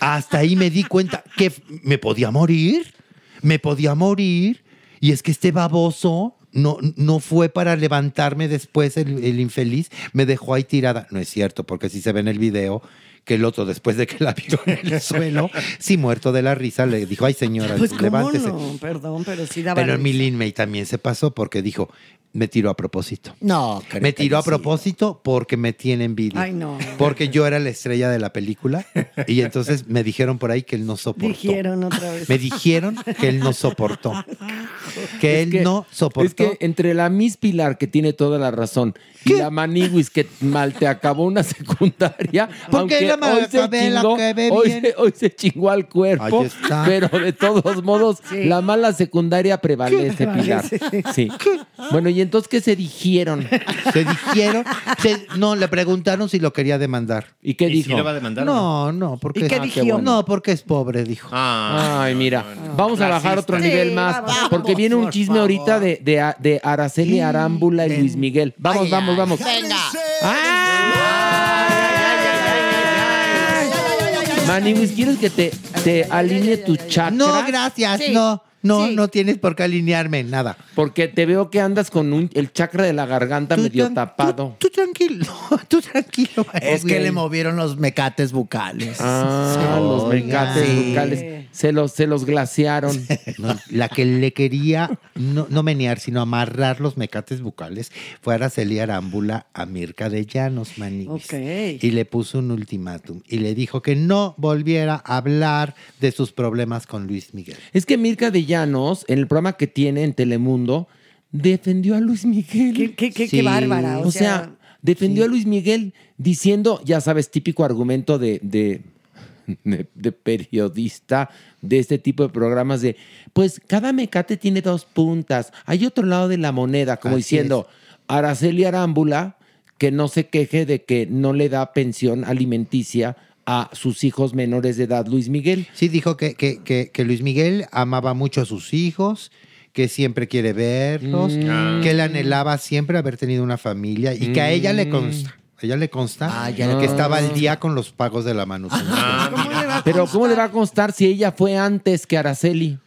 Hasta ahí me di cuenta que me podía morir. Me podía morir. Y es que este baboso no, no fue para levantarme después, el, el infeliz. Me dejó ahí tirada. No es cierto, porque si se ve en el video que el otro, después de que la vio en el suelo, sí muerto de la risa, le dijo, ay señora, Pues levántese. no, perdón, pero sí daba Pero mi risa. Lin May también se pasó porque dijo, me tiró a propósito. No, Me tiró a propósito porque me tiene envidia. Ay, no. Porque yo era la estrella de la película y entonces me dijeron por ahí que él no soportó. Dijeron otra vez. Me dijeron que él no soportó. Que él no soportó. Es que entre la Miss Pilar, que tiene toda la razón, y la Maniwis, que mal te acabó una <laughs> secundaria, ¿Por aunque la hoy se, acabé, la chingó, acabé hoy, bien? se, hoy se chingó al cuerpo, Ahí está. pero de todos modos, la mala secundaria prevalece, Pilar. <laughs> Sí. Bueno, ¿y entonces qué se dijeron? Se dijeron, se- no, le preguntaron si lo quería demandar. ¿Y qué ¿Y dijo? si lo va a demandar No, no, porque ¿Y qué Ah, dijo? bueno. No, porque es pobre, dijo. Ay, mira, vamos a bajar otro nivel Sí, más, vamos, porque viene un chisme ahorita de, de, de Araceli Arámbula y Luis Miguel. Vamos, Ay, vamos, ay, vamos. Venga. Maniwis, ¿quieres que te, te alinee tu chakra? No, gracias, no, no, no tienes por qué alinearme, nada. Porque te veo que andas con un- el chakra de la garganta medio tapado. Tú tranquilo, <laughs> tú tranquilo. Es que le movieron los mecates bucales. Ah, los mecates Sí. bucales. Se los, se los glaciaron. <laughs> No, la que le quería no, no menear, sino amarrar los mecates bucales fue Araceli Arámbula a Mirka de Llanos, Maniguis. Ok. Y le puso un ultimátum y le dijo que no volviera a hablar de sus problemas con Luis Miguel. Es que Mirka de Llanos, en el programa que tiene en Telemundo, defendió a Luis Miguel. Qué- qué- qué- qué bárbara, o O, sea, sea, defendió a Luis Miguel diciendo, ya sabes, típico argumento de, de, de- de periodista de este tipo de programas de, pues cada mecate tiene dos puntas. Hay otro lado de la moneda, como Así diciendo, Araceli Arámbula, que no se queje de que no le da pensión alimenticia a sus hijos menores de edad, Luis Miguel. Sí, dijo que, que, que, que Luis Miguel amaba mucho a sus hijos, que siempre quiere verlos, Mm. que él anhelaba siempre haber tenido una familia y que a ella le consta. A ella le consta Ah, ya que estaba al día con los pagos de la manutención. Pero ¿cómo le va a constar si ella fue antes que Araceli?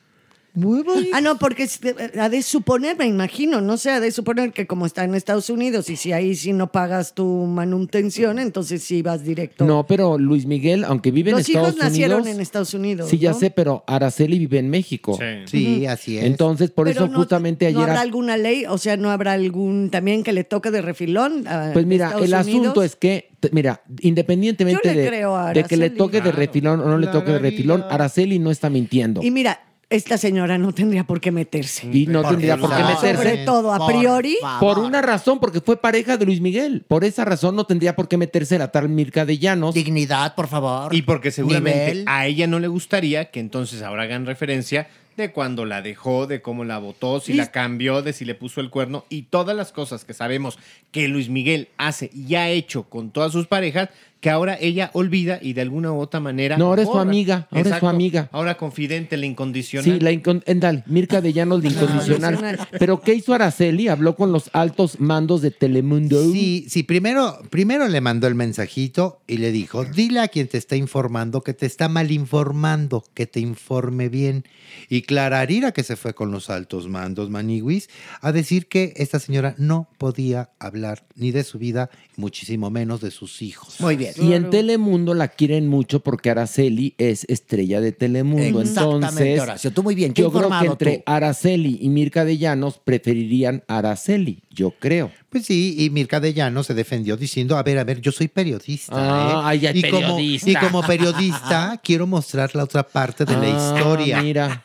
Ah, no, porque es- ha de suponer, me imagino, no sé, ha de suponer que como está en Estados Unidos y si ahí sí no pagas tu manutención, entonces sí vas directo. No, pero Luis Miguel, aunque vive en Los Estados hijos nacieron Unidos. en Estados Unidos. Sí, ya ¿no? sé, pero Araceli vive en México. Sí, así es. Entonces, por Pero eso no- justamente ¿No ayer. habrá alguna ley? O sea, ¿no habrá algún también que le toque de refilón? a Pues mira, Estados el asunto Unidos? es que, mira, independientemente de, que le toque de refilón o no le toque de refilón, Araceli no está mintiendo. Y mira, esta señora no tendría por qué meterse. Y no tendría por qué meterse. Sobre todo, a priori. Por una razón, porque fue pareja de Luis Miguel. Por esa razón no tendría por qué meterse la tal Mirka de Llanos. Dignidad, por favor. Y porque seguramente Nivel. a ella no le gustaría que entonces ahora hagan referencia de cuando la dejó, de cómo la votó, si Y- la cambió, de si le puso el cuerno y todas las cosas que sabemos que Luis Miguel hace y ha hecho con todas sus parejas, que ahora ella olvida y de alguna u otra manera. No, ahora es su amiga, ahora es su Exacto. amiga. Ahora confidente, la incondicional. Sí, la incon- endal, Mirka de Llanos, la incondicional. incondicional. Pero ¿qué hizo Araceli? Habló con los altos mandos de Telemundo. Sí, sí, primero, primero le mandó el mensajito y le dijo, dile a quien te está informando que te está mal informando, que te informe bien. Y Clara Arira, que se fue con los altos mandos maniguis, a decir que esta señora no podía hablar ni de su vida, muchísimo menos de sus hijos. Muy bien. Y en Telemundo la quieren mucho porque Araceli es estrella de Telemundo. Exactamente, Entonces, Horacio. Tú muy bien. Qué yo creo que entre tú. Araceli y Mirka de Llanos preferirían Araceli, yo creo. Pues sí, y Mirka de Llano se defendió diciendo, a ver, a ver, yo soy periodista. Ah, ¿eh? ay, ay, y, como, periodista. y como periodista <laughs> quiero mostrar la otra parte de la Ah, historia. Mira.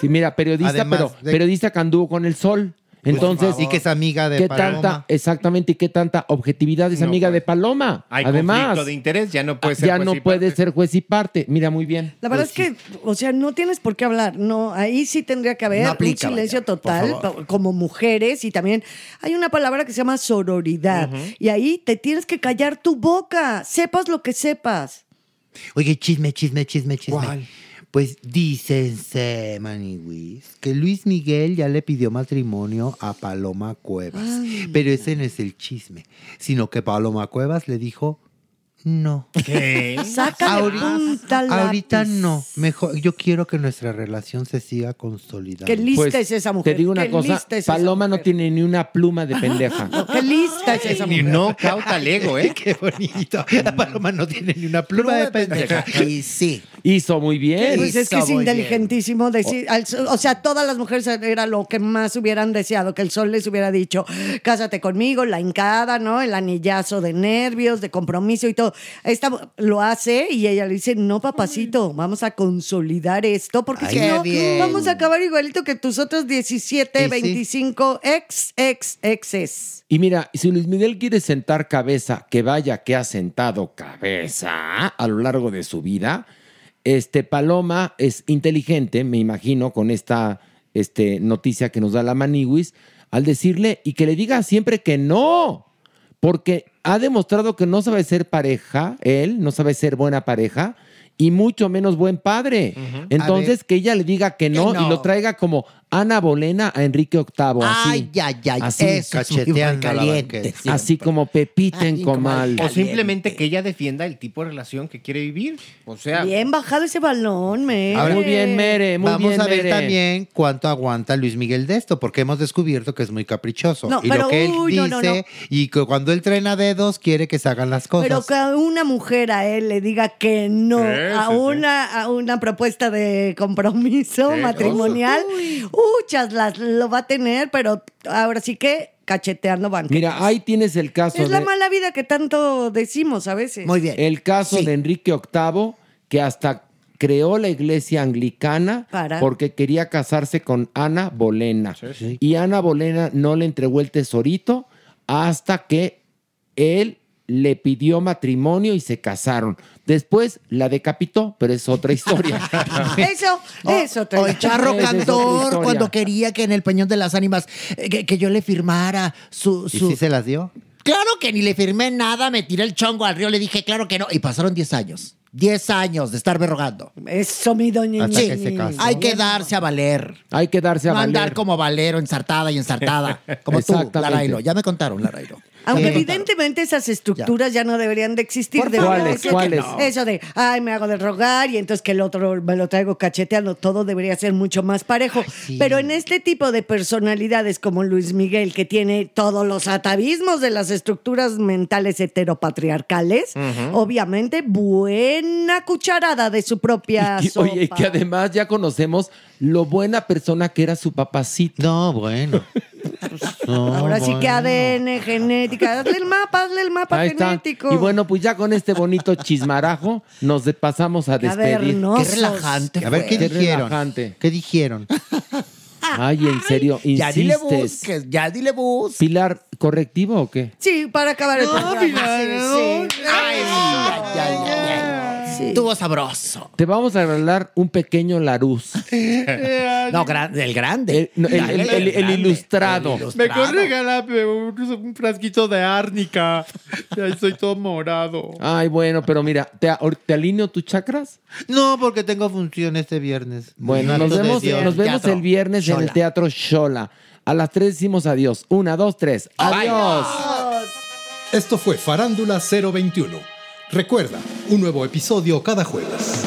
Sí, mira, periodista, Además pero de- periodista que anduvo con el sol. Entonces, favor. Y que es amiga de ¿qué Paloma. tanta, exactamente, y qué tanta objetividad es No amiga puede. de Paloma? Hay Además, conflicto de interés, ya no puede ser ya juez no y puede parte. ser juez y parte. Mira, muy bien. La verdad Pues es que, o sea, no tienes por qué hablar. No, ahí sí tendría que haber No aplica, un silencio vaya, total como mujeres y también hay una palabra que se llama sororidad y ahí te tienes que callar tu boca, sepas lo que sepas. Oye, chisme, chisme, chisme, chisme. Pues dícense, Maniwis, que Luis Miguel ya le pidió matrimonio a Paloma Cuevas. Ay. Pero ese no es el chisme, sino que Paloma Cuevas le dijo no. ¿Qué? <laughs> Ahorita lápiz. no. Mejor, yo quiero que nuestra relación se siga consolidando. Qué lista es esa mujer. Pues, Te digo una cosa, es Paloma no tiene ni una pluma de pendeja. No, qué lista es esa mujer. no cauta el ego, ¿eh? Qué bonito. La paloma no tiene ni una pluma de pendeja. Y sí. Hizo muy bien. Pues es que es inteligentísimo decir, al sol- o sea, todas las mujeres era lo que más hubieran deseado, que el sol les hubiera dicho, cásate conmigo, la hincada, ¿no? El anillazo de nervios, de compromiso y todo. Esta lo hace y ella le dice, no, papacito, vamos a consolidar esto, porque Ay, si no, bien. vamos a acabar igualito que tus otros 17, Sí, sí. 25 ex, ex, exes. Y mira, si Luis Miguel quiere sentar cabeza, que vaya que ha sentado cabeza a lo largo de su vida, este Paloma es inteligente, me imagino, con esta este, noticia que nos da la Maniwis, al decirle y que le diga siempre que no, porque ha demostrado que no sabe ser pareja, él no sabe ser buena pareja y mucho menos buen padre. Entonces, que ella le diga que no, no. y lo traiga como Ana Bolena a Enrique VIII. Así. Ay, ay, ay, Así, eso cacheteando caliente. Así como Pepita en comal. O simplemente que ella defienda el tipo de relación que quiere vivir. O sea, Bien bajado ese balón, me. Ahora- Muy bien, Mere, muy Vamos bien, a ver Mere. también cuánto aguanta Luis Miguel de esto, porque hemos descubierto que es muy caprichoso. No, y pero, lo que él uy, dice, no, no, no. y que cuando él trena dedos, quiere que se hagan las cosas. Pero que una mujer a él le diga que no Sí, a, sí, sí. una, a una propuesta de compromiso matrimonial, muchas las lo va a tener, pero ahora sí que cacheteando banquetes. Mira, ahí tienes el caso es la mala vida que tanto decimos a veces. El caso de Enrique VIII, que hasta creó la iglesia anglicana Para. porque quería casarse con Ana Bolena. Y Ana Bolena no le entregó el tesorito hasta que él le pidió matrimonio y se casaron. Después la decapitó, pero es otra historia. <laughs> Eso, <laughs> eso. O el charro es cantor cuando quería que en el Peñón de las Ánimas eh, que, que yo le firmara su... ¿Y su- si se las dio? Claro que ni le firmé nada, me tiré el chongo al río, le dije claro que no. Y pasaron 10 años. 10 años de estarme rogando. Eso, mi doña. Hay que darse a valer. Hay que darse a no andar valer. como valero, ensartada y ensartada. Como tú. Larailo. Ya me contaron, Larailo. Aunque evidentemente esas estructuras ya. no deberían de existir. ¿Cuáles? ¿Cuáles? Eso de, ay, me hago de rogar y entonces que el otro me lo traigo cacheteando. Todo debería ser mucho más parejo. Pero en este tipo de personalidades como Luis Miguel, que tiene todos los atavismos de las estructuras mentales heteropatriarcales, obviamente buena cucharada de su propia Y- sopa. oye, que además ya conocemos lo buena persona que era su papacito. No, bueno. <laughs> Ahora sí que ADN, genética. Hazle el mapa, hazle el mapa Ahí está. genético. Y bueno, pues ya con este bonito chismarajo nos de- pasamos a despedir. Cavernosos. Qué relajante A ver, ¿qué Qué dijeron? relajante. ¿Qué dijeron? <laughs> Ay, en serio, Ya dile insistes. busques, ya dile bus. Pilar, ¿correctivo o qué? Sí, para acabar el programa. Pilar, sí, no. sí. Ay, ay, ay, ay, ay. Tuvo sabroso. Te vamos a regalar un pequeño Laruz. <laughs> No, gran- el grande. El, no, el- el- el- el grande. ilustrado. El ilustrado. Mejor regálame un, un frasquito de árnica. Ya estoy todo morado. Ay, bueno, pero mira, ¿te, alineo tus chakras? No, porque tengo función este viernes. Bueno, nos vemos, nos vemos el viernes en el. Teatro Shola. A las 3 decimos adiós. Una, dos, tres. Adiós. Esto fue Farándula 021. Recuerda, un nuevo episodio cada jueves.